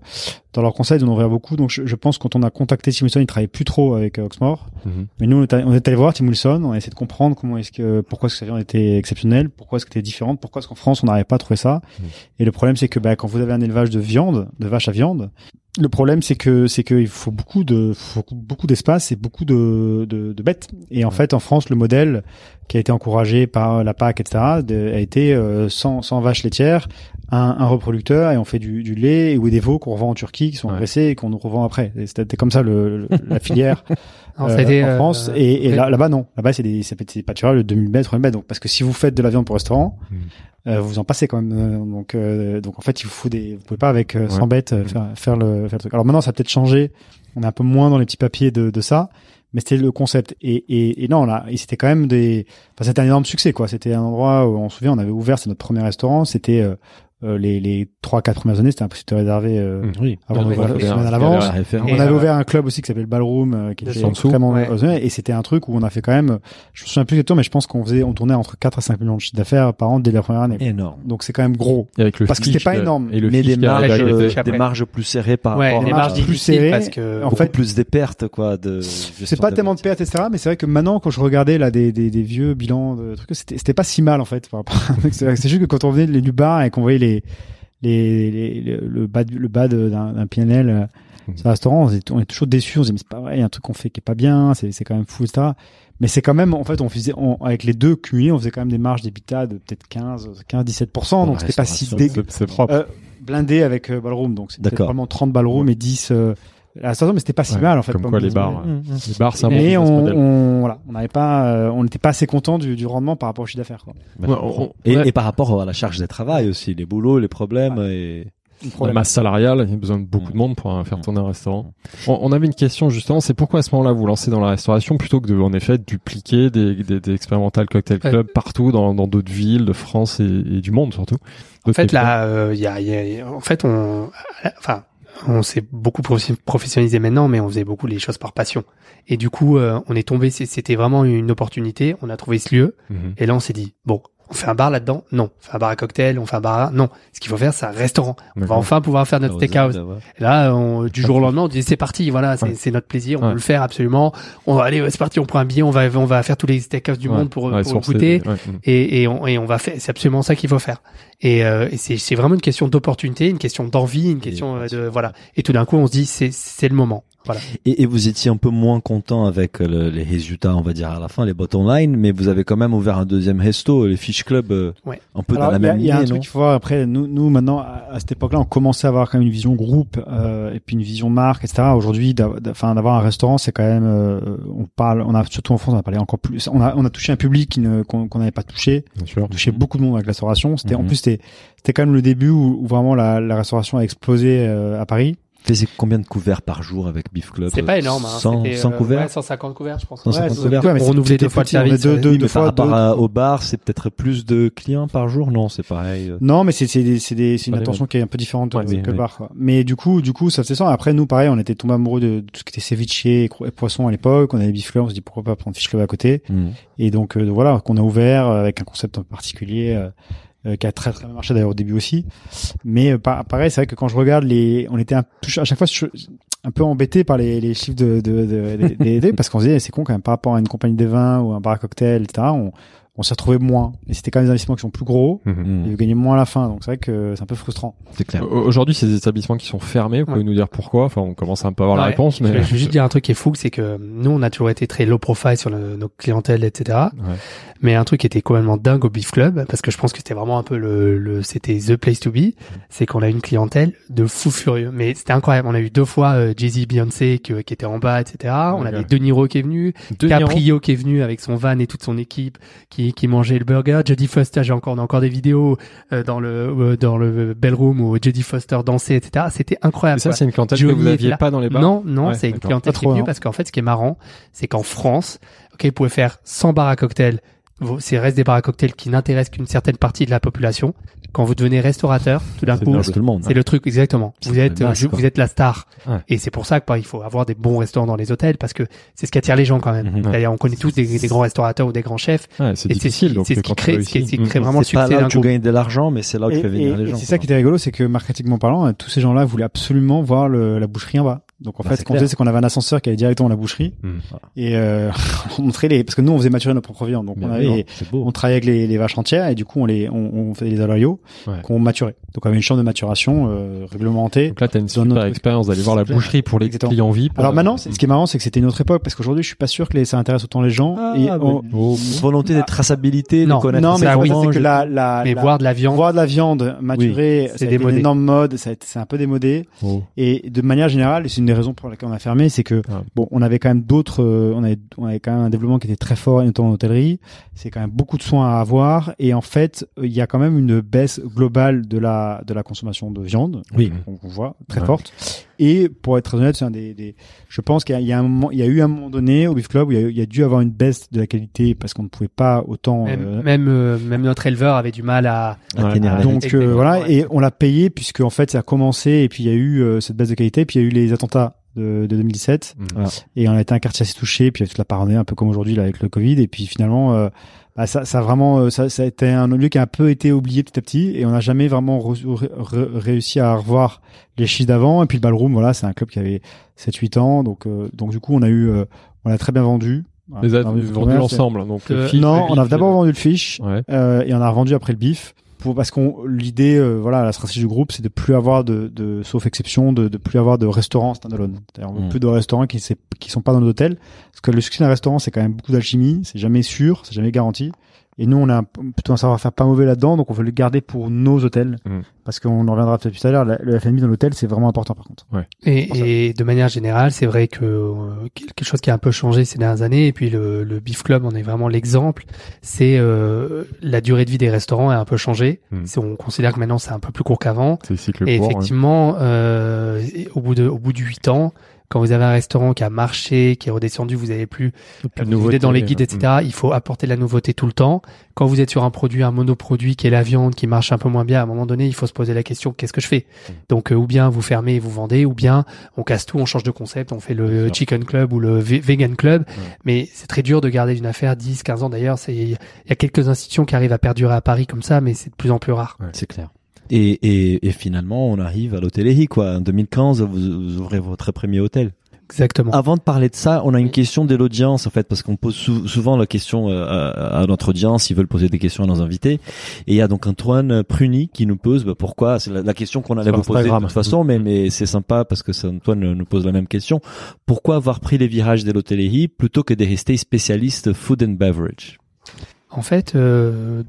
dans leur conseil, ils en ont ouvert beaucoup. Donc je, je pense que quand on a contacté Tim Wilson, il travaillait plus trop avec euh, Hawksmoor. Mhm. Mais nous, on est allé- on est allé voir Tim Wilson, on a essayé de comprendre comment est-ce que, pourquoi est-ce que sa viande était exceptionnelle, pourquoi est-ce qu'elle était différente, pourquoi est-ce qu'en France on n'arrivait pas à trouver ça. Mhm. Et le problème, c'est que, bah, quand vous avez un élevage de viande, de vache à viande, le problème, c'est que, c'est qu'il faut beaucoup de, faut beaucoup d'espace et beaucoup de, de, de bêtes. Et en Ouais. fait, en France, le modèle qui a été encouragé par la PAC, etc., de- a été euh, 100, 100 vaches laitières, un, un reproducteur, et on fait du, du lait ou des veaux qu'on revend en Turquie, qui sont Ouais. engraissés et qu'on nous revend après. C'était comme ça le, le- la filière Non, euh, c'était, en euh, France et, et là, là-bas non là-bas c'est des tu vois le 2000 mètres 3000 mètres donc parce que si vous faites de la viande pour restaurant Mhm. euh, vous en passez quand même euh, donc euh, donc en fait il vous faut des vous pouvez pas avec euh, 100 Ouais. bêtes euh, faire faire le faire le truc alors maintenant ça a peut-être changé on est un peu moins dans les petits papiers de, de ça mais c'était le concept. Et, et, et non là c'était quand même des enfin c'était un énorme succès quoi. C'était un endroit où on se souvient on avait ouvert c'est notre premier restaurant. C'était euh, euh, les les trois quatre premières années c'était impossible de réserver euh, Mhm. Oui. avant ouais, semaine à l'avance on avait ouvert un club aussi qui s'appelle Ballroom, euh, qui était extrêmement Ouais. et c'était un truc où on a fait quand même, je me souviens plus exactement, mais je pense qu'on faisait, on tournait entre 4 à 5 millions de chiffres d'affaires par an dès la première année. Énorme. Donc c'est quand même gros. Et avec le Parce que c'était pas énorme, Et le mais des marges, euh, des marges plus serrées par Ouais, rapport des marges plus serrées. parce que En fait- plus des pertes quoi de C'est pas tellement de pertes, etc. Mais c'est vrai que maintenant, quand je regardais là des, des, des vieux bilans de trucs, c'était, c'était pas si mal en fait. par rapport à- c'est c'est juste que quand on venait du bar et qu'on voyait les, les, les, les- le bas, le bas d'un, PNL sur un restaurant, on est, on est toujours déçus. On se dit mais c'est pas vrai, il y a un truc qu'on fait qui est pas bien, c'est, c'est quand même fou, etc. Mais c'est quand même, en fait, on faisait, on- avec les deux cumulés, on faisait quand même des marges d'habitat de peut-être 15, 15, 17%. donc Ouais, c'était pas c'est si dégueu. C'est- C'est propre. Euh, blindé avec euh, ballroom, donc c'était D'accord. vraiment 30 ballroom et 10 euh, à la station, mais c'était pas si Ouais, mal en fait. Comme quoi les bars, model. euh, les bars, c'est un bon Mais on, on voilà, on n'avait pas, euh, on n'était pas assez content du, du rendement par rapport au chiffre d'affaires. quoi. Ouais, et, ouais. et par rapport à la charge de travail aussi, les boulots, les problèmes et La masse salariale, il y a besoin de beaucoup de monde pour euh, faire Mm. tourner un restaurant. On, on avait une question justement, c'est pourquoi à ce moment-là vous lancez dans la restauration plutôt que de en effet dupliquer des, des, des expérimental cocktail Ouais. clubs partout dans dans d'autres villes de France et, et du monde surtout? En fait, là, euh, il y, a, il y a- en fait, on, enfin, on s'est beaucoup professionnalisé maintenant, mais on faisait beaucoup les choses par passion. Et du coup, euh, on est tombé, c'était vraiment une opportunité. On a trouvé ce lieu, Mhm. et là, on s'est dit, bon, on fait un bar là-dedans? Non. On fait un bar à cocktail, on fait un bar à... Non. Ce qu'il faut faire, c'est un restaurant. On va enfin pouvoir faire notre steakhouse. Et là, on- du jour au lendemain, on dit c'est parti, voilà, c'est Ouais. notre plaisir, on Ouais. peut le faire absolument. On va aller, c'est parti, on prend un billet, on va, on va faire tous les steakhouses du Ouais. monde pour, pour goûter. mhm. Et, et, on, et on va faire, c'est absolument ça qu'il faut faire. Et, euh, et c'est c'est vraiment une question d'opportunité, une question d'envie, une question euh, de voilà. Et tout d'un coup, on se dit c'est c'est le moment. Voilà. Et, et vous étiez un peu moins content avec euh, le- les résultats, on va dire à la fin, les bottom line, mais vous avez quand même ouvert un deuxième resto, les Fish Club, euh, Ouais. un peu Alors, dans la même Il y a un truc qu'il faut voir après. Nous, nous maintenant, à, à cette époque-là, on commençait à avoir quand même une vision groupe euh, et puis une vision marque, etc. Aujourd'hui, enfin, d'avoir un restaurant, c'est quand même. euh, on parle, on a surtout en France, on a parlé encore plus. On a, on a touché un public qu'on n'avait pas touché. Bien sûr. On touchait beaucoup de monde avec la restauration. C'était en Mhm. plus, c'était c'était quand même le début où, où vraiment la, la restauration a explosé euh, à Paris. Faisait combien de couverts par jour avec Beef Club? C'est pas énorme. Hein. 100, C'était, 100 euh, couverts? ouais, 150 couverts, je pense. 150 Ouais, couverts. Ouais, mais renouveler c'était deux fois le on service. deux- deux- Oui, mais fois, par rapport deux- au bar, c'est peut-être plus de clients par jour? Non, c'est pareil. Non, mais c'est c'est des- c'est des- c'est une attention qui est un peu différente Ouais, mais- que le bar. Quoi. Mais du coup, du coup, ça faisait ça. Après, nous, pareil, on était tombé amoureux de, de tout ce qui était ceviche et, poisson à l'époque. On avait Beef Club, on se dit pourquoi pas prendre Fish Club à côté. Mm. Et donc euh, voilà, qu'on a ouvert euh, avec un concept en particulier euh, euh, qui a très très bien marché d'ailleurs au début aussi. Mais euh, pa- pareil, c'est vrai que quand je regarde les, on était un, à chaque fois un peu embêté par les, les chiffres de, de, de- des- des- des- parce qu'on se disait c'est con quand même par rapport à une compagnie de vin ou un bar à cocktail, etc. On, on s'est retrouvé moins. Et c'était quand même des investissements qui sont plus gros. Mhm. Mm. Et vous gagnez moins à la fin, donc c'est vrai que c'est un peu frustrant. C'est clair. Au- Aujourd'hui, ces établissements qui sont fermés, vous pouvez Ouais. nous dire pourquoi? Enfin, on commence un peu à avoir la réponse, Je vais, mais je vais juste dire un truc qui est fou, c'est que nous, on a toujours été très low profile sur le- nos clientèles, etc. Ouais. Mais un truc qui était complètement dingue au Beef Club, parce que je pense que c'était vraiment un peu le, le c'était the place to be, c'est qu'on a une clientèle de fous furieux. Mais c'était incroyable. On a eu deux fois euh, Jay-Z, Beyoncé qui, qui était en bas, etc. On avait De Niro qui est venu, De Niro. Caprio qui est venu avec son van et toute son équipe qui, qui mangeait le burger. Jodie Foster, j'ai encore, on a encore des vidéos euh, dans le euh, dans le bellroom où Jodie Foster dansait, etc. C'était incroyable. Et ça, c'est une clientèle que Johnny vous était aviez là. pas dans les bars? Non, non, Ouais, c'est une clientèle qui est venue hein. parce qu'en fait, ce qui est marrant, c'est qu'en France, ok, vous pouvez faire 100 bars à cocktail. Vous- C'est reste des bars à cocktail qui n'intéressent qu'une certaine partie de la population. Quand vous devenez restaurateur, tout d'un coup, le monde. c'est le truc exactement. Vous êtes, vous êtes la star, Ouais. et c'est pour ça que bah, il faut avoir des bons restaurants dans les hôtels parce que c'est ce qui attire les gens quand même. Mhm. D'ailleurs, on connaît tous des, des grands restaurateurs ou des grands chefs, Ouais, c'est et c'est ce difficile. c'est ce qui crée, ce qui, qui crée Mm. vraiment le C'est pas succès là où tu gagnes de l'argent, mais c'est là où tu fais venir les et gens. c'est ça qui était rigolo, c'est que marketingment parlant, tous ces gens-là voulaient absolument voir le, la boucherie en bas. Donc en Bah, fait, ce qu'on faisait, c'est qu'on avait un ascenseur qui allait directement à la boucherie Mm. et euh, on montrait les, parce que nous on faisait maturer notre propre viande, donc on, avait, on travaillait avec les, les vaches entières et du coup on les, on, on faisait des aloyaux Ouais. qu'on maturait. Donc on avait une chambre de maturation euh, réglementée. Donc là, t'as une Dans super notre- expérience d'aller voir la boucherie pour les Exactement. clients VIP. Alors Euh, maintenant, ce qui est marrant, c'est que c'était une autre époque parce qu'aujourd'hui, je suis pas sûr que les, ça intéresse autant les gens. Ah, et on- Oh. volonté de traçabilité, Non. de connaître non, mais oui, que la, la, Mais la- voir de la viande, voir de la viande maturée, c'est une énorme mode, c'est un peu démodé. Oh. Et de manière générale, c'est une des raisons pour lesquelles on a fermé, c'est que Ah. bon, on avait quand même d'autres, euh, on avait, on avait quand même un développement qui était très fort, et notamment en hôtellerie. C'est quand même beaucoup de soins à avoir, et en fait, il y a quand même une baisse globale de la de la consommation de viande. Oui. On, on voit très Ouais. forte. Et pour être très honnête, c'est un des, des je pense qu'il y a, il y a un moment, il y a eu un moment donné au Beef Club où il y a, il y a dû avoir une baisse de la qualité parce qu'on ne pouvait pas autant. même, euh, même, euh, même notre éleveur avait du mal à, Ouais. donc euh, voilà, ouais. et on l'a payé puisque en fait ça a commencé et puis il y a eu euh, cette baisse de qualité, puis il y a eu les attentats de, de 2017 Mm. Voilà. et on a été un quartier assez touché, puis il y a toute la paranoïa un peu comme aujourd'hui là avec le Covid et puis finalement euh, bah, ça, ça a vraiment euh, ça, ça a été un lieu qui a un peu été oublié petit à petit et on n'a jamais vraiment re- re- re- réussi à revoir les chiffres d'avant et puis le ballroom voilà c'est un club qui avait 7-8 ans donc euh, donc du coup on a eu euh, on l'a très bien vendu. Les a On a vendu c'est- l'ensemble. Donc, le Euh, fish, Non, le on a d'abord le- vendu le fish Ouais. euh, et on a revendu après le bif pour parce qu'on l'idée euh, voilà la stratégie du groupe c'est de plus avoir de, de sauf exception de, de plus avoir de restaurants standalone c'est-à-dire on veut Mm. plus de restaurants qui qui sont pas dans nos hôtels parce que le succès d'un restaurant c'est quand même beaucoup d'alchimie c'est jamais sûr c'est jamais garanti et nous on a un- plutôt un savoir-faire pas mauvais là-dedans donc on veut le garder pour nos hôtels Mm. parce qu'on en reviendra peut-être tout à l'heure la- le F&B dans l'hôtel c'est vraiment important par contre Et, et de manière générale, c'est vrai que euh, quelque chose qui a un peu changé ces dernières années, et puis le, le Beef Club en est vraiment l'exemple, c'est euh, la durée de vie des restaurants a un peu changé. Mm. On considère que maintenant c'est un peu plus court qu'avant. Et ouais. effectivement, euh, et au bout de au bout de huit ans, quand vous avez un restaurant qui a marché, qui est redescendu, vous avez plus Plus de vous nouveautés, êtes dans les guides, ouais. etc. Il faut apporter de la nouveauté tout le temps. Quand vous êtes sur un produit, un monoproduit qui est la viande, qui marche un peu moins bien, à un moment donné, il faut se poser la question qu'est-ce que je fais? Mm. Donc, euh, ou bien vous fermez et vous vendez, ou bien on casse tout, on change de concept, on fait le chicken club ou le ve- vegan club. Mais c'est très dur de garder une affaire 10, 15 ans. D'ailleurs, c'est- il y a quelques institutions qui arrivent à perdurer à Paris comme ça, mais c'est de plus en plus rare. C'est clair. Et, et, et finalement, on arrive à l'hôtellerie, quoi. En 2015, vous, vous ouvrez votre premier hôtel. Exactement. Avant de parler de ça, on a une question de l'audience, en fait, parce qu'on pose sou- souvent la question euh, à, à notre audience, ils veulent poser des questions à nos invités. Et il y a donc Antoine Pruny qui nous pose, bah, pourquoi, c'est la, la question qu'on allait vous poser de toute façon, mais, mais c'est sympa parce que Antoine nous pose la même question. Pourquoi avoir pris les virages de l'hôtellerie plutôt que de rester spécialiste food and beverage? En fait, euh,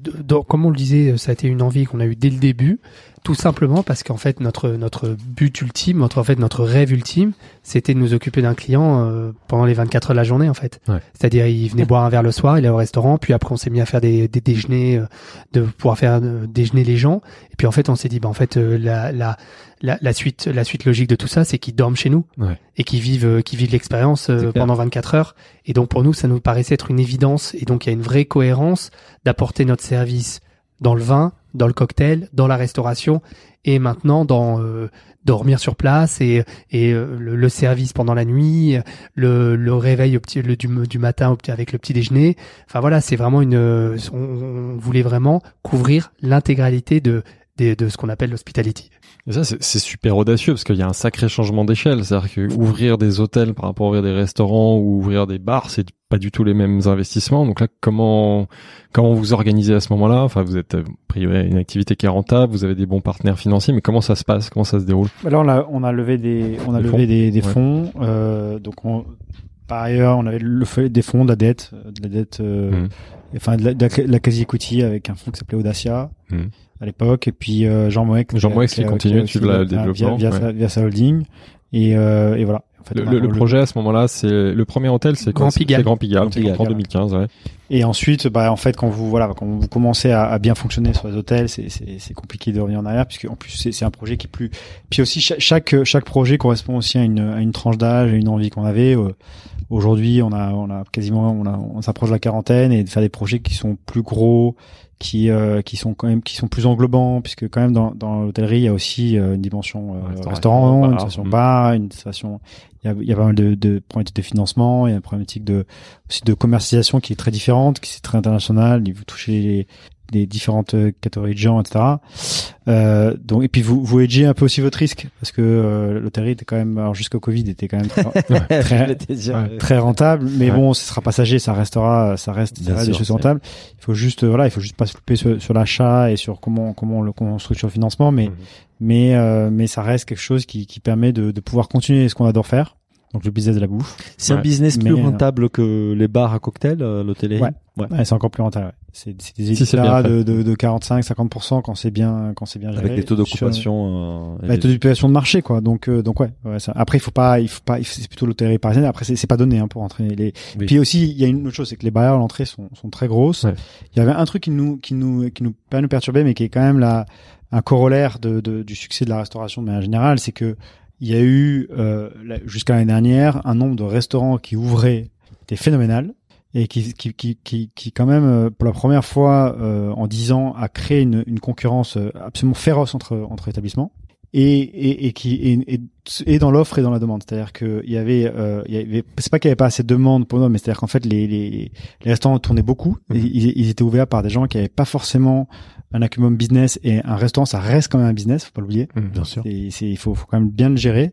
comme on le disait, ça a été une envie qu'on a eue dès le début, tout simplement parce qu'en fait notre notre but ultime, notre en fait notre rêve ultime, c'était de nous occuper d'un client euh, pendant les 24 heures de la journée en fait. Ouais. C'est-à-dire il venait boire un verre le soir, il allait au restaurant, puis après on s'est mis à faire des, des déjeuners, euh, de pouvoir faire euh, déjeuner les gens, et puis en fait on s'est dit bah en fait euh, la, la la la suite la suite logique de tout ça, c'est qu'ils dorment chez nous Ouais. et qu'ils vivent euh, qu'ils vivent l'expérience pendant 24 heures. Et donc pour nous, ça nous paraissait être une évidence. Et donc il y a une vraie cohérence d'apporter notre service dans le vin, dans le cocktail, dans la restauration et maintenant dans euh, dormir sur place et, et euh, le, service pendant la nuit, le, le réveil au petit, le, du, du matin avec le petit déjeuner. Enfin voilà, c'est vraiment une. euh, On, on voulait vraiment couvrir l'intégralité de, de de ce qu'on appelle l'hospitality. Et ça, c'est super audacieux parce qu'il y a un sacré changement d'échelle. C'est-à-dire que ouvrir des hôtels par rapport à ouvrir des restaurants ou ouvrir des bars, c'est pas du tout les mêmes investissements. Donc là, comment comment vous organisez à ce moment-là? Enfin, vous êtes euh, pris une activité qui est rentable, vous avez des bons partenaires financiers, mais comment ça se passe? Comment ça se déroule? Là, on a, on a levé des, on a Des levé fonds des, des Ouais. fonds. euh, donc, on, par ailleurs, on avait le fait des fonds, de la dette, euh, de la dette, euh, Mhm. enfin de la, de la- la quasi-equity avec un fonds qui s'appelait Audacia Mhm. À l'époque, et puis euh, Jean Moek. Jean Moek qui continue de suivre le via- développement, via, ouais. sa, via sa holding, et, euh, et voilà. En fait, Le, le- le projet à ce moment-là, c'est le premier hôtel, c'est Grand Pigalle. Grand Pigalle, en voilà. 2015. Ouais. Et ensuite, bah, en fait, quand vous, voilà, quand vous commencez à, à bien fonctionner sur les hôtels, c'est, c'est, c'est compliqué de revenir en arrière, puisque en plus, c'est, c'est un projet qui est plus. Puis aussi, chaque, chaque, chaque projet correspond aussi à une, à une tranche d'âge, à une envie qu'on avait. Euh, Aujourd'hui, on a, on a quasiment, on a, on s'approche de la quarantaine et de faire des projets qui sont plus gros, qui, euh, qui sont quand même, qui sont plus englobants, puisque quand même dans, dans l'hôtellerie, il y a aussi euh, une dimension euh, restaurant, bar, une dimension mm. bar, une dimension. Il y a, il y a pas mal de, de problématiques de financement, il y a une problématique de aussi de commercialisation qui est très différente, qui est très internationale. Vous touchez les, les différentes euh, catégories de gens, etc. Euh, donc et puis vous vous hedgez un peu aussi votre risque parce que euh, l'hôtellerie était quand même, alors jusqu'au Covid, était quand même très, très, Ouais. très rentable. Mais Ouais. bon, ce sera passager, ça restera, ça reste ça des choses rentables. Il faut juste, euh, voilà, il faut juste pas se louper sur, sur l'achat et sur comment comment on, le, comment on structure le financement, mais Mhm. mais euh, mais ça reste quelque chose qui, qui permet de, de pouvoir continuer ce qu'on adore faire. Donc le business de la bouffe. C'est un business plus Mais, euh, rentable que les bars à cocktail, euh, l'hôtellerie. Ouais. Ouais, c'est encore plus rentable. ouais. C'est des Si états bien de, fait. de, de 45-50% quand c'est bien quand c'est bien géré. Avec des taux d'occupation. euh, Bah, taux d'occupation de marché quoi. Donc euh, donc ouais. ouais, ça. Après il faut pas il faut pas c'est plutôt l'hôtellerie parisienne. Après c'est pas donné hein, pour entrer les. Oui. Puis aussi il y a une autre chose c'est que les barrières à l'entrée sont sont très grosses. Ouais. Il y avait un truc qui nous qui nous qui nous pas nous perturber mais qui est quand même la un corollaire de, de du succès de la restauration de manière générale, c'est que il y a eu euh, jusqu'à l'année dernière un nombre de restaurants qui ouvraient était phénoménal et qui, qui, qui, qui, qui quand même, euh, pour la première fois euh, en dix ans, a créé une, une concurrence euh, absolument féroce entre, entre établissements et, et, et qui et, et, dans l'offre et dans la demande. C'est-à-dire que il y avait, euh, il y avait c'est pas qu'il y avait pas assez de demande pour nous, mais c'est-à-dire qu'en fait les, les, les restaurants tournaient beaucoup. et Mhm. ils, ils étaient ouverts par des gens qui avaient pas forcément un acumen business et un restaurant, ça reste quand même un business, faut pas l'oublier. Bien sûr. Il faut, faut quand même bien le gérer.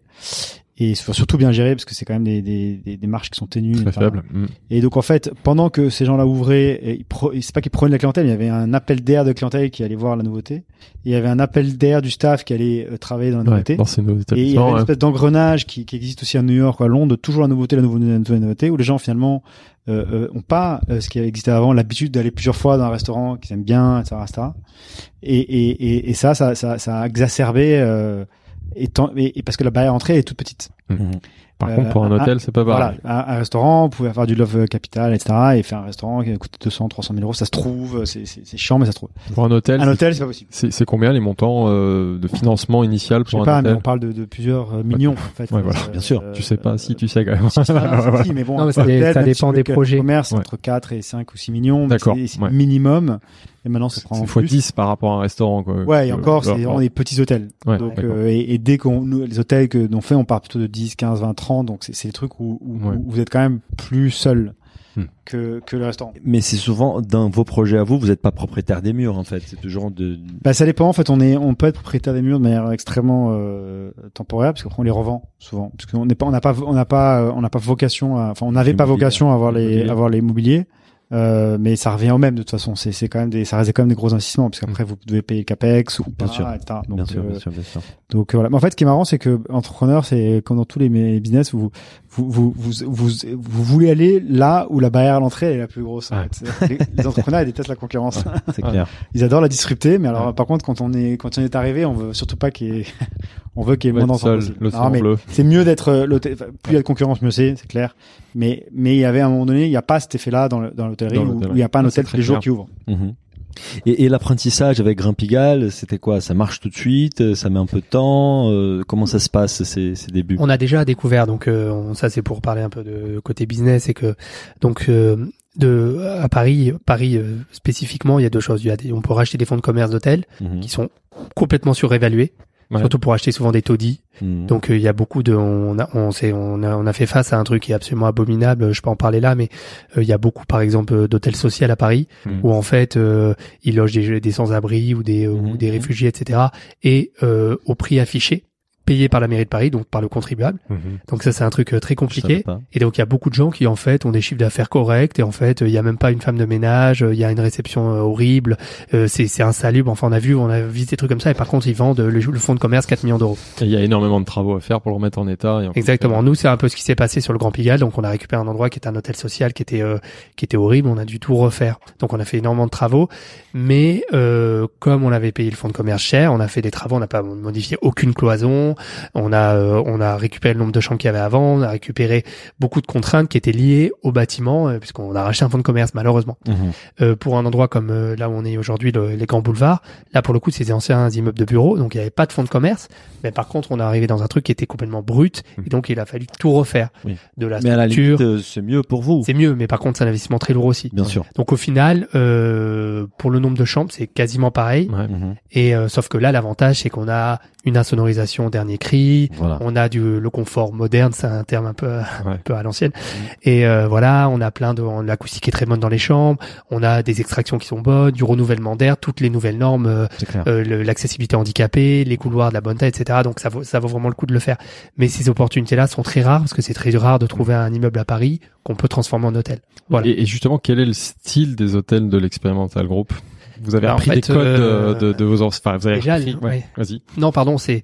Et surtout bien gérer parce que c'est quand même des, des, des, des marges qui sont ténues. Très Enfin, faible. Mm. et donc en fait, pendant que ces gens-là ouvraient, et ils pre- c'est pas qu'ils prenaient la clientèle, il y avait un appel d'air de clientèle qui allait voir la nouveauté. Et il y avait un appel d'air du staff qui allait euh, travailler dans la Ouais, nouveauté. dans ces et il y avait une ouais. espèce d'engrenage qui, qui existe aussi à New York à Londres, toujours la nouveauté, la nouveauté, la nouveauté, la nouveauté, où les gens finalement euh, euh, ont pas euh, ce qui existé avant, l'habitude d'aller plusieurs fois dans un restaurant qu'ils aiment bien, etc., etc. Et, et, et, ça, ça, ça, ça a exacerbé. Euh, et, et parce que la barrière d'entrée est toute petite. Par euh, contre, pour un un- hôtel, c'est pas Voilà, pareil. un, un restaurant, vous pouvez avoir du love capital, etc. Et faire un restaurant qui coûte 200, 300 000 euros, ça se trouve, c'est, c'est, c'est chiant, mais ça se trouve. Pour un hôtel, Un c'est- hôtel, c'est pas possible. c'est c'est combien les montants euh, de financement initial Je sais pour un pas, mais hôtel on parle de, de plusieurs euh, millions, en fait. Ouais, voilà. Euh, Bien sûr. Tu sais pas, euh, si tu sais quand même. Si, Voilà. si, mais bon, Non, mais ça hôtel, dépend si des projets. commerce, Ouais. entre 4 et 5 ou 6 millions. mais D'accord, C'est, c'est ouais. minimum. Et maintenant, ça prend fois plus. 10 par rapport à un restaurant, quoi. Ouais, et Euh, encore, c'est vraiment des petits hôtels. Ouais, donc, euh, et, et dès qu'on, nous, les hôtels que l'on fait, on part plutôt de 10, 15, 20, 30. Donc, c'est, des trucs où, où, Ouais. où vous êtes quand même plus seul Hmm. que, que le restaurant. Mais c'est souvent dans vos projets à vous, vous n'êtes pas propriétaire des murs en fait. C'est toujours de. Bah, ça dépend. En fait, on est, on peut être propriétaire des murs de manière extrêmement euh, temporaire, parce qu'après on les revend souvent, parce qu'on n'est pas, on n'a pas, on n'a pas, euh, on n'a pas vocation, à, enfin, on n'avait pas vocation à avoir les, L'immobilier. avoir les immobiliers. Euh, mais ça revient au même de toute façon. C'est, c'est quand même des, ça reste quand même des gros investissements, parce qu'après vous devez payer le capex ou pas, Bien sûr. Donc, bien sûr, euh, bien sûr, bien sûr. donc euh, voilà. Mais en fait, ce qui est marrant, c'est que entrepreneur, c'est comme dans tous les business, vous vous, vous vous vous vous voulez aller là où la barrière à l'entrée est la plus grosse. en Ouais. fait. C'est- Les, les entrepreneurs ils détestent la concurrence. C'est clair. Ils adorent la disrupter, mais alors Ouais. par contre, quand on est quand on est arrivé, on veut surtout pas qu'il y ait on veut qu'il y ait moins d'enfants c'est mieux d'être euh, plus il y a de concurrence, mieux c'est, c'est clair. Mais mais il y avait à un moment donné, il n'y a pas cet effet-là dans le- dans l'hôtellerie Dans où il n'y a pas un hôtel tous les jours qui ouvre. Mhm. Et, et l'apprentissage avec Grimpigal, c'était quoi? Ça marche tout de suite? Ça met un peu de temps? Euh, Comment ça se passe ces, ces débuts? On a déjà découvert, donc euh, on- ça c'est pour parler un peu de côté business, et que donc euh, de à Paris, Paris euh, spécifiquement, il y a deux choses. Il y a des, on peut racheter des fonds de commerce d'hôtel Mhm. qui sont complètement surévalués, Ouais. surtout pour acheter souvent des taudis. Mhm. Donc euh, il y a beaucoup de, on a, on sait, on a, on a fait face à un truc qui est absolument abominable. Je peux en parler là, mais euh, il y a beaucoup, par exemple, euh, d'hôtels sociaux à Paris Mhm. où en fait euh, ils logent des, des sans-abri ou des, ou Mhm. des réfugiés, etc. Et euh, au prix affiché payé par la mairie de Paris, donc par le contribuable. Donc ça, c'est un truc euh, très compliqué. Et donc il y a beaucoup de gens qui en fait ont des chiffres d'affaires corrects et en fait il y a même pas une femme de ménage, euh, il y a une réception euh, horrible, euh, c'est insalubre. Enfin on a vu, on a visité des trucs comme ça et par contre ils vendent euh, le, le fonds de commerce 4 millions d'euros. Il y a énormément de travaux à faire pour le remettre en état. Et en Exactement. Nous c'est un peu ce qui s'est passé sur le Grand Pigalle. Donc on a récupéré un endroit qui était un hôtel social qui était euh, qui était horrible. On a dû tout refaire. Donc on a fait énormément de travaux, mais euh, comme on avait payé le fonds de commerce cher, on a fait des travaux. On n'a pas modifié aucune cloison. On a euh, on a récupéré le nombre de chambres qu'il y avait avant. On a récupéré beaucoup de contraintes qui étaient liées au bâtiment euh, puisqu'on a racheté un fonds de commerce malheureusement. Mhm. Euh, pour un endroit comme euh, là où on est aujourd'hui, le- les grands boulevards, là pour le coup c'est des anciens immeubles de bureaux, donc il n'y avait pas de fonds de commerce, mais par contre on est arrivé dans un truc qui était complètement brut, et donc il a fallu tout refaire, Oui. de la Mais à la structure. limite, euh, c'est mieux pour vous. C'est mieux, mais par contre c'est un investissement très lourd aussi. Bien sûr. Donc au final, euh, pour le nombre de chambres, c'est quasiment pareil. Ouais. Mhm. Et euh, sauf que là, l'avantage, c'est qu'on a une insonorisation au dernier cri, Voilà. on a du le confort moderne, c'est un terme un peu un peu à l'ancienne. Et euh, voilà, on a plein de l'acoustique est très bonne dans les chambres, on a des extractions qui sont bonnes, du renouvellement d'air, toutes les nouvelles normes, euh, euh, l'accessibilité handicapée, les couloirs de la bonne taille, etc. Donc ça vaut ça vaut vraiment le coup de le faire. Mais ces opportunités-là sont très rares parce que c'est très rare de trouver un immeuble à Paris qu'on peut transformer en hôtel. Voilà. Et, et justement, quel est le style des hôtels de l'expérimental groupe? Vous avez Bah, appris des codes euh, de, de, de vos enfin, vous avez déjà, appris- ouais. ouais. Vas-y. Non, pardon, c'est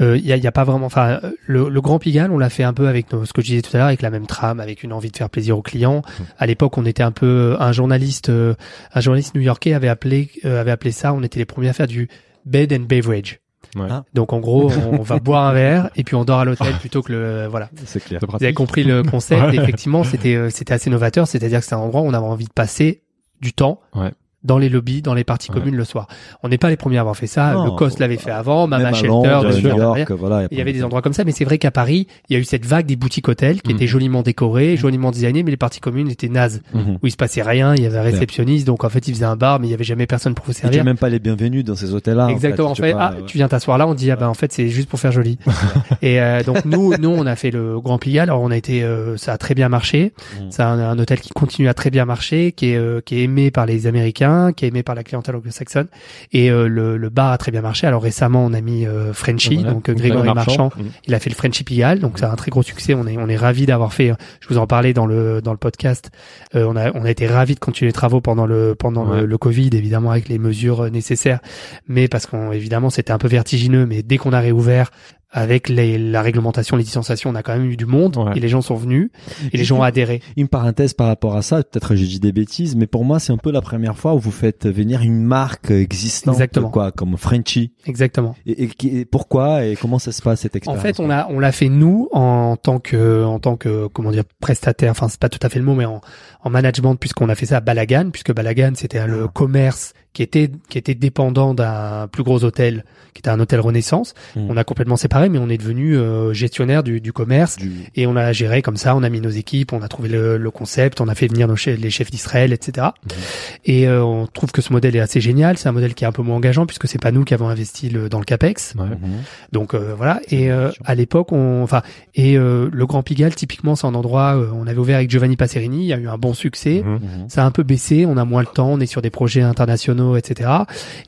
il y, a, y a pas vraiment. Enfin, euh, le, le Grand Pigalle, on l'a fait un peu avec nos- ce que je disais tout à l'heure, avec la même trame, avec une envie de faire plaisir aux clients. À l'époque, on était un peu un journaliste, euh, un journaliste new-yorkais avait appelé euh, avait appelé ça. On était les premiers à faire du bed and beverage. Ouais. Ah. Donc en gros, on va boire un verre et puis on dort à l'hôtel plutôt que le voilà. C'est clair. Vous avez compris le concept. Ouais. Effectivement, c'était euh, c'était assez novateur. C'est-à-dire que c'est un endroit où on avait envie de passer du temps. Ouais. Dans les lobbies, dans les parties Ouais. communes le soir. On n'est pas les premiers à avoir fait ça. Non. le COS l'avait fait avant, Mama Shelter, Londres, de York, voilà. Il y avait des endroits comme ça, mais c'est vrai qu'à Paris, il y a eu cette vague des boutiques hôtels qui Mhm. étaient joliment décorées, joliment designées, mais les parties communes étaient nazes, Mhm. où il se passait rien, il y avait un réceptionniste, donc en fait il faisait un bar, mais il y avait jamais personne pour vous Et servir. n'es même pas les bienvenus dans ces hôtels-là. Exactement. En fait, ah, ouais. tu viens t'asseoir là, on dit ah ben en fait c'est juste pour faire joli. et euh, donc nous, nous on a fait le Grand Pigalle. Alors on a été, euh, ça a très bien marché. Mhm. C'est un, un hôtel qui continue à très bien marcher, qui est euh, qui est aimé par les Américains, qui est aimé par la clientèle anglo-saxonne. Et euh, le, le bar a très bien marché. Alors récemment on a mis euh, Frenchy, Voilà. donc euh, Grégory Marchand. Mhm. Il a fait le Frenchy Pigalle, donc c'est un très gros succès. On est on est ravi d'avoir fait. Je vous en parlais dans le dans le podcast. Euh, on a on a été ravi de continuer les travaux pendant le pendant Ouais. le, le Covid, évidemment avec les mesures nécessaires, mais parce qu'on évidemment c'était un peu vertigineux. Mais dès qu'on a réouvert avec les, la réglementation, les distanciations, on a quand même eu du monde Ouais. et les gens sont venus et les gens ont adhéré. Une parenthèse par rapport à ça, peut-être j'ai dit des bêtises, mais pour moi c'est un peu la première fois où vous faites venir une marque existante, Exactement. quoi, comme Frenchy. Exactement. Et, et qui- et pourquoi et comment ça se passe cette En expérience fait, on a on l'a fait nous en tant que en tant que comment dire prestataire. Enfin, c'est pas tout à fait le mot, mais en, en management puisqu'on a fait ça à Balagan, puisque Balagan c'était le commerce qui était qui était dépendant d'un plus gros hôtel, qui était un hôtel Renaissance. Hmm. On a complètement séparé, mais on est devenu euh, gestionnaire du, du commerce. Du- Et on a géré comme ça, on a mis nos équipes, on a trouvé le, le concept, on a fait venir nos chefs, les chefs d'Israël, etc. Et euh, on trouve que ce modèle est assez génial. C'est un modèle qui est un peu moins engageant puisque c'est pas nous qui avons investi le, dans le capex. Ouais. Donc euh, voilà. Et euh, à l'époque, on, enfin, et euh, le Grand Pigalle, typiquement, c'est un endroit. euh, on avait ouvert avec Giovanni Passerini. Il y a eu un bon succès. Mhm. Mhm. Ça a un peu baissé. On a moins le temps. On est sur des projets internationaux, etc.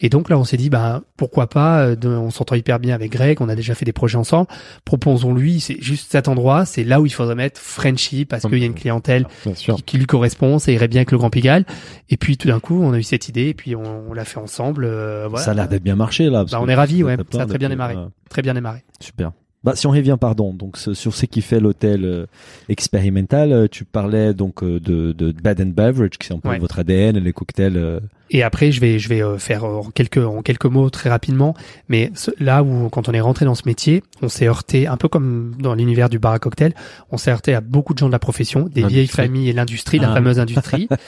Et donc là, on s'est dit, ben pourquoi pas euh, de- On s'entend hyper bien avec Greg. On a déjà fait des projets ensemble. Proposons-lui. C'est juste cet endroit. C'est là où il faudrait mettre Frenchy parce qu'il y a une clientèle sûr. qui, qui lui correspond. Ça irait bien avec le Grand Pigalle. Et puis tout d'un coup, on a eu cette idée. Et puis on, on l'a fait ensemble. euh, voilà. Ça a l'air d'être bien marché là. parce Bah, on est ravis, ouais. Ça a très bien démarré. très bien démarré. Super. Bah, si on revient, pardon, donc sur ce qui fait l'hôtel euh, expérimental, euh, tu parlais donc euh, de, de bed and beverage, qui c'est un peu Ouais. votre ADN, les cocktails. Euh, Et après, je vais, je vais euh, faire euh, en quelques, en quelques mots très rapidement. Mais là où, quand on est rentré dans ce métier, on s'est heurté, un peu comme dans l'univers du bar à cocktail, on s'est heurté à beaucoup de gens de la profession, des vieilles familles et l'industrie, la Ah. fameuse industrie.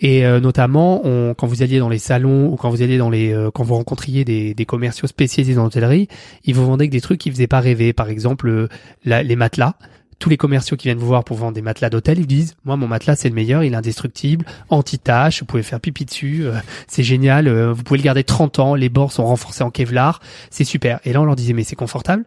Et euh, notamment, on, quand vous alliez dans les salons ou quand vous alliez dans les, euh, quand vous rencontriez des, des commerciaux spécialisés dans l'hôtellerie, ils vous vendaient que des trucs qui faisaient pas rêver. Par exemple, euh, la- les matelas. Tous les commerciaux qui viennent vous voir pour vendre des matelas d'hôtel, ils disent, moi, mon matelas, c'est le meilleur, il est indestructible, anti-tache, vous pouvez faire pipi dessus, euh, c'est génial, euh, vous pouvez le garder 30 ans, les bords sont renforcés en Kevlar, c'est super. Et là, on leur disait, mais c'est confortable?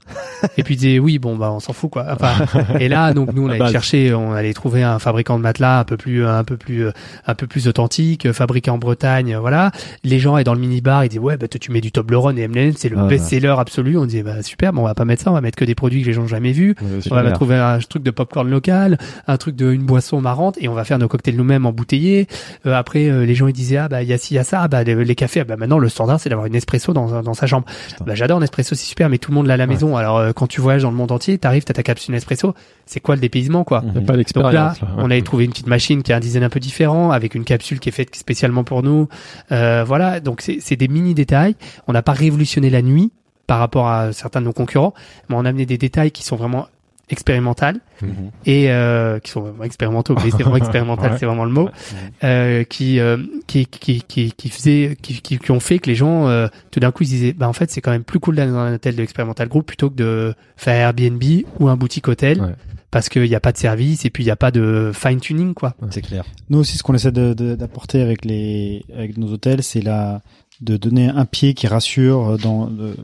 et puis ils disaient, oui, bon, bah, on s'en fout, quoi. Enfin, et là, donc, nous, on allait chercher, on allait trouver un fabricant de matelas un peu plus, un peu plus, euh, un peu plus authentique, euh, fabriqué en Bretagne, euh, voilà. Les gens, et dans le minibar, ils disaient, ouais, bah, tu mets du Toblerone et M&M's, c'est le Ah, best-seller absolu. On disait, bah, super, bon, on va pas mettre ça, on va mettre que des produits que les gens jamais vus. On va trouver un truc de popcorn local, un truc de une boisson marrante et on va faire nos cocktails nous-mêmes embouteillés. Euh, après, euh, les gens ils disaient ah bah il y a ci, il y a ça, Ah, bah les, les cafés, ah, bah maintenant le standard c'est d'avoir une espresso dans, dans sa chambre. Bah j'adore Nespresso, c'est super, mais tout le monde l'a à la maison. Alors euh, quand tu voyages dans le monde entier, t'arrives, t'as ta capsule Nespresso, c'est quoi le dépaysement quoi a pas donc là, l'expérience. là, ouais. on avait trouvé une petite machine qui a un design un peu différent, avec une capsule qui est faite spécialement pour nous. Euh, voilà, donc c'est c'est des mini détails. On n'a pas révolutionné la nuit par rapport à certains de nos concurrents, mais on a amené des détails qui sont vraiment expérimentales Mhm. et euh, qui sont vraiment expérimentaux, mais c'est vraiment expérimental, Ouais. c'est vraiment le mot, euh, qui, euh, qui qui qui qui faisaient, qui, qui, qui ont fait que les gens euh, tout d'un coup ils disaient, bah en fait c'est quand même plus cool d'aller dans un hôtel de expérimental group plutôt que de faire Airbnb ou un boutique hôtel. Ouais. Parce qu'il n'y a pas de service et puis il n'y a pas de fine tuning quoi. C'est clair. Nous aussi, ce qu'on essaie de- de- d'apporter avec les avec nos hôtels, c'est la de donner un pied qui rassure dans le- le-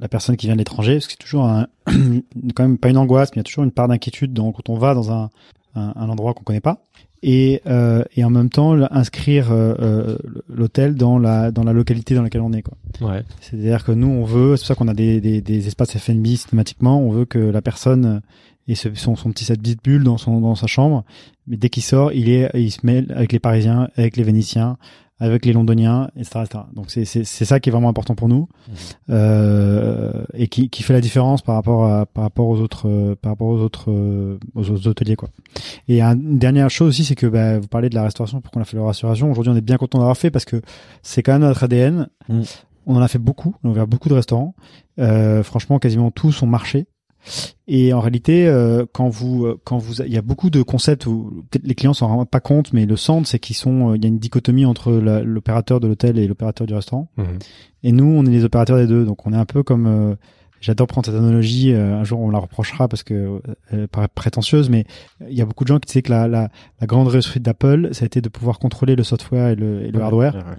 la personne qui vient de l'étranger, parce que c'est toujours un, quand même pas une angoisse, mais il y a toujours une part d'inquiétude dans, quand on va dans un, un, un endroit qu'on connaît pas. Et, euh, et en même temps inscrire euh, euh, l'hôtel dans la dans la localité dans laquelle on est quoi. Ouais. C'est-à-dire que nous, on veut, c'est pour ça qu'on a des, des, des espaces F&B systématiquement, on veut que la personne ait ce- son, son petit cette petite bulle dans son dans sa chambre, mais dès qu'il sort, il est il se mêle avec les Parisiens, avec les Vénitiens, avec les Londoniens, etc. etc. Donc c'est c'est c'est ça qui est vraiment important pour nous euh, et qui qui fait la différence par rapport à par rapport aux autres euh, par rapport aux autres euh, aux autres hôteliers quoi. Et un- une dernière chose aussi, c'est que bah, vous parlez de la restauration, pourquoi on a fait la restauration. Aujourd'hui, on est bien content d'avoir fait parce que c'est quand même notre ADN. Mm. On en a fait beaucoup, on a ouvert beaucoup de restaurants. Euh, franchement, quasiment tous ont marché. Et en réalité, euh, quand vous, euh, quand vous, il y a beaucoup de concepts où peut-être les clients s'en rendent pas compte, mais le centre, c'est qu'ils sont, euh, il y a une dichotomie entre l'opérateur de l'hôtel et l'opérateur du restaurant. Mhm. Et nous, on est les opérateurs des deux, donc on est un peu comme. euh, J'adore prendre cette analogie. euh, un jour, on la reprochera parce que elle paraît prétentieuse, mais il y a beaucoup de gens qui disaient que la, la, la grande réussite d'Apple, ça a été de pouvoir controller le software et le, et le Ouais. hardware. Ouais, ouais.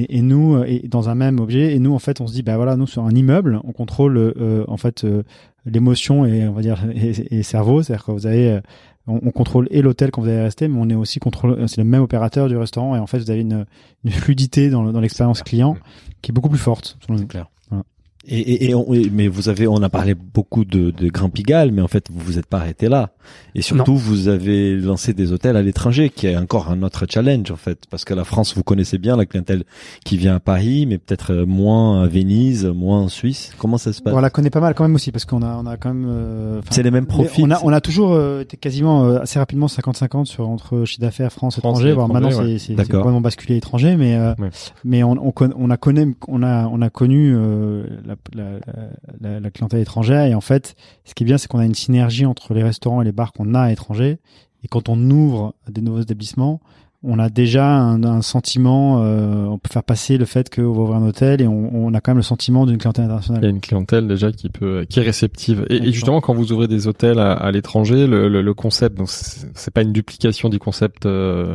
Et, et nous, et dans un même objet, et nous, en fait, on se dit, bah voilà, nous sur un immeuble, on contrôle euh, en fait euh, l'émotion et on va dire et, et cerveau, c'est-à-dire que vous avez, euh, on, on contrôle et l'hôtel quand vous allez rester, mais on est aussi contrôle, c'est le même opérateur du restaurant et en fait, vous avez une, une fluidité dans, dans l'expérience client qui est beaucoup plus forte. selon. C'est clair. Et, et, et on- et- mais vous avez, on a parlé beaucoup de, de Grand Pigalle, mais en fait, vous vous êtes pas arrêté là. Et surtout, vous avez lancé des hôtels à l'étranger, qui est encore un autre challenge, en fait. Parce que la France, vous connaissez bien la clientèle qui vient à Paris, mais peut-être euh, moins à Venise, moins en Suisse. Comment ça se passe? On la connaît pas mal quand même aussi parce qu'on a, on a quand même. euh, C'est les mêmes profils. On a, on a toujours euh, été quasiment euh, assez rapidement 50-50 sur entre chiffre d'affaires France, France étranger. Voire maintenant, ouais. c'est complètement basculé étranger, mais euh, Ouais. mais on, on, on a connu, on a on a connu euh, la, la, la, la clientèle étrangère et en fait, ce qui est bien, c'est qu'on a une synergie entre les restaurants et les bars qu'on a à l'étranger. Et quand on ouvre des nouveaux établissements, on a déjà un, un sentiment, euh, on peut faire passer le fait qu'on va ouvrir un hôtel et on, on a quand même le sentiment d'une clientèle internationale. Il y a une clientèle déjà qui peut, qui est réceptive. Et, et justement, quand vous ouvrez des hôtels à, à l'étranger, le, le, le concept, donc c'est c'est pas une duplication du concept euh,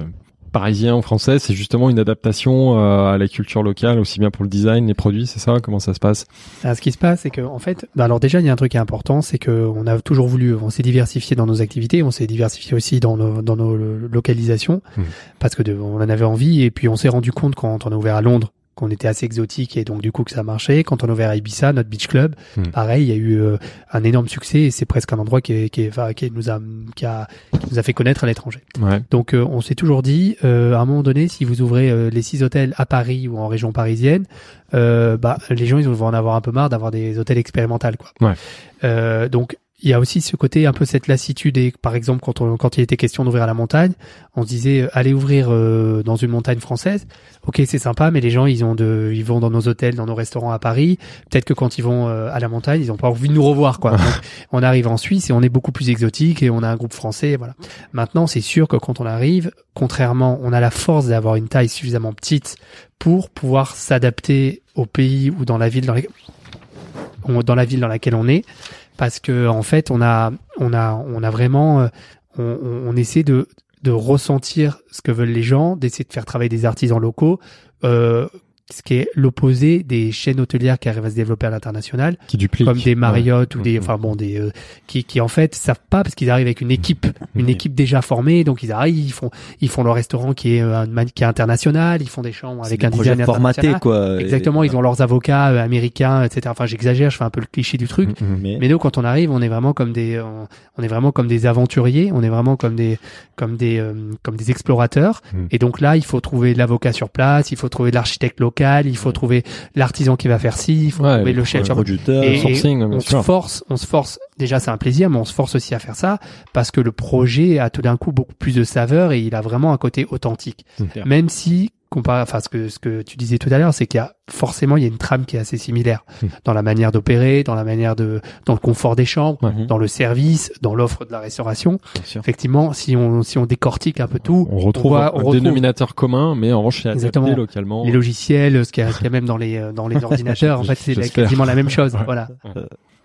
parisien ou français, c'est justement une adaptation euh, à la culture locale, aussi bien pour le design, les produits, c'est ça? Comment ça se passe? Ah, ce qui se passe, c'est que en fait, bah alors déjà, il y a un truc qui est important, c'est que on a toujours voulu, on s'est diversifié dans nos activités, on s'est diversifié aussi dans nos, dans nos lo- localisations, Mhm. parce que de- on en avait envie, et puis on s'est rendu compte quand on a ouvert à Londres qu'on était assez exotique et donc du coup que ça marchait. Quand on a ouvert à Ibiza, notre beach club, Mhm. pareil, il y a eu euh, un énorme succès et c'est presque un endroit qui, est, qui, est- enfin, qui nous a qui a qui nous a fait connaître à l'étranger. Ouais. Donc euh, on s'est toujours dit, euh, à un moment donné, si vous ouvrez les six hôtels à Paris ou en région parisienne, bah les gens ils vont en avoir un peu marre d'avoir des hôtels expérimentaux quoi. Ouais. Donc il y a aussi ce côté un peu cette lassitude et par exemple quand on, quand il était question d'ouvrir à la montagne, on se disait euh, allez ouvrir euh, dans une montagne française. Ok c'est sympa mais les gens ils ont de ils vont dans nos hôtels, dans nos restaurants à Paris. Peut-être que quand ils vont euh, à la montagne ils ont pas envie de nous revoir quoi. Donc, on arrive en Suisse et on est beaucoup plus exotique et on a un groupe français voilà. Maintenant, c'est sûr que quand on arrive, contrairement, on a la force d'avoir une taille suffisamment petite pour pouvoir s'adapter au pays ou dans la ville dans les... dans la ville dans laquelle on est, parce que en fait, on a, on a, on a vraiment, euh, on, essaie de de ressentir ce que veulent les gens, d'essayer de faire travailler des artisans locaux. Euh, ce qui est l'opposé des chaînes hôtelières qui arrivent à se développer à l'international, Qui comme des Marriott ou des, enfin bon, des, euh, qui, qui en fait savent pas parce qu'ils arrivent avec une équipe, une équipe déjà formée, donc ils arrivent, ils font, ils font leur restaurant qui est, euh, qui est international, ils font des chambres avec des un design international. quoi. Exactement, Et- ils ont leurs avocats euh, américains, etc. Enfin, j'exagère, je fais un peu le cliché du truc. Mhm. Mais, Mais nous, quand on arrive, on est vraiment comme des, on, on est vraiment comme des aventuriers, on est vraiment comme des, comme des, euh, comme des explorateurs. Mm. Et donc là, il faut trouver l'avocat sur place, il faut trouver l'architecte local, il faut trouver l'artisan qui va faire ci, il faut Ouais, trouver le chef. le producteur. Et- sourcing, on se force, on se force. Déjà, c'est un plaisir, mais on se force aussi à faire ça parce que le projet a tout d'un coup beaucoup plus de saveur et il a vraiment un côté authentique. Même si, comparé, enfin, ce que, ce que tu disais tout à l'heure, c'est qu'il y a forcément, il y a une trame qui est assez similaire Hmm. dans la manière d'opérer, dans la manière de, dans le confort des chambres, Ouais. dans le service, dans l'offre de la restauration. Effectivement, si on, si on décortique un peu tout, On retrouve voit- un on retrouve dénominateur commun, mais en revanche, c'est adapté localement. les logiciels, ce qu'il y a, ce qu'il y a même dans les, euh, dans les ordinateurs, en fait, c'est quasiment la même chose. Voilà.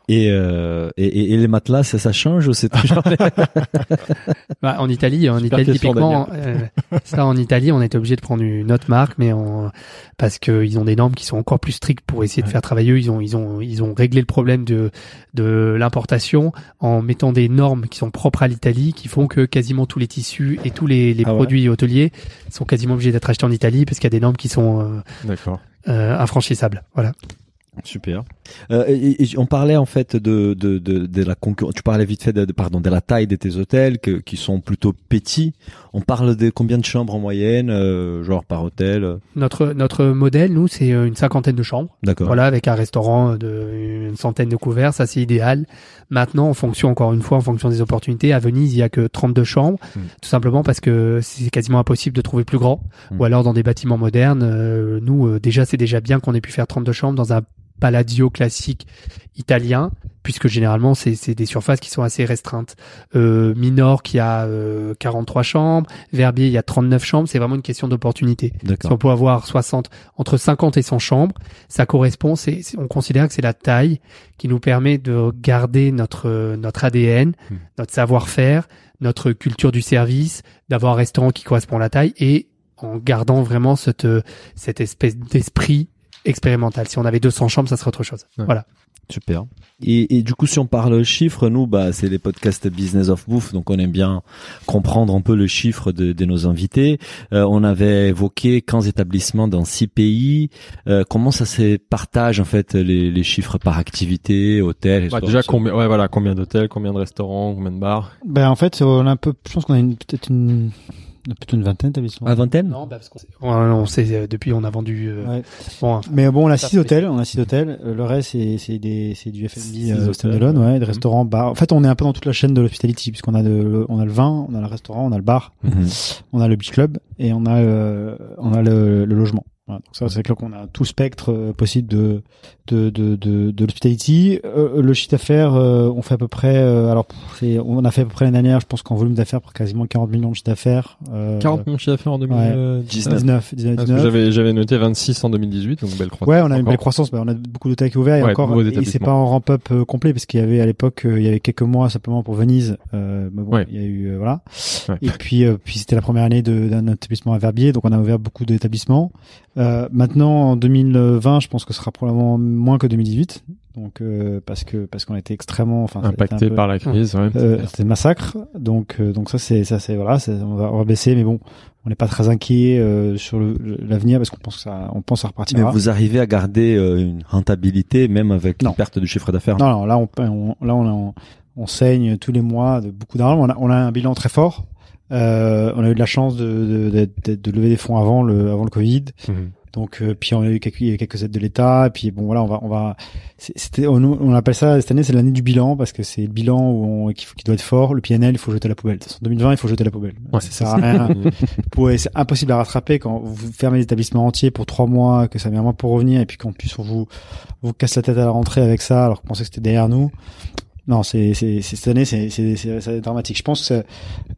Et, euh, et, et- les matelas, ça, ça change ou c'est toujours Bah, en Italie, en Italie typiquement, euh, ça en Italie, on était obligé de prendre une autre marque, mais on, parce que ils ont des normes qui sont encore plus strictes pour essayer de Ouais. faire travailler. eux. Ils ont, ils ont, ils ont réglé le problème de de l'importation en mettant des normes qui sont propres à l'Italie, qui font que quasiment tous les tissus et tous les, les Ah ouais. produits hôteliers sont quasiment obligés d'être achetés en Italie parce qu'il y a des normes qui sont euh, euh, infranchissables. Voilà. Super. Euh, et, et on parlait en fait de de de, de la concurrence. Tu parlais vite fait de, de- pardon de la taille de tes hôtels que, qui sont plutôt petits. On parle de combien de chambres en moyenne, euh, genre par hôtel. euh, Notre notre modèle, nous, c'est euh, une cinquantaine de chambres. D'accord. Voilà, avec un restaurant de une centaine de couverts, ça c'est idéal. Maintenant, en fonction, encore une fois, en fonction des opportunités, à Venise, il y a que 32 chambres, Mm. tout simplement parce que c'est quasiment impossible de trouver plus grand. Mm. Ou alors dans des bâtiments modernes, euh, nous, euh, déjà, c'est déjà bien qu'on ait pu faire 32 chambres dans un Palladio classique italien, puisque généralement, c'est c'est des surfaces qui sont assez restreintes. Euh, Minor qui a euh, 43 chambres, Verbier, il y a 39 chambres, c'est vraiment une question d'opportunité. Si on peut avoir 60, entre 50 et 100 chambres, ça correspond, c'est, on considère que c'est la taille qui nous permet de garder notre, notre ADN, Hmm. notre savoir-faire, notre culture du service, d'avoir un restaurant qui correspond à la taille et en gardant vraiment cette, cette espèce d'esprit expérimental. Si on avait 200 chambres, ça serait autre chose. Ouais. Voilà. Super. Et, et du coup, si on parle chiffres, nous, bah, c'est les podcasts Business of Bouffe, donc on aime bien comprendre un peu le chiffre de, de nos invités. Euh, on avait évoqué 15 établissements dans 6 pays. Euh, comment ça se partage en fait les, les chiffres par activité, hôtel, Bah, déjà combien, ouais, voilà, combien d'hôtels, combien de restaurants, combien de bars? Ben en fait, on a un peu, je pense qu'on a une- peut-être une, plutôt une vingtaine d'établissements. À vingtaine Non, bah, parce qu'on sait, on, on sait, euh, depuis, on a vendu, euh, Ouais. bon, Mais bon, on a six hôtels, on a six hôtels. Euh, Le reste, c'est c'est des c'est du F&B euh, standalone, ouais. ouais, des restaurants, bars. En fait, on est un peu dans toute la chaîne de l'hospitality puisqu'on a de, le- on a le vin, on a le restaurant, on a le bar, Mhm. on a le beach club et on a euh, on a le, le logement. Voilà. Donc ça, c'est clair qu'on a tout spectre euh, possible de de de de, de l'hospitality. Euh, le chiffre d'affaires, euh, on fait à peu près. euh, alors, c'est, on a fait à peu près l'année dernière, je pense qu'en volume d'affaires, pour quasiment 40 millions de chiffre d'affaires. Euh, 40 millions de chiffre d'affaires en 2019. 19, 19, Parce que j'avais, j'avais noté 26 en 2018, donc belle croissance. Ouais, on a une encore. belle croissance. bah, on a beaucoup d'hôtels qui ont ouvert et Ouais, encore, et c'est pas en ramp-up euh, complet parce qu'il y avait à l'époque, euh, il y avait quelques mois simplement pour Venise. Euh, mais bon, Ouais. il y a eu euh, voilà. Ouais. Et puis, euh, puis c'était la première année d'un établissement à Verbier, donc on a ouvert beaucoup d'établissements. Euh, maintenant, en 2020, je pense que ce sera probablement moins que 2018, donc euh, parce que parce qu'on a été extrêmement, enfin, impacté peu- par la crise, ouais. euh, c'était massacre, donc euh, donc ça c'est ça c'est voilà, on va on va baisser, mais bon, on n'est pas très inquiet euh, sur l'avenir parce qu'on pense que ça, on pense à repartir. Mais vous arrivez à garder euh, une rentabilité même avec Non. une perte de chiffre d'affaires Non, non, là on, on là on, on, on saigne tous les mois de beaucoup d'argent. On a, on a un bilan très fort. Euh, on a eu de la chance de, de, d'être- de lever des fonds avant le avant le Covid. Mhm. Donc euh, puis on a eu quelques, il y a eu quelques aides de l'État. Et puis bon voilà, on va on va c'était on, on appelle ça cette année c'est l'année du bilan parce que c'est le bilan où on, qui, qui doit être fort. Le PNL il faut jeter à la poubelle. En 2020 il faut jeter à la poubelle. Ouais. ça sert à rien. C'est impossible à rattraper quand vous fermez l'établissement entier pour trois mois, que ça met un mois pour revenir, et puis qu'en plus on vous vous casse la tête à la rentrée avec ça, alors qu'on pensait que c'était derrière nous. Non, c'est c'est c'est- cette année c'est ça dramatique. Je pense que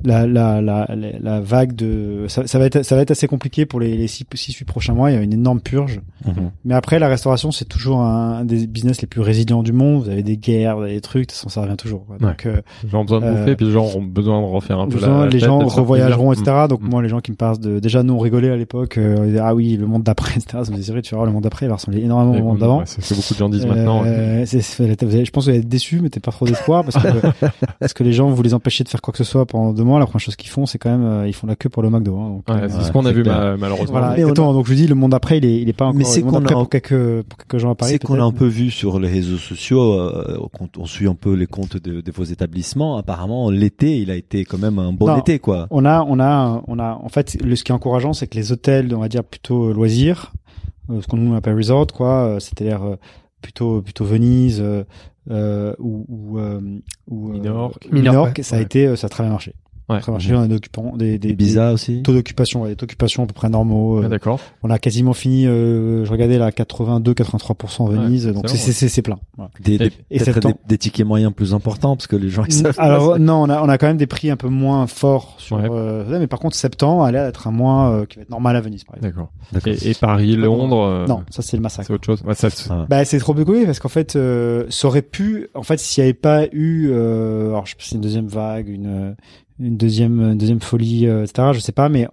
la la la la, vague de ça, ça va être ça va être assez compliqué pour les les six six huit prochains mois. Il y a une énorme purge. Mhm. Mais après la restauration c'est toujours un, des business les plus résilients du monde. Vous avez des guerres, vous avez des trucs, de toute façon, ça revient toujours. quoi. Donc euh, Les gens ont besoin de Euh, bouffer, puis les gens ont besoin de refaire un peu besoin- la, la les tête, gens revoyageront, plaisir. etc. Donc Mm. moi, les gens qui me parlent de, déjà nous on rigolait à l'époque, euh, ah oui, le monde d'après, etc. Ça me disait, tu vas voir, le monde d'après, il va ressembler énormément au monde d'avant. ouais, C'est ce que beaucoup de gens disent maintenant. Euh, c'est- vous allez- je pense que vous allez être déçus, mais t'es pas trop d'espoir parce que, parce que les gens vous les empêchez de faire quoi que ce soit pendant deux mois. La première chose qu'ils font, c'est quand même, euh, ils font la queue pour le McDo. Hein, Ouais, euh, c'est ce qu'on a vu clair. ma- malheureusement. voilà, Mais on a-. Donc je vous dis, le monde d'après, il est, il est pas encore. Mais c'est qu'on a- pour quelques, pour quelques gens à Paris. C'est qu'on a un peu vu sur les réseaux sociaux, euh, quand on suit un peu les comptes de, de vos établissements. Apparemment, l'été, il a été quand même un bon Non. été, quoi. On a, on a, on a. En fait, le, ce qui est encourageant, c'est que les hôtels, on va dire plutôt euh, loisirs, euh, ce qu'on nous appelle resort, quoi, euh, c'est-à-dire euh, plutôt, plutôt Venise euh, euh, ou ou, euh, ou euh, Minorque. Minorque, Minorque, ouais. ça a été, euh, ça a très bien marché. Ouais. Très bien marché. On a des occupants, des, des, Ibiza aussi. des taux d'occupation, ouais, des taux d'occupation à peu près normaux. euh, Ouais, D'accord. on a quasiment fini. Euh, je regardais là, 82-83% Venise, Ouais, donc c'est c'est plein. Voilà. Des, des, Et- peut-être des, des tickets moyens plus importants parce que les gens ils savent Alors ça. non, on a, on a quand même des prix un peu moins forts sur. Ouais. euh, mais par contre, septembre allait être un mois euh, qui va être normal à Venise, par exemple. D'accord. Et, et Paris, Londres. euh, Non, ça c'est le massacre. C'est autre chose. Ouais, ça, c'est- Ah. Bah c'est trop décollé parce qu'en fait, euh, ça aurait pu, en fait, s'il n'y avait pas eu, euh, alors je sais pas si c'est une deuxième vague, une une deuxième une deuxième folie, euh, etc. Je sais pas, mais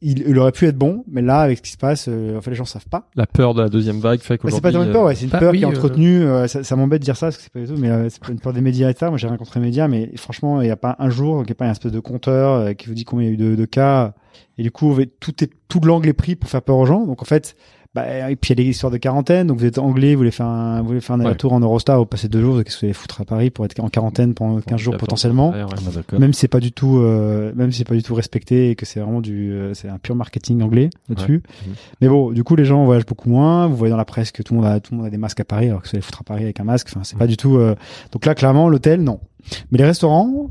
il, il aurait pu être bon. Mais là, avec ce qui se passe, euh, en fait, les gens savent pas. la peur de la deuxième vague fait qu'aujourd'hui. c'est pas une euh, peur, ouais, c'est une bah peur oui, qui est euh, entretenue. euh, ça ça m'embête de dire ça parce que c'est pas du tout, mais euh, c'est pas une peur des médias et ça. Moi, j'ai rencontré les médias, mais franchement, il n'y a pas un jour qu'il n'y ait pas un espèce de compteur euh, qui vous dit combien il y a eu de, de cas. Et du coup, tout est tout l'angle est pris pour faire peur aux gens. Donc en fait, bah, et puis il y a des histoires de quarantaine. Donc vous êtes anglais, vous voulez faire un, vous voulez faire un Ouais. aller-retour en Eurostar, vous passez deux jours, qu'est-ce que vous allez foutre à Paris pour être en quarantaine pendant 15 jours potentiellement. ouais. D'accord. Même si c'est pas du tout, euh, même si c'est pas du tout respecté et que c'est vraiment du, euh, c'est un pur marketing anglais là-dessus. Mhm. Mais bon, du coup, les gens voyagent beaucoup moins. Vous voyez dans la presse que tout le monde a, tout le monde a des masques à Paris, alors que vous allez foutre à Paris avec un masque. Enfin, c'est pas du tout. euh, Donc là, clairement, l'hôtel, non. Mais les restaurants,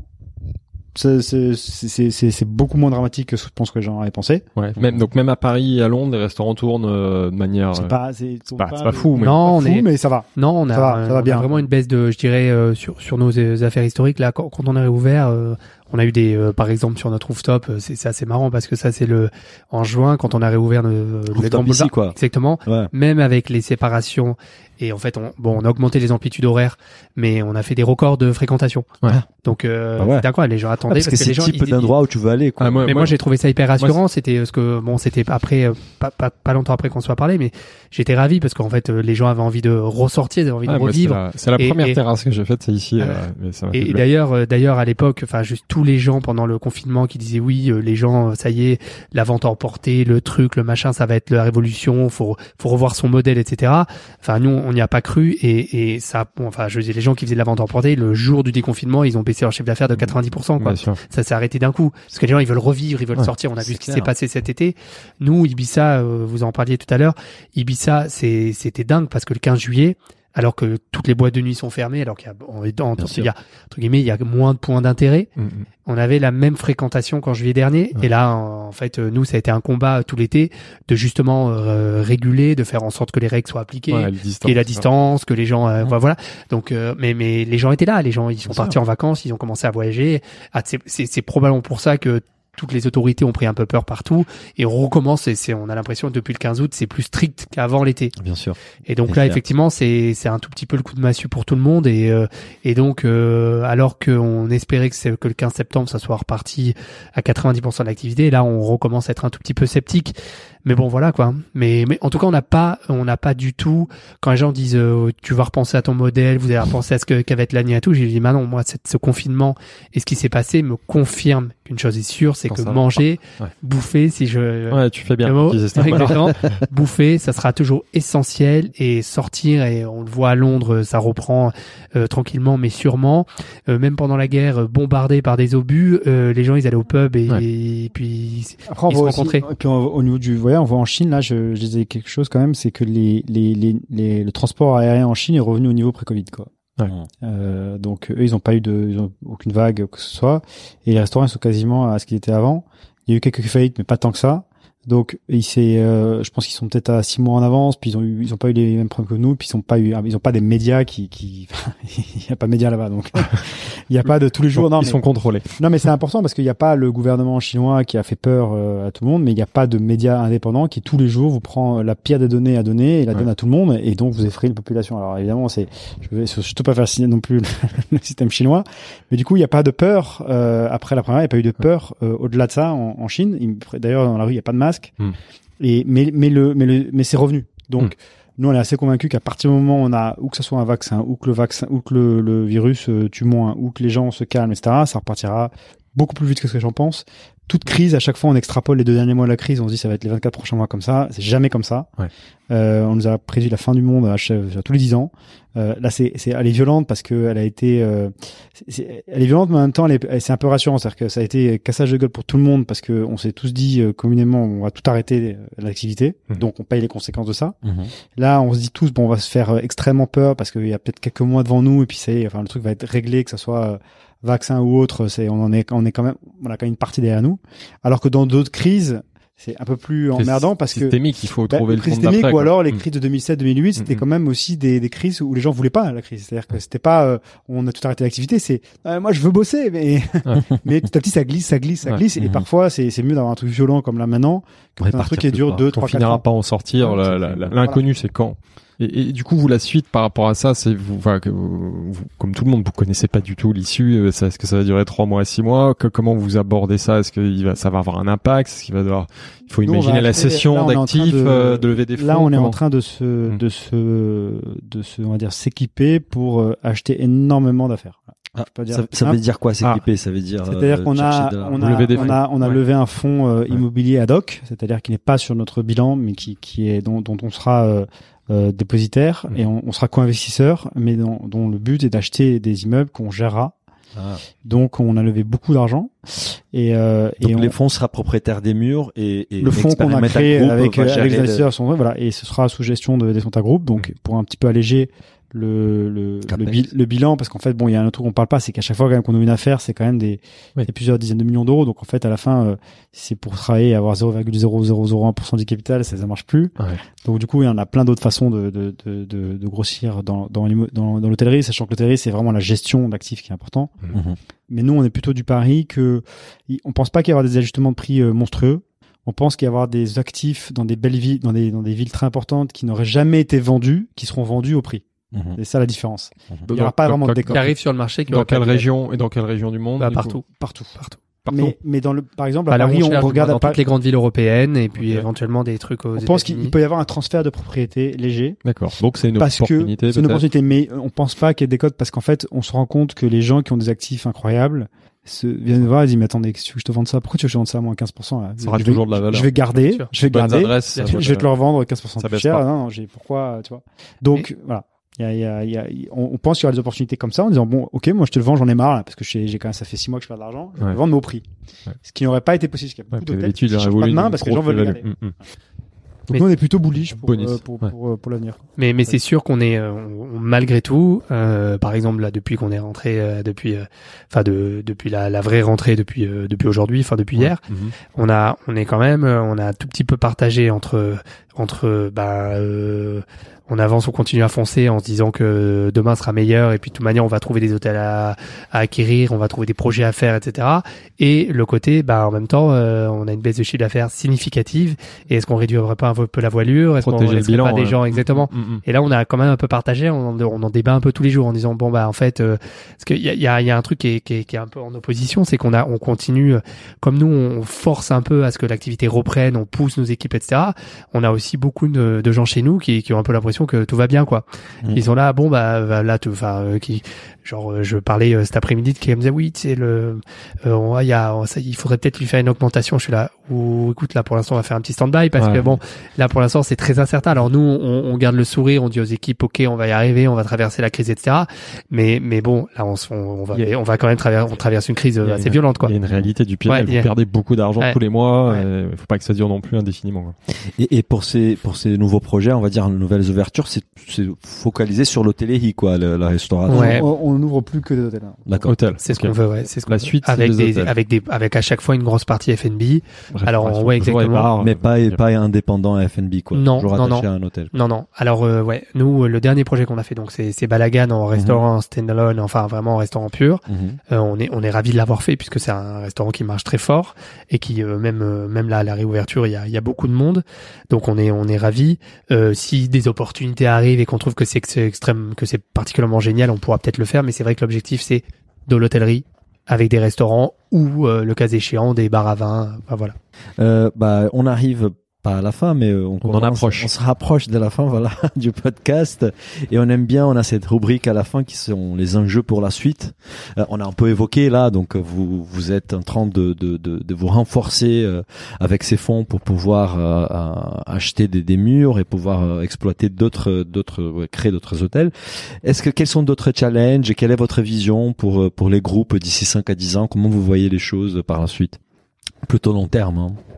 c'est c'est- c'est- c'est- c'est beaucoup moins dramatique que ce que je pense que gens avaient pensé. Ouais. Même, donc même à Paris et à Londres, les restaurants tournent euh, de manière. C'est euh, pas, c'est c'est pas- c'est pas fou, mais- Non, on fou, est, mais ça va. non, on a, Ça va, ça va on a bien. vraiment une baisse de, je dirais, euh, sur sur nos euh, affaires historiques là. Quand, quand on a réouvert, euh, on a eu des, euh, par exemple sur notre rooftop, euh, c'est c'est assez marrant parce que ça c'est le en juin quand on a réouvert le, le Rooftop grand boulevard. quoi. Exactement. Ouais. Même avec les séparations et en fait, on, bon, on a augmenté les amplitudes horaires, mais on a fait des records de fréquentation. Ouais. Donc, euh, Ah ouais. incroyable. Les gens Ah, attendaient parce que c'est les le gens, type d'endroit où tu veux aller, quoi. Ah, moi- mais moi, j'ai trouvé ça hyper rassurant. C'était euh, ce que bon, c'était après euh, pas, pas pas longtemps après qu'on soit parlé, mais j'étais ravi parce qu'en fait euh, les gens avaient envie de ressortir, ils avaient envie Ah, de c'est revivre. la, c'est la première et- terrasse que j'ai faite, c'est ici. Ah, euh, mais ça Et, d'ailleurs, euh, d'ailleurs à l'époque, enfin juste tous les gens pendant le confinement qui disaient oui, euh, les gens, ça y est, la vente emportée, le truc, le machin, ça va être la révolution, faut faut revoir son modèle, etc. Enfin nous, on n'y a pas cru et, et ça, bon, enfin je dis les gens qui faisaient de la vente emportée, le jour du déconfinement, ils ont baissé leur chiffre d'affaires de 90%. Quoi Bien sûr. ça s'est arrêté d'un coup parce que les gens ils veulent revivre ils veulent Ouais, sortir on a vu ce qui s'est passé cet été nous Ibiza euh, vous en parliez tout à l'heure Ibiza c'est c'était dingue parce que le 15 juillet alors que toutes les boîtes de nuit sont fermées alors qu'il y a on est dans- Bien il y a entre guillemets il y a moins de points d'intérêt Mm, mm. on avait la même fréquentation qu'en juillet dernier Ouais. et là en fait nous ça a été un combat tout l'été de justement euh, réguler de faire en sorte que les règles soient appliquées Ouais, et la ça. distance, que les gens, euh, voilà, voilà. Donc, euh, mais mais les gens étaient là, les gens ils sont Bien partis en vacances, ils ont commencé à voyager. Ah, c'est probablement pour ça que toutes les autorités ont pris un peu peur partout et on recommence et c'est on a l'impression que depuis le 15 août c'est plus strict qu'avant l'été Bien sûr. et donc là clair. effectivement c'est c'est un tout petit peu le coup de massue pour tout le monde et euh, et donc euh, alors qu'on espérait que c'est que le 15 septembre ça soit reparti à 90% de l'activité là on recommence à être un tout petit peu sceptique mais bon voilà quoi mais mais en tout cas on n'a pas on n'a pas du tout quand les gens disent euh, tu vas repenser à ton modèle vous allez repenser à ce que qu'avait être l'année et tout j'ai dit bah non moi cette- ce confinement et ce qui s'est passé me confirme qu'une chose est sûre c'est que manger. Ouais. bouffer si je Ouais, tu fais bien. mot. Exactement. Bouffer, ça sera toujours essentiel et sortir et on le voit à Londres, ça reprend euh, tranquillement mais sûrement. Euh, même pendant la guerre, euh, bombardé par des obus, euh, les gens ils allaient au pub et, Ouais. et puis Après, on Ils se aussi, rencontraient. et puis on- au niveau du voyage, on voit en Chine, là, je, je disais quelque chose quand même, c'est que les, les, les, les- le transport aérien en Chine est revenu au niveau pré-Covid, quoi. Ouais. Euh, donc eux, ils n'ont pas eu de, ils ont aucune vague que ce soit, et les restaurants ils sont quasiment à ce qu'ils étaient avant. Il y a eu quelques faillites, mais pas tant que ça. Donc il s'est, euh, je pense qu'ils sont peut-être à six mois en avance, puis ils ont eu, ils ont pas eu les mêmes problèmes que nous, puis ils ont pas eu, ils ont pas des médias qui, qui, il y a pas de médias là-bas, donc il y a pas de tous les jours. Non, Ils mais- sont contrôlés. non, mais c'est important parce qu'il n'y a pas le gouvernement chinois qui a fait peur euh, à tout le monde, mais il n'y a pas de médias indépendants qui tous les jours vous prend la pire des données à donner et la Ouais. donne à tout le monde, et donc vous effrayez la population. Alors évidemment, c'est, je vais surtout pas faire signer non plus le système chinois, mais du coup, il n'y a pas de peur euh, après la première, il n'y a pas eu de peur euh, au-delà de ça en, en Chine. D'ailleurs, dans la rue, il n'y a pas de masque, Hmm. et mais mais le mais le mais c'est revenu. Donc Hmm. nous, on est assez convaincus qu'à partir du moment où on a, ou que ce soit un vaccin, ou que le vaccin, ou que le, le virus euh, tue moins, ou que les gens se calment, etc., ça repartira beaucoup plus vite que ce que j'en pense. Toute crise, à chaque fois, on extrapole les deux derniers mois de la crise, on se dit ça va être les 24 prochains mois comme ça. C'est jamais comme ça. Ouais. Euh, on nous a prévu la fin du monde à, à tous les 10 ans. Euh, là, c'est, c'est, elle est violente parce que elle a été, euh, c'est- elle est violente, mais en même temps, elle est, c'est un peu rassurant. C'est-à-dire que ça a été cassage de gueule pour tout le monde parce que on s'est tous dit euh, communément, on va tout arrêter euh, l'activité. Mhm. Donc, on paye les conséquences de ça. Mhm. Là, on se dit tous, bon, on va se faire euh, extrêmement peur parce qu'il y a peut-être quelques mois devant nous et puis c'est, enfin, le truc va être réglé, que ce soit euh, vaccin ou autre. C'est, on en est, on est quand même, on a quand même une partie derrière nous. Alors que dans d'autres crises, c'est un peu plus emmerdant parce que systémique, il faut bah, trouver le systémiques ou alors les Mm. crises de 2007-2008, c'était quand même aussi des, des crises où les gens voulaient pas la crise. C'est-à-dire que c'était pas, euh, on a tout arrêté l'activité, c'est, euh, moi je veux bosser, mais Ouais. mais petit à petit ça glisse, ça glisse, ça Ouais. glisse, et parfois c'est c'est mieux d'avoir un truc violent comme là maintenant que un truc qui dure quoi. 2, on 3, 4 finira ans. pas en sortir. Ouais, voilà. L'inconnu, c'est quand? Et, et du coup, vous la suite par rapport à ça, c'est vous, enfin, vous, vous- comme tout le monde, vous connaissez pas du tout l'issue. euh, Est-ce que ça va durer trois mois, six mois? Que- Comment vous abordez ça? Est-ce que ça va avoir un impact? Est-ce qu'il va devoir Il faut Nous, on imaginer la on train d'actifs, de- euh, de lever des fonds. Là, on est en train de se, de se, de se, on va dire, s'équiper pour euh, acheter énormément d'affaires. Ah, Je peux dire ça, ça simple. veut dire quoi s'équiper Ça veut dire. C'est-à-dire euh, qu'on a, la- on a, des on a, on a Ouais. levé un fonds euh, immobilier ad hoc, c'est-à-dire qui n'est pas sur notre bilan, mais qui, qui est dont, dont on sera euh, euh, dépositaire et on, on sera co-investisseur, mais dont, dont le but est d'acheter des immeubles qu'on gérera. Ah. Donc, on a levé beaucoup d'argent et, euh, Donc et on, les fonds sera propriétaire des murs et, et le fonds qu'on a créé avec, euh, avec les le- investisseurs sont voilà et ce sera sous gestion de Descenta Group donc pour un petit peu alléger le le, le, Capex. bi- le bilan parce qu'en fait bon il y a un autre truc qu'on parle pas c'est qu'à chaque fois quand même qu'on ouvre une affaire c'est quand même des, Oui. des plusieurs dizaines de millions d'euros donc en fait à la fin euh, c'est pour travailler et avoir 0,0001% du capital ça ça marche plus Ouais. donc du coup il y en a plein d'autres façons de de, de, de, de grossir dans dans dans, dans l'hôtellerie sachant que l'hôtellerie c'est vraiment la gestion d'actifs qui est important Mhm. mais nous, on est plutôt du pari que on pense pas qu'il y aura des ajustements de prix euh, monstrueux. On pense qu'il y avoir des actifs dans des belles villes, dans des, dans des villes très importantes qui n'auraient jamais été vendus, qui seront vendus au prix. Mhm. C'est ça la différence. Il y Dans- aura pas vraiment de décor. qui arrive sur le marché. Qui Dans quelle région et dans quelle région du monde Bah, du coup partout. Partout. Partout. Partout. Mais, mais dans le, par exemple, à Bah, la Paris, on chère, regarde dans à Paris. toutes les grandes villes européennes et puis éventuellement des trucs aux On pense qu'il peut y avoir un transfert de propriété léger. D'accord. Donc c'est une parce opportunité. que c'est une opportunité, mais on pense pas qu'il y ait des codes parce qu'en fait, on se rend compte que les gens qui ont des actifs incroyables se viennent nous voir et disent mais attendez, que tu veux que je te vende ça? Pourquoi tu veux que je te vende ça à moins 15% là Ça aura je vais, toujours de la valeur. Je vais garder, je vais garder. je, va- je vais te le revendre 15% ça plus cher. Non, non, j'ai pourquoi, tu vois? Donc voilà. Il y a, il y a, il y a, on, on pense qu'il y aura des opportunités comme ça en disant bon, ok, moi je te le vends, j'en ai marre là, parce que j'ai j'ai quand même ça fait six mois que je perds de l'argent, je vais Ouais. le vendre mais au prix. Ouais. Ce qui n'aurait pas été possible. parce qu'il y a Ouais, beaucoup puis d'hôtels L'habitude qui pas de main parce que les gens veulent plus-value. garder. Mm, mm. Donc nous on est plutôt bullish pour euh, pour, ouais. pour, euh, pour l'avenir. Mais mais c'est sûr qu'on est euh, on- malgré tout, euh, par exemple là depuis qu'on est rentré euh, depuis, euh, enfin de depuis la, la vraie rentrée depuis euh, depuis aujourd'hui, enfin depuis hier, Mhm. on a on est quand même on a un tout petit peu partagé entre entre bah euh, on avance, on continue à foncer en se disant que demain sera meilleur et puis de toute manière on va trouver des hôtels à, à acquérir, on va trouver des projets à faire, etc. Et le côté, bah en même temps, euh, on a une baisse de chiffre d'affaires significative. Et est-ce qu'on réduirait pas un peu la voilure? Est-ce qu'on bilan. pas des ouais. gens? Exactement Mm, mm. et là, on a quand même un peu partagé, on en, on en débat un peu tous les jours en disant bon bah en fait, euh, parce qu'il y a, il y, a, y a un truc qui est, qui est, qui est un peu en opposition, c'est qu'on a, on continue, euh, comme nous, on force un peu à ce que l'activité reprenne, on pousse nos équipes, etc. On a aussi beaucoup de, de gens chez nous qui, qui ont un peu l'impression que tout va bien, quoi. Mm. Ils sont là, bon bah là, tout, enfin, euh, qui, genre, euh, je parlais euh, cet après-midi de qui me disait oui, tu sais le, euh, on- il y a, ça, il faudrait peut-être lui faire une augmentation. Je suis là, ou écoute là pour l'instant on va faire un petit stand-by parce Ouais. que bon Là, pour l'instant, c'est très incertain. Alors nous, on, on garde le sourire, on dit aux équipes, ok, on va y arriver, on va traverser la crise, etc. Mais, mais bon, là, on, se- on, on va, a- on va quand même traverser, on traverse une crise assez une- violente, quoi. Il y a une réalité du Ouais, y a- Vous perdez beaucoup d'argent Ouais. tous les mois. Ouais. Il faut pas que ça dure non plus indéfiniment. quoi. Et, et pour ces pour ces nouveaux projets, on va dire nouvelles c'est c'est focalisé sur l'hôtellerie, quoi, le- la restauration. Ouais. On n'ouvre plus que des hôtels. hein. D'accord. Hôtel. C'est ce Ok. qu'on veut, ouais. C'est ce qu'on La veut. suite, c'est avec des, avec des, avec à chaque fois une grosse partie F&B. Alors, ouais, exactement. bars, Mais pas, pas indépendant F&B, quoi. Non, Toujours non, attaché non. à un hôtel. Non, non. Alors, euh, ouais, nous, euh, le dernier projet qu'on a fait, donc, c'est, c'est Balagan en restaurant standalone, enfin, vraiment en restaurant pur. Mhm. Euh, on est, on est ravi de l'avoir fait puisque c'est un restaurant qui marche très fort et qui, euh, même, euh, même là, à la réouverture, il y a, il y a beaucoup de monde. Donc, on est, on est ravi. Euh, si des opportunités arrivent et qu'on trouve que c'est extrême, que c'est particulièrement génial, on pourra peut-être le faire. Mais c'est vrai que l'objectif, c'est de l'hôtellerie avec des restaurants ou, euh, le cas échéant, des bars à vin. Enfin, voilà. Euh, bah, on arrive pas à la fin, mais euh, on, On en approche. On se rapproche de la fin, voilà, du podcast. Et on aime bien, on a cette rubrique à la fin qui sont les enjeux pour la suite. Euh, on a un peu évoqué là, donc euh, vous vous êtes en train de de de, de vous renforcer euh, avec ces fonds pour pouvoir euh, euh, acheter des, des murs et pouvoir euh, exploiter d'autres d'autres créer d'autres hôtels. Est-ce que quels sont d'autres challenges et quelle est votre vision pour pour les groupes d'ici 5 à 10 ans? Comment vous voyez les choses par la suite? Plutôt long terme. Hein.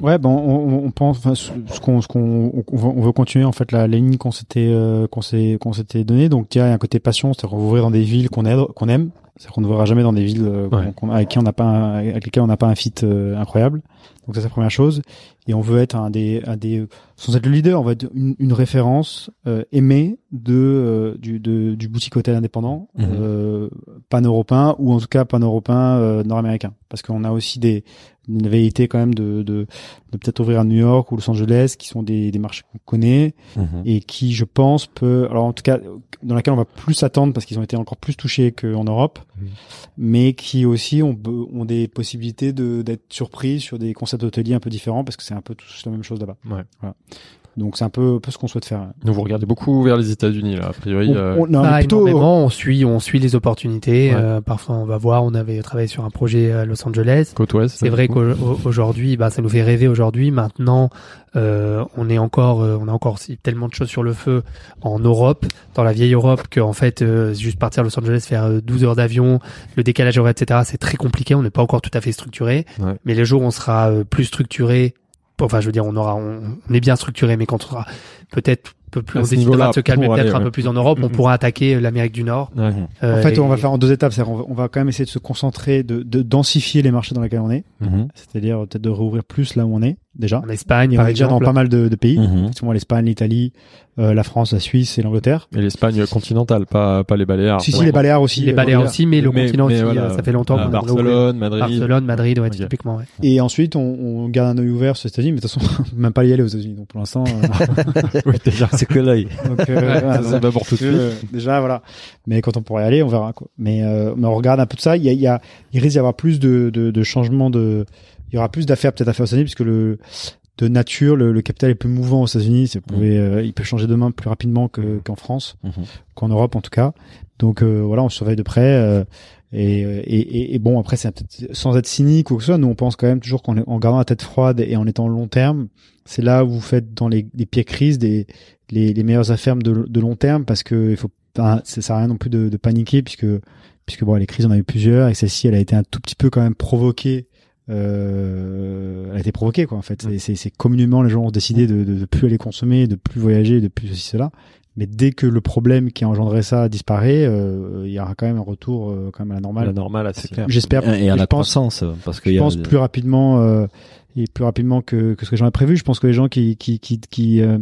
Ouais, bon, on, on pense, enfin, ce ce qu'on, ce qu'on, on, veut- on veut continuer en fait la, la ligne qu'on s'était, euh, qu'on s'est, qu'on s'était donné. Donc, il y a un côté passion, c'est-à-dire qu'on ouvrir dans des villes qu'on aide, qu'on aime. C'est-à-dire qu'on ne verra jamais dans des villes euh, Ouais. avec qui on n'a pas, un- avec lesquelles on n'a pas un fit euh, incroyable. Donc ça c'est la première chose. Et on veut être un des, un des, sans être le leader, on va être une, une référence euh, aimée de, euh, du, de, du boutique hôtel indépendant, Mhm. euh, pan-européen ou en tout cas pan-européen euh, nord-américain. Parce qu'on a aussi des, une velléité quand même de, de, de peut-être ouvrir à New York ou Los Angeles, qui sont des, des marchés qu'on connaît et qui, je pense, peut, alors en tout cas, dans laquelle on va plus s'attendre parce qu'ils ont été encore plus touchés qu'en Europe, Mhm. mais qui aussi ont, be- ont des possibilités de d'être surpris sur des concepts hôteliers un peu différents parce que c'est un peu tous la même chose là-bas. Ouais. Voilà. Donc c'est un peu, un peu ce qu'on souhaite faire. Donc vous regardez beaucoup vers les États-Unis là, a priori. On- euh, on- non, mais plutôt, énormément, on suit, on suit les opportunités. Ouais. Euh, parfois, on va voir. On avait travaillé sur un projet à Los Angeles. côte ouest. C'est vrai qu'aujourd'hui, bah, ça nous fait rêver aujourd'hui. Maintenant, euh, on est encore, euh, on a encore tellement de choses sur le feu en Europe, dans la vieille Europe, qu'en fait, euh, juste partir à Los Angeles, faire euh, 12 heures d'avion, le décalage horaire, etc., c'est très compliqué. On n'est pas encore tout à fait structuré. Ouais. Mais les jours où on sera euh, plus structuré, enfin, je veux dire, on aura, on, est bien structuré, mais quand on sera peut-être peu plus, on décidera de se calmer peut-être un peu plus en Europe, on pourra attaquer euh, l'Amérique du Nord. Ouais. Euh, en fait, et- on va faire en deux étapes. C'est-à-dire, on va, on va quand même essayer de se concentrer, de, de densifier les marchés dans lesquels on est. Mhm. C'est-à-dire peut-être de rouvrir plus là où on est déjà. en Espagne, par est déjà dans exemple. pas mal de, de pays. Mhm. Effectivement, l'Espagne, l'Italie, euh, la France, la Suisse et l'Angleterre. Et l'Espagne continentale, pas pas les Baléares. si, si, les Baléares aussi. les Baléares aussi, mais le Mais- continent mais aussi, voilà. ça fait longtemps Ah, qu'on. Barcelone, Madrid. Barcelone, Madrid, ouais, typiquement, ouais. Et ensuite, on, on garde un œil ouvert sur les États-Unis, mais de toute façon, même pas y aller aux États-Unis. Donc pour l'instant, euh, Oui, déjà. C'est que l'œil. donc, euh, d'abord tout de suite. euh, déjà voilà. Mais quand on pourra y aller, on verra quoi. Mais, euh, mais on regarde un peu de ça. Il y a, il y a, il risque d'y avoir plus de, de, de changements de, il y aura plus d'affaires peut-être à faire aux États-Unis puisque le de nature, le, le capital est plus mouvant aux États-Unis. Pouvait, euh, il peut changer demain plus rapidement que, qu'en France, Mhm. qu'en Europe en tout cas. Donc euh, voilà, on surveille de près. euh, et, et, et, et bon, après, c'est sans être cynique ou que ce soit, nous on pense quand même toujours qu'en en gardant la tête froide et en étant long terme, c'est là où vous faites dans les, les pires crises des les, les meilleures affaires de, de long terme parce que il faut pas, ça sert à rien non plus de, de paniquer puisque puisque bon les crises on a eu plusieurs et celle-ci elle a été un tout petit peu quand même provoquée euh, elle a été provoquée quoi en fait. C'est communément les gens ont décidé de, de, de plus aller consommer de plus voyager de plus ceci cela mais dès que le problème qui a engendré ça disparaît euh, il y aura quand même un retour euh, quand même à la normale La normale, assez clair. j'espère Et à je la pense croissance, parce qu'il je y a pense plus rapidement euh, et plus rapidement que, que ce que j'en ai prévu. Je pense que les gens qui qui qui qui, euh,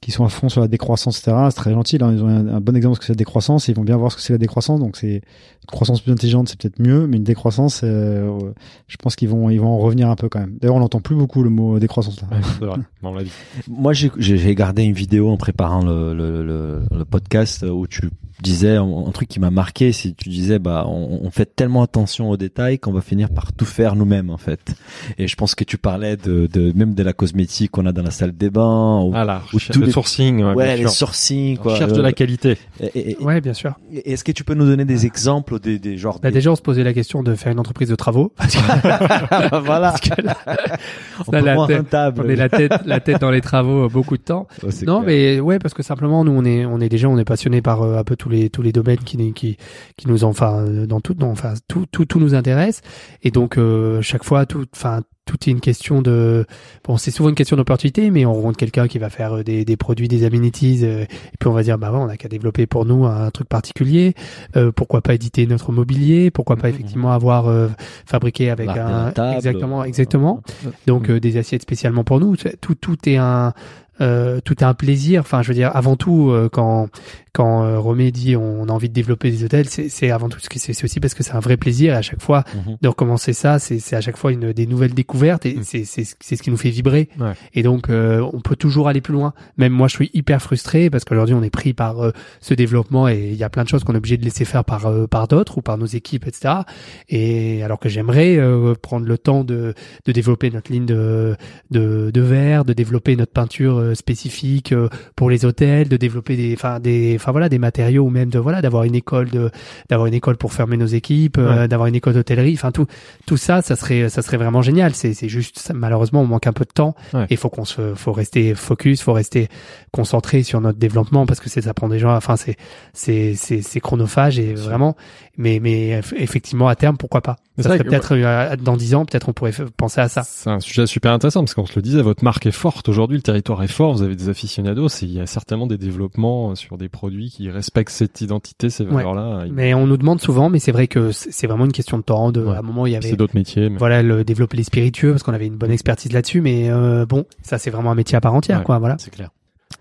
qui sont à fond sur la décroissance, etc. C'est très gentil. Là, ils ont un, un bon exemple de ce que c'est la décroissance. Et ils vont bien voir ce que c'est la décroissance. Donc c'est une croissance plus intelligente, c'est peut-être mieux, mais une décroissance, euh, euh, je pense qu'ils vont ils vont en revenir un peu quand même. D'ailleurs, on n'entend plus beaucoup le mot décroissance là. Ouais, c'est vrai. On l'a dit. Moi, j'ai- j'ai j'ai gardé une vidéo en préparant le, le, le, le podcast où tu disais un, un truc qui m'a marqué, c'est tu disais bah on, on fait tellement attention aux détails qu'on va finir par tout faire nous-mêmes en fait. Et je pense que tu parlais de, de même de la cosmétique qu'on a dans la salle des bains. Ou, Ah là, Ou tous le les- sourcing, ouais, ouais, les sûr. sourcings On quoi. cherche de Euh, la qualité. et- et- Ouais, bien sûr. Est-ce que tu peux nous donner des exemples des, des genres Bah, des- déjà, on se posait la question de faire une entreprise de travaux. Voilà. là, On là, peut la tête- rentable. on est la tête, la tête dans les travaux euh, beaucoup de temps. Non, clair. mais ouais, parce que simplement, nous, on est, on est déjà, on est passionné par euh, un peu tous les, les domaines qui, qui, qui nous, enfin, euh, dans tout, non, enfin, tout, tout, tout nous intéresse. Et donc, euh, chaque fois, tout, enfin, tout est une question de bon c'est souvent une question d'opportunité mais on rencontre quelqu'un qui va faire euh, des, des produits des amenities euh, et puis on va dire bah ouais, on a qu'à développer pour nous un truc particulier euh, pourquoi pas éditer notre mobilier? Pourquoi pas Mhm. effectivement avoir euh, fabriqué avec un table. exactement exactement donc Mhm. euh, des assiettes spécialement pour nous tout tout est un euh, tout est un plaisir. Enfin, je veux dire, avant tout, euh, quand quand euh, Romé dit on a envie de développer des hôtels, c'est avant tout ce que c'est aussi parce que c'est un vrai plaisir. Et à chaque fois, Mhm. de recommencer ça, c'est c'est à chaque fois une des nouvelles découvertes et Mm. c'est ce qui nous fait vibrer. Ouais. Et donc, euh, on peut toujours aller plus loin. Même moi, je suis hyper frustré parce qu'aujourd'hui, on est pris par euh, ce développement et il y a plein de choses qu'on est obligé de laisser faire par euh, par d'autres ou par nos équipes, etc. Et alors que j'aimerais prendre le temps de de développer notre ligne de de, de verre, de développer notre peinture spécifique pour les hôtels, de développer des, enfin des, enfin voilà, des matériaux ou même de voilà, d'avoir une école de, d'avoir une école pour fermer nos équipes, d'avoir une école d'hôtellerie, enfin tout, tout ça, ça serait, ça serait vraiment génial. C'est, c'est juste, ça, malheureusement, on manque un peu de temps Ouais. et faut qu'on se, faut rester focus, faut rester concentré sur notre développement parce que c'est, ça prend des gens, enfin c'est, c'est, c'est, c'est chronophage et vraiment, mais, mais eff- effectivement à terme, pourquoi pas. Ça serait peut-être euh, dans dix ans, peut-être on pourrait penser à ça. C'est un sujet super intéressant parce qu'on se le disait, votre marque est forte aujourd'hui, le territoire est fort, vous avez des aficionados et il y a certainement des développements sur des produits qui respectent cette identité, ces valeurs-là. Mais on nous demande souvent, mais c'est vrai que c'est vraiment une question de temps. De, Ouais. À un moment, il y avait C'est d'autres métiers. Mais... voilà le développer les spiritueux parce qu'on avait une bonne expertise là-dessus, mais euh, bon, ça c'est vraiment un métier à part entière, Ouais. quoi. Voilà. C'est clair.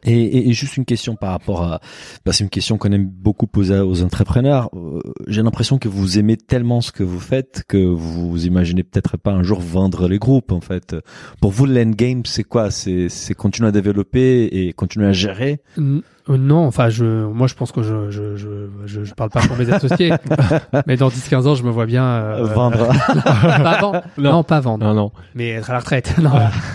Et, et, et juste une question par rapport à, bah, c'est une question qu'on aime beaucoup poser aux entrepreneurs. Euh, J'ai l'impression que vous aimez tellement ce que vous faites que vous imaginez peut-être pas un jour vendre les groupes. En fait, pour vous, l'endgame, c'est quoi? C'est continuer à développer et continuer à gérer? Euh, non, enfin, je, moi, je pense que je, je, je, je, je parle pas pour mes associés, mais dans 10-15 ans, je me vois bien euh, vendre. pas vendre. Non. Non. pas vendre, Non, non. mais être à la retraite. non,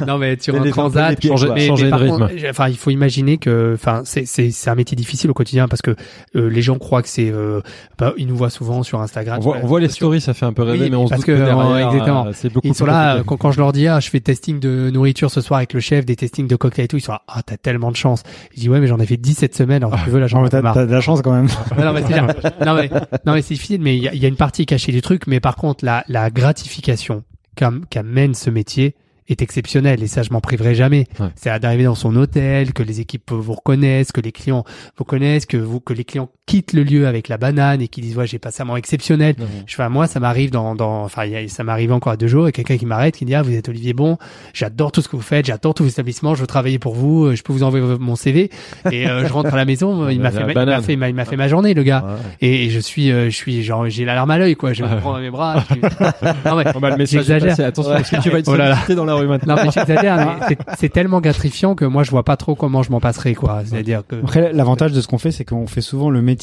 non, mais un les transat, pieds, changer- mais, changer mais de rythme. enfin, il faut imaginer que, enfin, c'est c'est c'est un métier difficile au quotidien parce que euh, les gens croient que c'est, euh, bah, ils nous voient souvent sur Instagram. On voit, sur on voit les stories, ça fait un peu rêver, Oui, mais on se doute que, que derrière, euh, exactement. euh, c'est beaucoup Ils sont là, euh, quand, quand je leur dis, ah, je fais testing de nourriture ce soir avec le chef, des testings de cocktails et tout, ils sont là, ah, t'as tellement de chance. Je dis, ouais, mais j'en ai fait 17 semaines, alors si tu veux, là, j'en ai t'as, de la chance quand même. non, non, mais c'est bien. non, mais, non, mais c'est difficile, mais il y a, il y a une partie cachée du truc, mais par contre, la, la gratification qu'am- qu'amène ce métier est exceptionnelle et ça je m'en priverai jamais. Ouais. C'est d'arriver dans son hôtel, que les équipes vous reconnaissent, que les clients vous connaissent, que vous que les clients quittent le lieu avec la banane et qui disent ouais j'ai passé un moment exceptionnel. Je fais, moi, ça m'arrive dans, dans, enfin, il y a- ça m'arrive encore à deux jours et quelqu'un qui m'arrête, qui me dit, ah, vous êtes Olivier Bon, j'adore tout ce que vous faites, j'adore tous vos établissements, je veux travailler pour vous, euh, je peux vous envoyer mon CV. Et euh, je rentre à la maison, il m'a fait, ma- m'a fait, ma- il m'a fait ma journée, le gars. Ouais. Et, et je suis, euh, je suis, genre, j'ai la larme à l'œil, quoi. Je me Ouais. prends dans mes bras. je dis, non, mais, bah, le J'exagère. Attention, parce que tu vas être Oh là là. sollicité dans la rue maintenant. non, mais j'exagère, mais c'est- c'est tellement gratifiant que moi, je vois pas trop comment je m'en passerai, quoi. C'est-à-dire que, Après, l'avantage de ce qu'on fait, c'est qu'on fait souvent le métier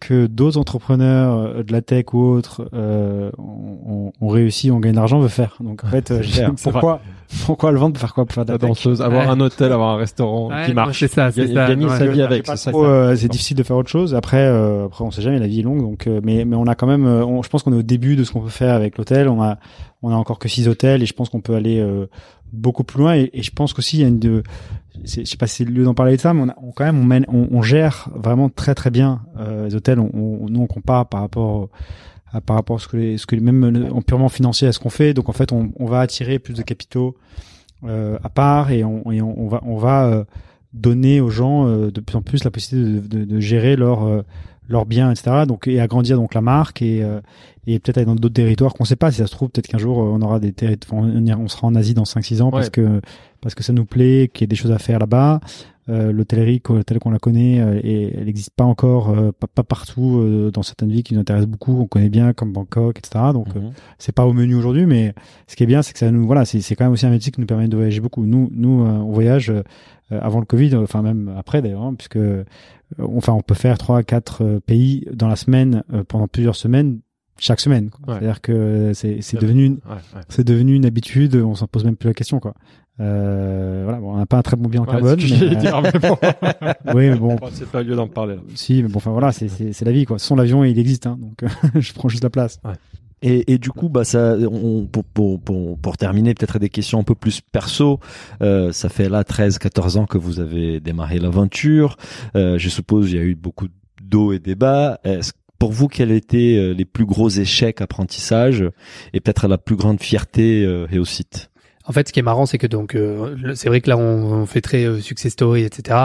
que d'autres entrepreneurs euh, de la tech ou autres euh, on, on réussit, on gagne de l'argent, veut faire. Donc en fait, euh, pourquoi, pourquoi le vendre pour faire quoi? Pour faire de La la tech danseuse, avoir Ouais. un hôtel, avoir un restaurant Ouais, qui marche. c'est ça, c'est ça. Gagner Ouais. sa vie avec, c'est ça. trop, euh, c'est difficile de faire autre chose. Après, euh, après, on sait jamais, la vie est longue, donc. euh, mais mais on a quand même, euh, on- je pense qu'on est au début de ce qu'on peut faire avec l'hôtel. On a on a encore que six hôtels et je pense qu'on peut aller euh, beaucoup plus loin. Et, et je pense qu'aussi il y a une de, je sais pas si c'est le lieu d'en parler de ça, mais on, a, on quand même on, mène, on, on gère vraiment très très bien euh, les hôtels. On, nous on compare par rapport à, par rapport à ce que les, ce que les- même le- en purement financier à ce qu'on fait. Donc en fait on, on va attirer plus de capitaux euh, à part et on, et on, va on va euh, donner aux gens euh, de plus en plus la possibilité de, de, de gérer leur euh, leurs biens etc donc et agrandir donc la marque et euh, et peut-être aller dans d'autres territoires qu'on sait pas. Si ça se trouve peut-être qu'un jour euh, on aura des territoires on, sera en Asie dans 5 6 ans parce que parce que ça nous plaît qu'il y ait des choses à faire là-bas l'hôtellerie co- telle qu'on la connaît euh, et elle n'existe pas encore euh, pas, pas partout euh, dans certaines villes qui nous intéressent beaucoup on connaît bien comme Bangkok etc donc euh, Mhm. c'est pas au menu aujourd'hui, mais ce qui est bien, c'est que ça nous, voilà, c'est c'est quand même aussi un métier qui nous permet de voyager beaucoup. Nous, nous, euh, on voyage euh, avant le Covid, enfin même après d'ailleurs, hein, puisque, euh, enfin, on peut faire trois, quatre euh, pays dans la semaine euh, pendant plusieurs semaines, chaque semaine. quoi. Ouais. C'est-à-dire que c'est c'est C'est devenu, une- Ouais, ouais. c'est devenu une habitude. On s'en pose même plus la question, quoi. Euh, voilà, bon, on n'a pas un très bon bilan Ouais, carbone. mais, j'allais dire, mais bon. euh, oui, mais bon, C'est pas le lieu d'en parler, là. si, mais bon, enfin voilà, c'est c'est c'est la vie, quoi. Son l'avion, il existe, hein, donc je prends juste la place. Et, et du coup, bah ça, on, pour, pour, pour, pour terminer, peut-être des questions un peu plus perso. Euh, ça fait là 13-14 ans que vous avez démarré l'aventure. Euh, je suppose il y a eu beaucoup d'eau et des bas. Est-ce pour vous, quels étaient euh, les plus gros échecs apprentissage et peut-être la plus grande fierté euh, et au site? En fait, ce qui est marrant, c'est que donc, euh, c'est vrai que là, on, on fait très euh, success story, etc.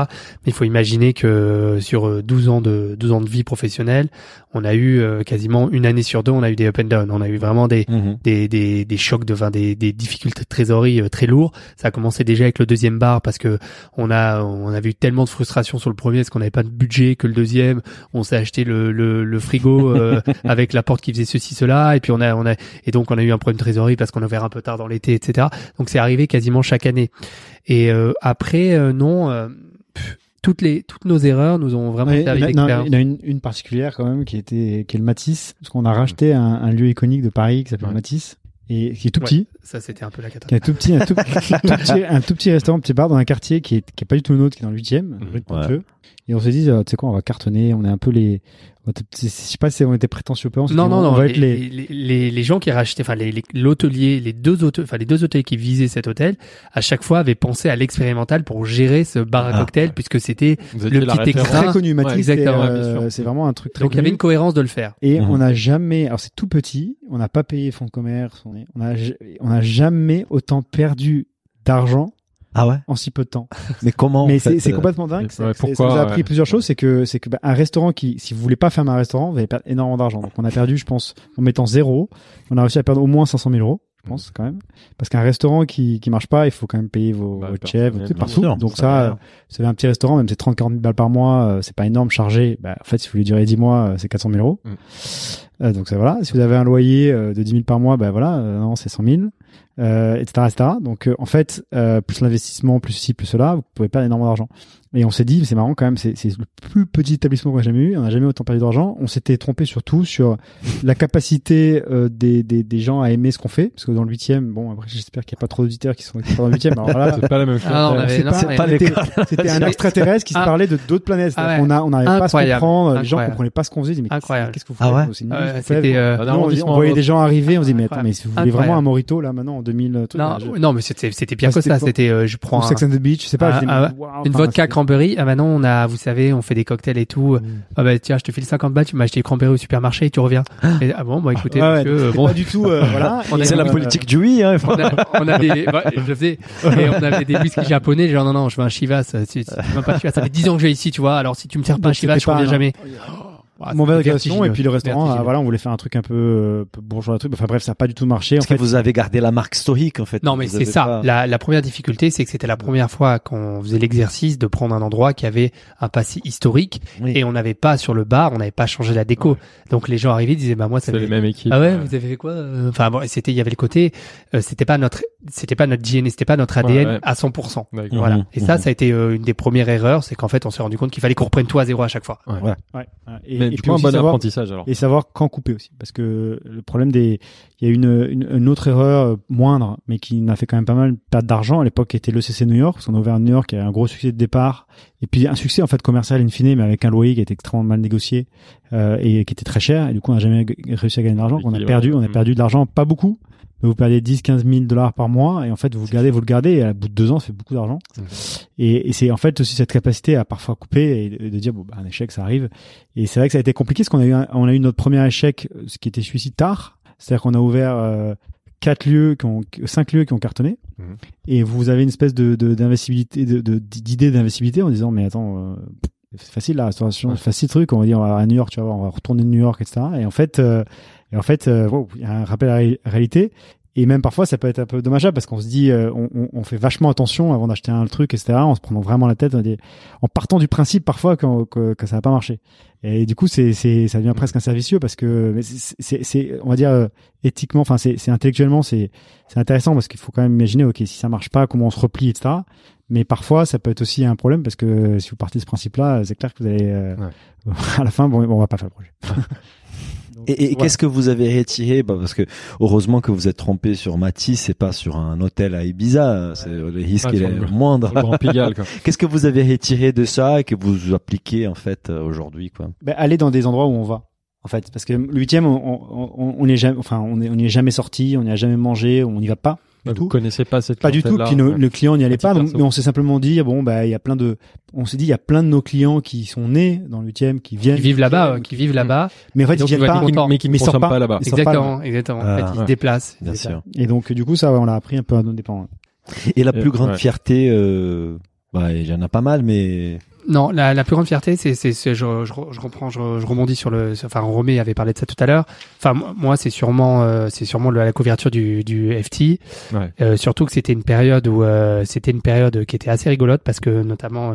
Mais il faut imaginer que euh, sur euh, 12 ans de 12 ans de vie professionnelle, on a eu euh, quasiment une année sur deux, on a eu des up and down. On a eu vraiment des Mhm. des, des, des chocs de vin, des, des difficultés de trésorerie euh, très lourds. Ça a commencé déjà avec le deuxième bar parce que on a on avait eu tellement de frustration sur le premier parce qu'on n'avait pas de budget que le deuxième. On s'est acheté le, le, le frigo euh, avec la porte qui faisait ceci cela et puis on a on a et donc on a eu un problème de trésorerie parce qu'on a ouvert un peu tard dans l'été, etc. Donc c'est arrivé quasiment chaque année. Et euh, après euh, non. euh, pff, toutes les toutes nos erreurs nous ont vraiment Ouais, servi il y en a- non, d'expérience. il y en a une, une particulière quand même qui était qui est le Matisse parce qu'on a racheté un, un lieu iconique de Paris qui s'appelle Ouais. Matisse et qui est tout petit, Ça c'était un peu la catastrophe. un tout petit, un tout, tout petit, un tout petit restaurant, petit bar dans un quartier qui est qui est pas du tout le nôtre, qui est dans le huitième, rue de Ponthieu. Et on s'est dit, euh, tu sais quoi, on va cartonner, on est un peu les, je sais pas si on était prétentieux ou pas, on Non, dit, non, on non. va Les, être les, les, les, les gens qui rachetaient, enfin, l'hôtelier, les deux hôtels, enfin, les deux hôtels qui visaient cet hôtel, à chaque fois avaient pensé à l'expérimental pour gérer ce bar à Ah, cocktail, puisque c'était, Le petit extra. très connu, Matisse, Ouais, c'est, exactement, ouais, bien euh, sûr. c'est vraiment un truc très donc il y avait une cohérence de le faire. Et Mhm. on n'a jamais, alors c'est tout petit, on n'a pas payé fonds de commerce, on est- on a, jamais autant perdu d'argent Ah ouais? en si peu de temps. Mais comment Mais c'est euh, complètement dingue. ouais, pourquoi, ça nous a appris ouais. plusieurs choses. C'est que c'est que bah, un restaurant qui, si vous voulez pas fermer un restaurant, vous allez perdre énormément d'argent. Donc on a perdu, je pense, en mettant zéro, on a réussi à perdre au moins 500 000 euros, je pense quand même. Parce qu'un restaurant qui qui marche pas, il faut quand même payer vos, Bah, vos chefs, tout, partout. sûr, Donc ça va. euh, vous avez un petit restaurant, même si c'est 30 40 000 balles par mois, euh, c'est pas énorme chargé. Bah, en fait, si vous voulez durer 10 mois, euh, c'est 400 000 euros. Mm. Euh, donc ça voilà. Si vous avez un loyer euh, de 10 000 par mois, bah voilà, euh, non, c'est 100 000 euh, etc., etc. Donc euh, en fait, euh, plus l'investissement, plus ci, plus cela, vous pouvez perdre énormément d'argent. Et on s'est dit, c'est marrant quand même, c'est c'est le plus petit établissement qu'on a jamais eu, on n'a jamais autant perdu d'argent. On s'était trompé surtout sur la capacité euh, des, des, des gens à aimer ce qu'on fait, parce que dans le huitième, bon après j'espère qu'il n'y a pas trop d'auditeurs qui sont dans le huitième. Alors là, C'est pas la même chose. Ah, non, on euh, c'était- un extraterrestre qui se Ah. parlait de d'autres planètes. Ah On a on n'arrivait pas à se Incroyable. comprendre. Les gens comprenaient pas ce qu'on faisait. Ils disaient, mais Incroyable. qu'est-ce que vous Ah faites ouais nul, Ouais, euh, on, on voyait des gens arriver, on se dit mais mais si vous voulez vraiment un morito là maintenant en 2000 truc, non, mais c'était, pire Ah, que ça. C'était, euh, je prends Sex and the Beach, je sais pas. Ah, ah, une vodka cranberry. Ah, maintenant, on a, vous savez, on fait des cocktails et tout. Mm. Ah, bah, tiens, je te file 50 balles, tu m'as acheté des cranberry au supermarché et tu reviens. Et, ah bon, bah, écoutez, ouais, monsieur, euh, bon. pas du tout euh, voilà. On C'est la euh, politique du oui. Hein. on a, on a des, bah, je faisais, et on avait des whisky japonais, genre, non, non, je veux un Chivas, si, si tu veux pas Chivas, ça fait 10 ans que je vais ici, tu vois, alors si tu me sers pas un donc, Chivas, je reviens jamais. Ah, Mauvaise occasion et puis le restaurant, ah, voilà, on voulait faire un truc un peu, euh, peu bourgeois, un truc. Enfin bref, ça a pas du tout marché. En que fait, vous avez gardé la marque historique en fait. Non, mais c'est ça. pas- La, la première difficulté, c'est que c'était la première fois qu'on faisait l'exercice de prendre un endroit qui avait un passé historique Oui. et on n'avait pas sur le bar, on n'avait pas changé la déco. Donc les gens arrivaient, ils disaient bah moi ça les mêmes équipes. Ah ouais, vous avez fait quoi euh Enfin bon, c'était il y avait le côté euh, c'était pas notre c'était pas notre DNA, c'était pas notre ADN Ouais, ouais. à 100%. D'accord. Voilà. Mhm, Et ça mhm. ça a été euh, une des premières erreurs, c'est qu'en fait on s'est rendu compte qu'il fallait qu'on reprenne tout à zéro à chaque fois. ouais, ouais. Et, Mais et puis un bon savoir, apprentissage alors. et savoir quand couper aussi, parce que le problème des, il y a une, une, une autre erreur euh, moindre, mais qui n'a fait quand même pas mal perdre d'argent. À l'époque, qui était l'ECC New York, parce qu'on a ouvert à New York, qui a un gros succès de départ, et puis un succès en fait commercial in fine, mais avec un loyer qui était extrêmement mal négocié euh, et qui était très cher, et du coup on n'a jamais réussi à gagner de l'argent, on a perdu, on a Mm. perdu de l'argent, pas beaucoup, mais vous perdez 10, 15 000 dollars par mois, et en fait vous le gardez, vous le gardez, et à bout de deux ans, fait beaucoup d'argent. Et, et c'est en fait aussi cette capacité à parfois couper et de, de dire bon bah un échec ça arrive. Et c'est vrai que ça a été compliqué parce qu'on a eu un- on a eu notre premier échec, ce qui était celui-ci tard. C'est-à-dire qu'on a ouvert euh, quatre lieux qui ont cinq lieux qui ont cartonné. Mhm. Et vous avez une espèce de de- d'investibilité de d'idée d'investibilité en disant mais attends euh, c'est facile la restauration, Ouais. c'est facile truc. On va dire on va à New York, tu vois, on va retourner de New York, etc. Et en fait, euh, et en fait, euh, wow, il y a un rappel à la ré- réalité. Et même parfois, ça peut être un peu dommageable parce qu'on se dit, euh, on, on- fait vachement attention avant d'acheter un truc, etc. En se prenant vraiment la tête, on dit- en partant du principe parfois que, que, que ça va pas marcher. Et du coup, c'est, c'est, ça devient presque un servicieux parce que c'est, c'est- on va dire euh, éthiquement, enfin, c'est, c'est intellectuellement, c'est, c'est intéressant parce qu'il faut quand même imaginer, ok, si ça marche pas, comment on se replie, etc. Mais parfois, ça peut être aussi un problème parce que si vous partez de ce principe-là, c'est clair que vous allez, euh, à la fin, bon, on va pas faire le projet. Donc, Et, et voilà. qu'est-ce que vous avez retiré bah Parce que heureusement que vous êtes trompé sur Matisse et pas sur un hôtel à Ibiza. C'est le risque est le- moindre. Le Grand Pigalle, quoi. Qu'est-ce que vous avez retiré de ça et que vous appliquez en fait euh, aujourd'hui quoi? Ben, aller dans des endroits où on va en fait parce que le huitième on on- on- on n'est jamais enfin on est on n'y est jamais sorti on n'y a jamais mangé on n'y va pas du Vous tout. connaissez pas cette Pas du tout. clientèle-là, Puis nos- le client n'y allait pas, donc, mais on s'est simplement dit bon bah il y a plein de, on s'est dit il y a plein de nos clients qui sont nés dans le huitième, qui viennent, Qui vivent là-bas, euh, qui vivent là-bas. mais en fait ils viennent pas. mais qui ne consomment pas. pas là-bas. Exactement, exactement. En Ah, fait, ils ouais. se déplacent. Bien sûr. Et donc du coup ça on l'a appris un peu à nos dépens. Et la Euh, plus grande ouais. fierté, euh, bah, il y en a pas mal, mais Non, la, la plus grande fierté, c'est, c'est, c'est- je, je, je reprends, je, je rebondis sur le, enfin, Romé avait parlé de ça tout à l'heure. Enfin, moi- c'est sûrement, euh, c'est sûrement la couverture du, du FT. Ouais. Euh, surtout que c'était une période où, euh, c'était une période qui était assez rigolote parce que notamment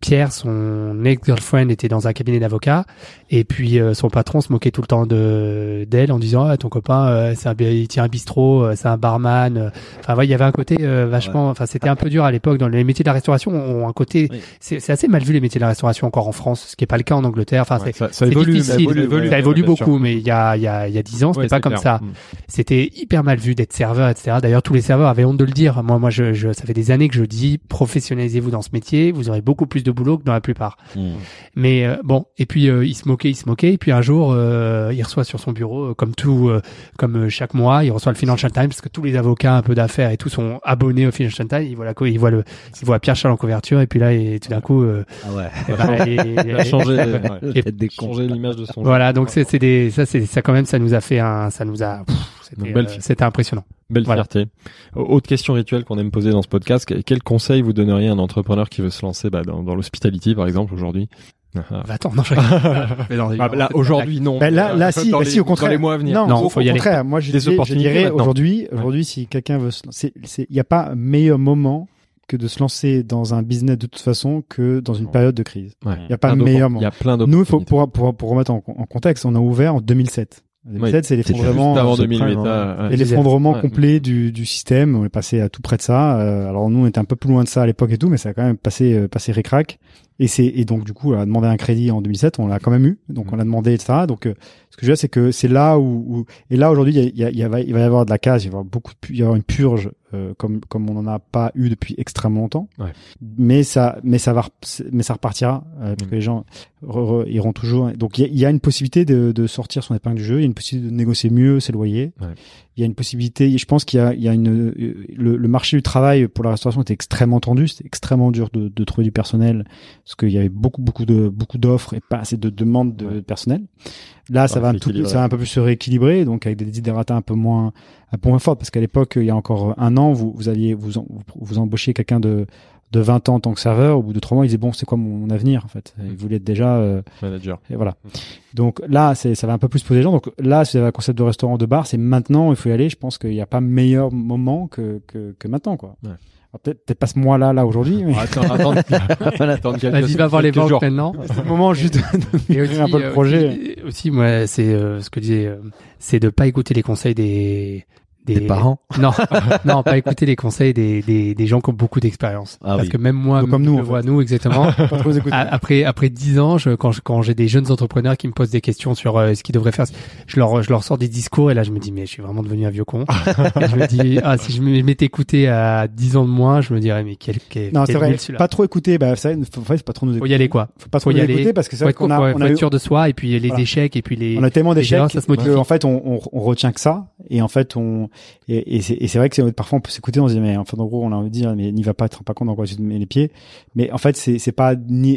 Pierre, son ex-girlfriend, était dans un cabinet d'avocats et puis euh, son patron se moquait tout le temps de d'elle en disant, ah, ton copain, euh, c'est un, il tient un bistrot, euh, c'est un barman. Enfin, ouais, il y avait un côté euh, vachement, enfin, c'était un peu dur à l'époque dans les métiers de la restauration ont un côté Oui. c'est c'est assez mal vu les métiers de la restauration encore en France, ce qui est pas le cas en Angleterre. Enfin, Ouais, ça, ça évolue, difficile. ça évolue, ça évolue bien sûr. beaucoup, mais il y a il y a il y a dix ans, c'était Ouais, pas comme clair. ça. Mm. C'était hyper mal vu d'être serveur, etc. D'ailleurs, tous les serveurs avaient honte de le dire. Moi, moi, je, je ça fait des années que je dis professionnalisez-vous dans ce métier, vous aurez beaucoup plus de boulot que dans la plupart. hmm. Mais euh, bon, et puis euh, il se moquait, il se moquait, et puis un jour, euh, il reçoit sur son bureau, euh, comme tout, euh, comme euh, chaque mois, il reçoit le Financial Times parce que tous les avocats un peu d'affaires et tout sont abonnés au Financial Times. Il voit la, il voit le, il voit Pierre Charles en couverture, et puis là, et tout d'un coup, euh, ah ouais. voilà, et- Il a changé, ouais, changé l'image de son. voilà, donc c'est c'est des, ça c'est ça quand même, ça nous a fait un, ça nous a, pff, c'était, Une belle euh, c'était impressionnant. Belle Voilà. fierté. Autre question rituelle qu'on aime poser dans ce podcast. que- Quel conseil vous donneriez à un entrepreneur qui veut se lancer bah, dans, dans l'hospitality, par exemple, aujourd'hui? Ah, ah. Bah, attends, non, je. Mais non, Ah, bah, Là, aujourd'hui, non. Bah, là, là, si, dans bah, les- si, au contraire. Dans les mois à venir. Non, Non, au, faut au y aller. contraire. Moi, je, Des dirais- dirais maintenant. aujourd'hui, aujourd'hui, si quelqu'un veut se lancer, c'est, il n'y a pas meilleur moment que de se lancer dans un business de toute façon que dans une période de crise. Ouais. Il n'y a pas de meilleur Il y moment. a plein Nous, faut, pour, pour, pour remettre en, en contexte, on a ouvert en 2007. 2007, c'est C'était l'effondrement. Juste avant ce 2008. prime, ah, ouais. Et l'effondrement Ouais. complet du, du système, on est passé à tout près de ça. Euh, alors nous, on était un peu plus loin de ça à l'époque et tout, mais ça a quand même passé, euh, passé ric-rac. Et c'est et donc du coup, on a demandé un crédit en 2007, on l'a quand même eu, donc Mhm. on l'a demandé, etc. Donc euh, ce que je veux dire, c'est que c'est là où, où- et là aujourd'hui, il, y a- il, y a- il va, y avoir de la casse, il va y avoir beaucoup, il va y avoir une purge euh, comme comme on n'en a pas eu depuis extrêmement longtemps. Ouais. Mais ça, mais ça va, mais ça repartira euh, parce que les gens re- re- iront toujours. Donc il y a, il y a une possibilité de, de sortir son épingle du jeu, il y a une possibilité de négocier mieux ses loyers. Ouais. Il y a une possibilité. Je pense qu'il y a, il y a une euh, le, le marché du travail pour la restauration était extrêmement tendu. C'était extrêmement dur de, de trouver du personnel parce qu'il y avait beaucoup beaucoup de beaucoup d'offres et pas assez de demandes de Ouais. personnel. Là, ça va un c'est tout, équilibré. ça va un peu plus se rééquilibrer, donc avec des desiderata un peu moins un peu moins fortes parce qu'à l'époque, il y a encore un an, vous vous aviez vous en- vous, embauchiez quelqu'un de de 20 ans en tant que serveur, au bout de trois mois, il disait bon, c'est quoi mon, mon avenir en fait? Il voulait être déjà euh, Manager. et voilà. Donc là, c'est, ça va un peu plus poser les gens. Donc là, si vous avez un concept de restaurant, de bar, c'est maintenant, il faut y aller. Je pense qu'il n'y a pas meilleur moment que, que, que maintenant, quoi. Ouais. Alors, peut-être, peut-être pas ce mois-là, là, aujourd'hui, mais Attends, attends, attends Vas-y, va voir les banques jours. maintenant. c'est le moment juste de Et d'ouvrir un peu le euh, projet. Aussi, aussi, moi, c'est euh, ce que disait, euh, c'est de pas écouter les conseils des Des parents. Non, non, pas écouter les conseils des, des, des gens qui ont beaucoup d'expérience. Ah Parce oui. que même moi, Donc, comme je nous, en vois, fait. nous exactement. Pas trop écouter. A- Après après dix ans, je, quand je- quand j'ai des jeunes entrepreneurs qui me posent des questions sur euh, ce qu'ils devraient faire, je leur je leur sors des discours et là je me dis mais je suis vraiment devenu un vieux con. je me dis ah si je m'étais écouté à 10 ans de moins, je me dirais mais quel quel, non, quel c'est vrai. Pas trop écouter, bah, ça, faut, faut pas trop nous Faut écouter. y aller quoi. Faut pas trop faut y nous aller. écouter parce que c'est Faut vrai être, qu'on a, ouais, on faut a eu- sûr de soi et puis les Voilà. échecs et puis les on a tellement d'échecs ça se modifie. que, en fait on, on, on retient que ça et en fait on et, et c'est vrai que c'est- parfois on peut s'écouter on se dit mais enfin en gros on a envie de dire mais n'y va pas tu te rends pas compte dans quoi tu te mets les pieds mais en fait c'est c'est pas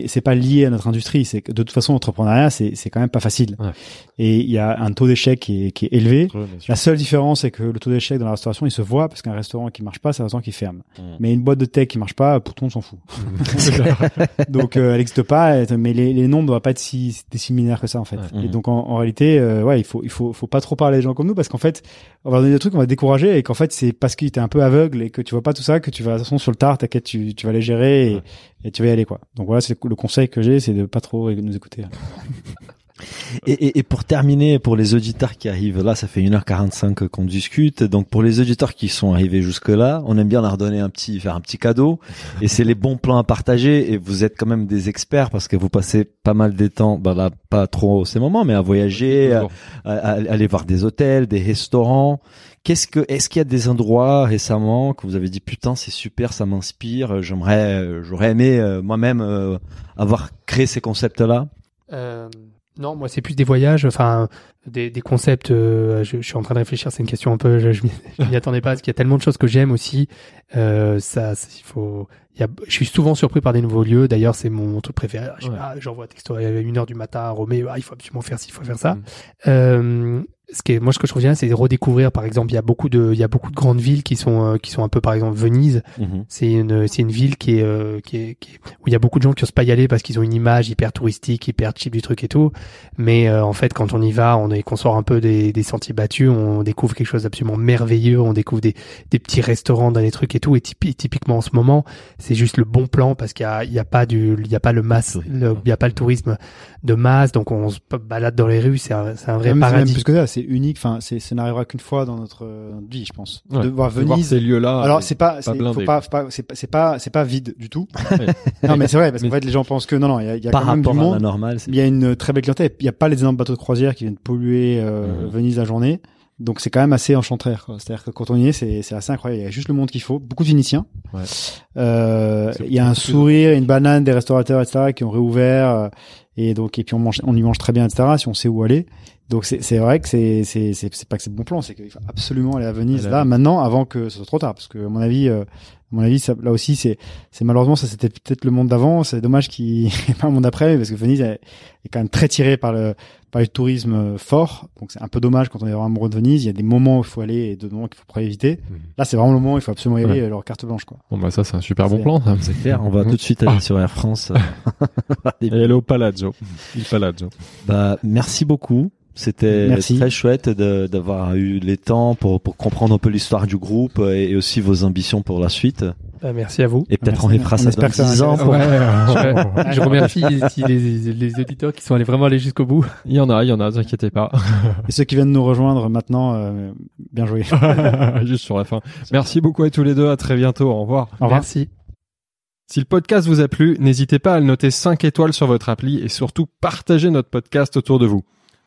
c'est pas lié à notre industrie c'est que de toute façon l'entrepreneuriat c'est c'est quand même pas facile Ouais. et il y a un taux d'échec qui est, qui est élevé Ouais, la seule différence, c'est que le taux d'échec dans la restauration, il se voit parce qu'un restaurant qui marche pas, c'est un restaurant qui ferme. Mais une boîte de tech qui marche pas, pour tout le monde s'en fout. donc, euh, elle n'existe pas, elle- mais les, les nombres doivent pas être si, similaires que ça, en fait. Ouais. Et Mhm. donc, en, en réalité, euh, ouais, il faut, il faut, faut pas trop parler des gens comme nous parce qu'en fait, on va donner des trucs, on va décourager et qu'en fait, c'est parce que t'es un peu aveugle et que tu vois pas tout ça que tu vas, de toute façon, sur le tard, t'inquiète, tu, tu vas les gérer et, Ouais. et tu vas y aller, quoi. Donc voilà, c'est le conseil que j'ai, c'est de pas trop nous écouter. Et, et, et pour terminer, pour les auditeurs qui arrivent là, ça fait 1h45 qu'on discute. Donc pour les auditeurs qui sont arrivés jusque là, on aime bien leur donner un petit, faire un petit cadeau. Et c'est les bons plans à partager. Et vous êtes quand même des experts parce que vous passez pas mal de temps, bah là, pas trop ces moments, mais à voyager, à, Toujours. à- à aller voir des hôtels, des restaurants. Qu'est-ce que, est-ce qu'il y a des endroits récemment que vous avez dit putain c'est super, ça m'inspire, j'aimerais, euh, j'aurais aimé euh, moi-même euh, avoir créé ces concepts-là? Euh, Non, moi c'est plus des voyages, enfin des, des concepts. euh, je, je suis en train de réfléchir. C'est une question un peu. Je, je m'y attendais pas parce qu'il y a tellement de choses que j'aime aussi. Euh, ça, il faut. Il y a, je suis souvent surpris par des nouveaux lieux. D'ailleurs, c'est mon truc préféré. Je sais Ouais. J'envoie un texto à une heure du matin à Romé. Ah, il faut absolument faire ci, il faut faire ça. Mm. Euh, ce qui est, moi, ce que je trouve bien, c'est de redécouvrir. Par exemple, il y a beaucoup de, il y a beaucoup de grandes villes qui sont, euh, qui sont un peu, par exemple, Venise. Mhm. C'est une, c'est une ville qui est, euh, qui est, qui est- où il y a beaucoup de gens qui osent pas y aller parce qu'ils ont une image hyper touristique, hyper cheap du truc et tout. Mais euh, en fait, quand on y va, on est, qu'on sort un peu des, des sentiers battus, on découvre quelque chose d'absolument merveilleux. On découvre des, des petits restaurants dans les trucs et tout. Et typi- typiquement en ce moment, c'est juste le bon plan parce qu'il y a, il y a pas du, il y a pas le masse, le- il y a pas le tourisme de masse. Donc on se balade dans les rues, c'est un, c'est un vrai même paradis. plus que ça, c'est unique. Enfin, c'est, ça n'arrivera qu'une fois dans notre, euh, notre vie, je pense. Ouais. De voir De voir Venise. ces lieux-là. Alors c'est pas, c'est, faut pas, faut pas, c'est pas, c'est pas, vide du tout. Ouais. non mais c'est vrai parce qu'en fait les gens pensent que non non, il y a, y a Par quand même du monde. normale, c'est Il y a une très belle clientèle. Il y a pas les énormes bateaux de croisière qui viennent polluer euh, Mhm. Venise la journée. Donc c'est quand même assez enchanteur. C'est-à-dire que quand on y est, c'est, assez incroyable. Il y a juste le monde qu'il faut. Beaucoup de Vénitiens. Ouais. Euh, il y a un sourire, une banane des restaurateurs, etc. qui ont réouvert. Et donc et puis on mange, on y mange très bien, etc. Si on sait où aller. Donc c'est, vrai que c'est, c'est, c'est, c'est pas que c'est bon plan, c'est qu'il faut absolument aller à Venise là Venise. maintenant avant que ce soit trop tard. Parce que à mon avis, euh, à mon avis, ça, là aussi c'est, c'est malheureusement ça c'était peut-être le monde d'avant. C'est dommage qu'il n'y ait pas un monde après parce que Venise est, est quand même très tiré par le par le tourisme euh, fort. Donc c'est un peu dommage quand on est vraiment amoureux de Venise. Il y a des moments où il faut aller et d'autres moments qu'il faut pas éviter. Mhm. Là c'est vraiment le moment où il faut absolument y aller Ouais. leur carte blanche quoi. Bon bah ça c'est un super bon plan. Ça. c'est clair. On va tout de suite aller sur Air France. Et aller au Palazzo. Il Palazzo. Bah, merci beaucoup. C'était très chouette de- d'avoir eu les temps pour, pour comprendre un peu l'histoire du groupe et, et aussi vos ambitions pour la suite. Bah, merci à vous. Et peut-être Merci. on les fera ça dans que ça 10 ans. intéresse. pour- je, je remercie si les, les auditeurs qui sont allés vraiment aller jusqu'au bout. Il y en a, il y en a, ne vous inquiétez pas. Et ceux qui viennent nous rejoindre maintenant, euh, bien joué. Juste sur la fin. Merci beaucoup à tous les deux. À très bientôt. Au revoir. Au revoir. Merci. Si le podcast vous a plu, n'hésitez pas à le noter 5 étoiles sur votre appli et surtout partagez notre podcast autour de vous.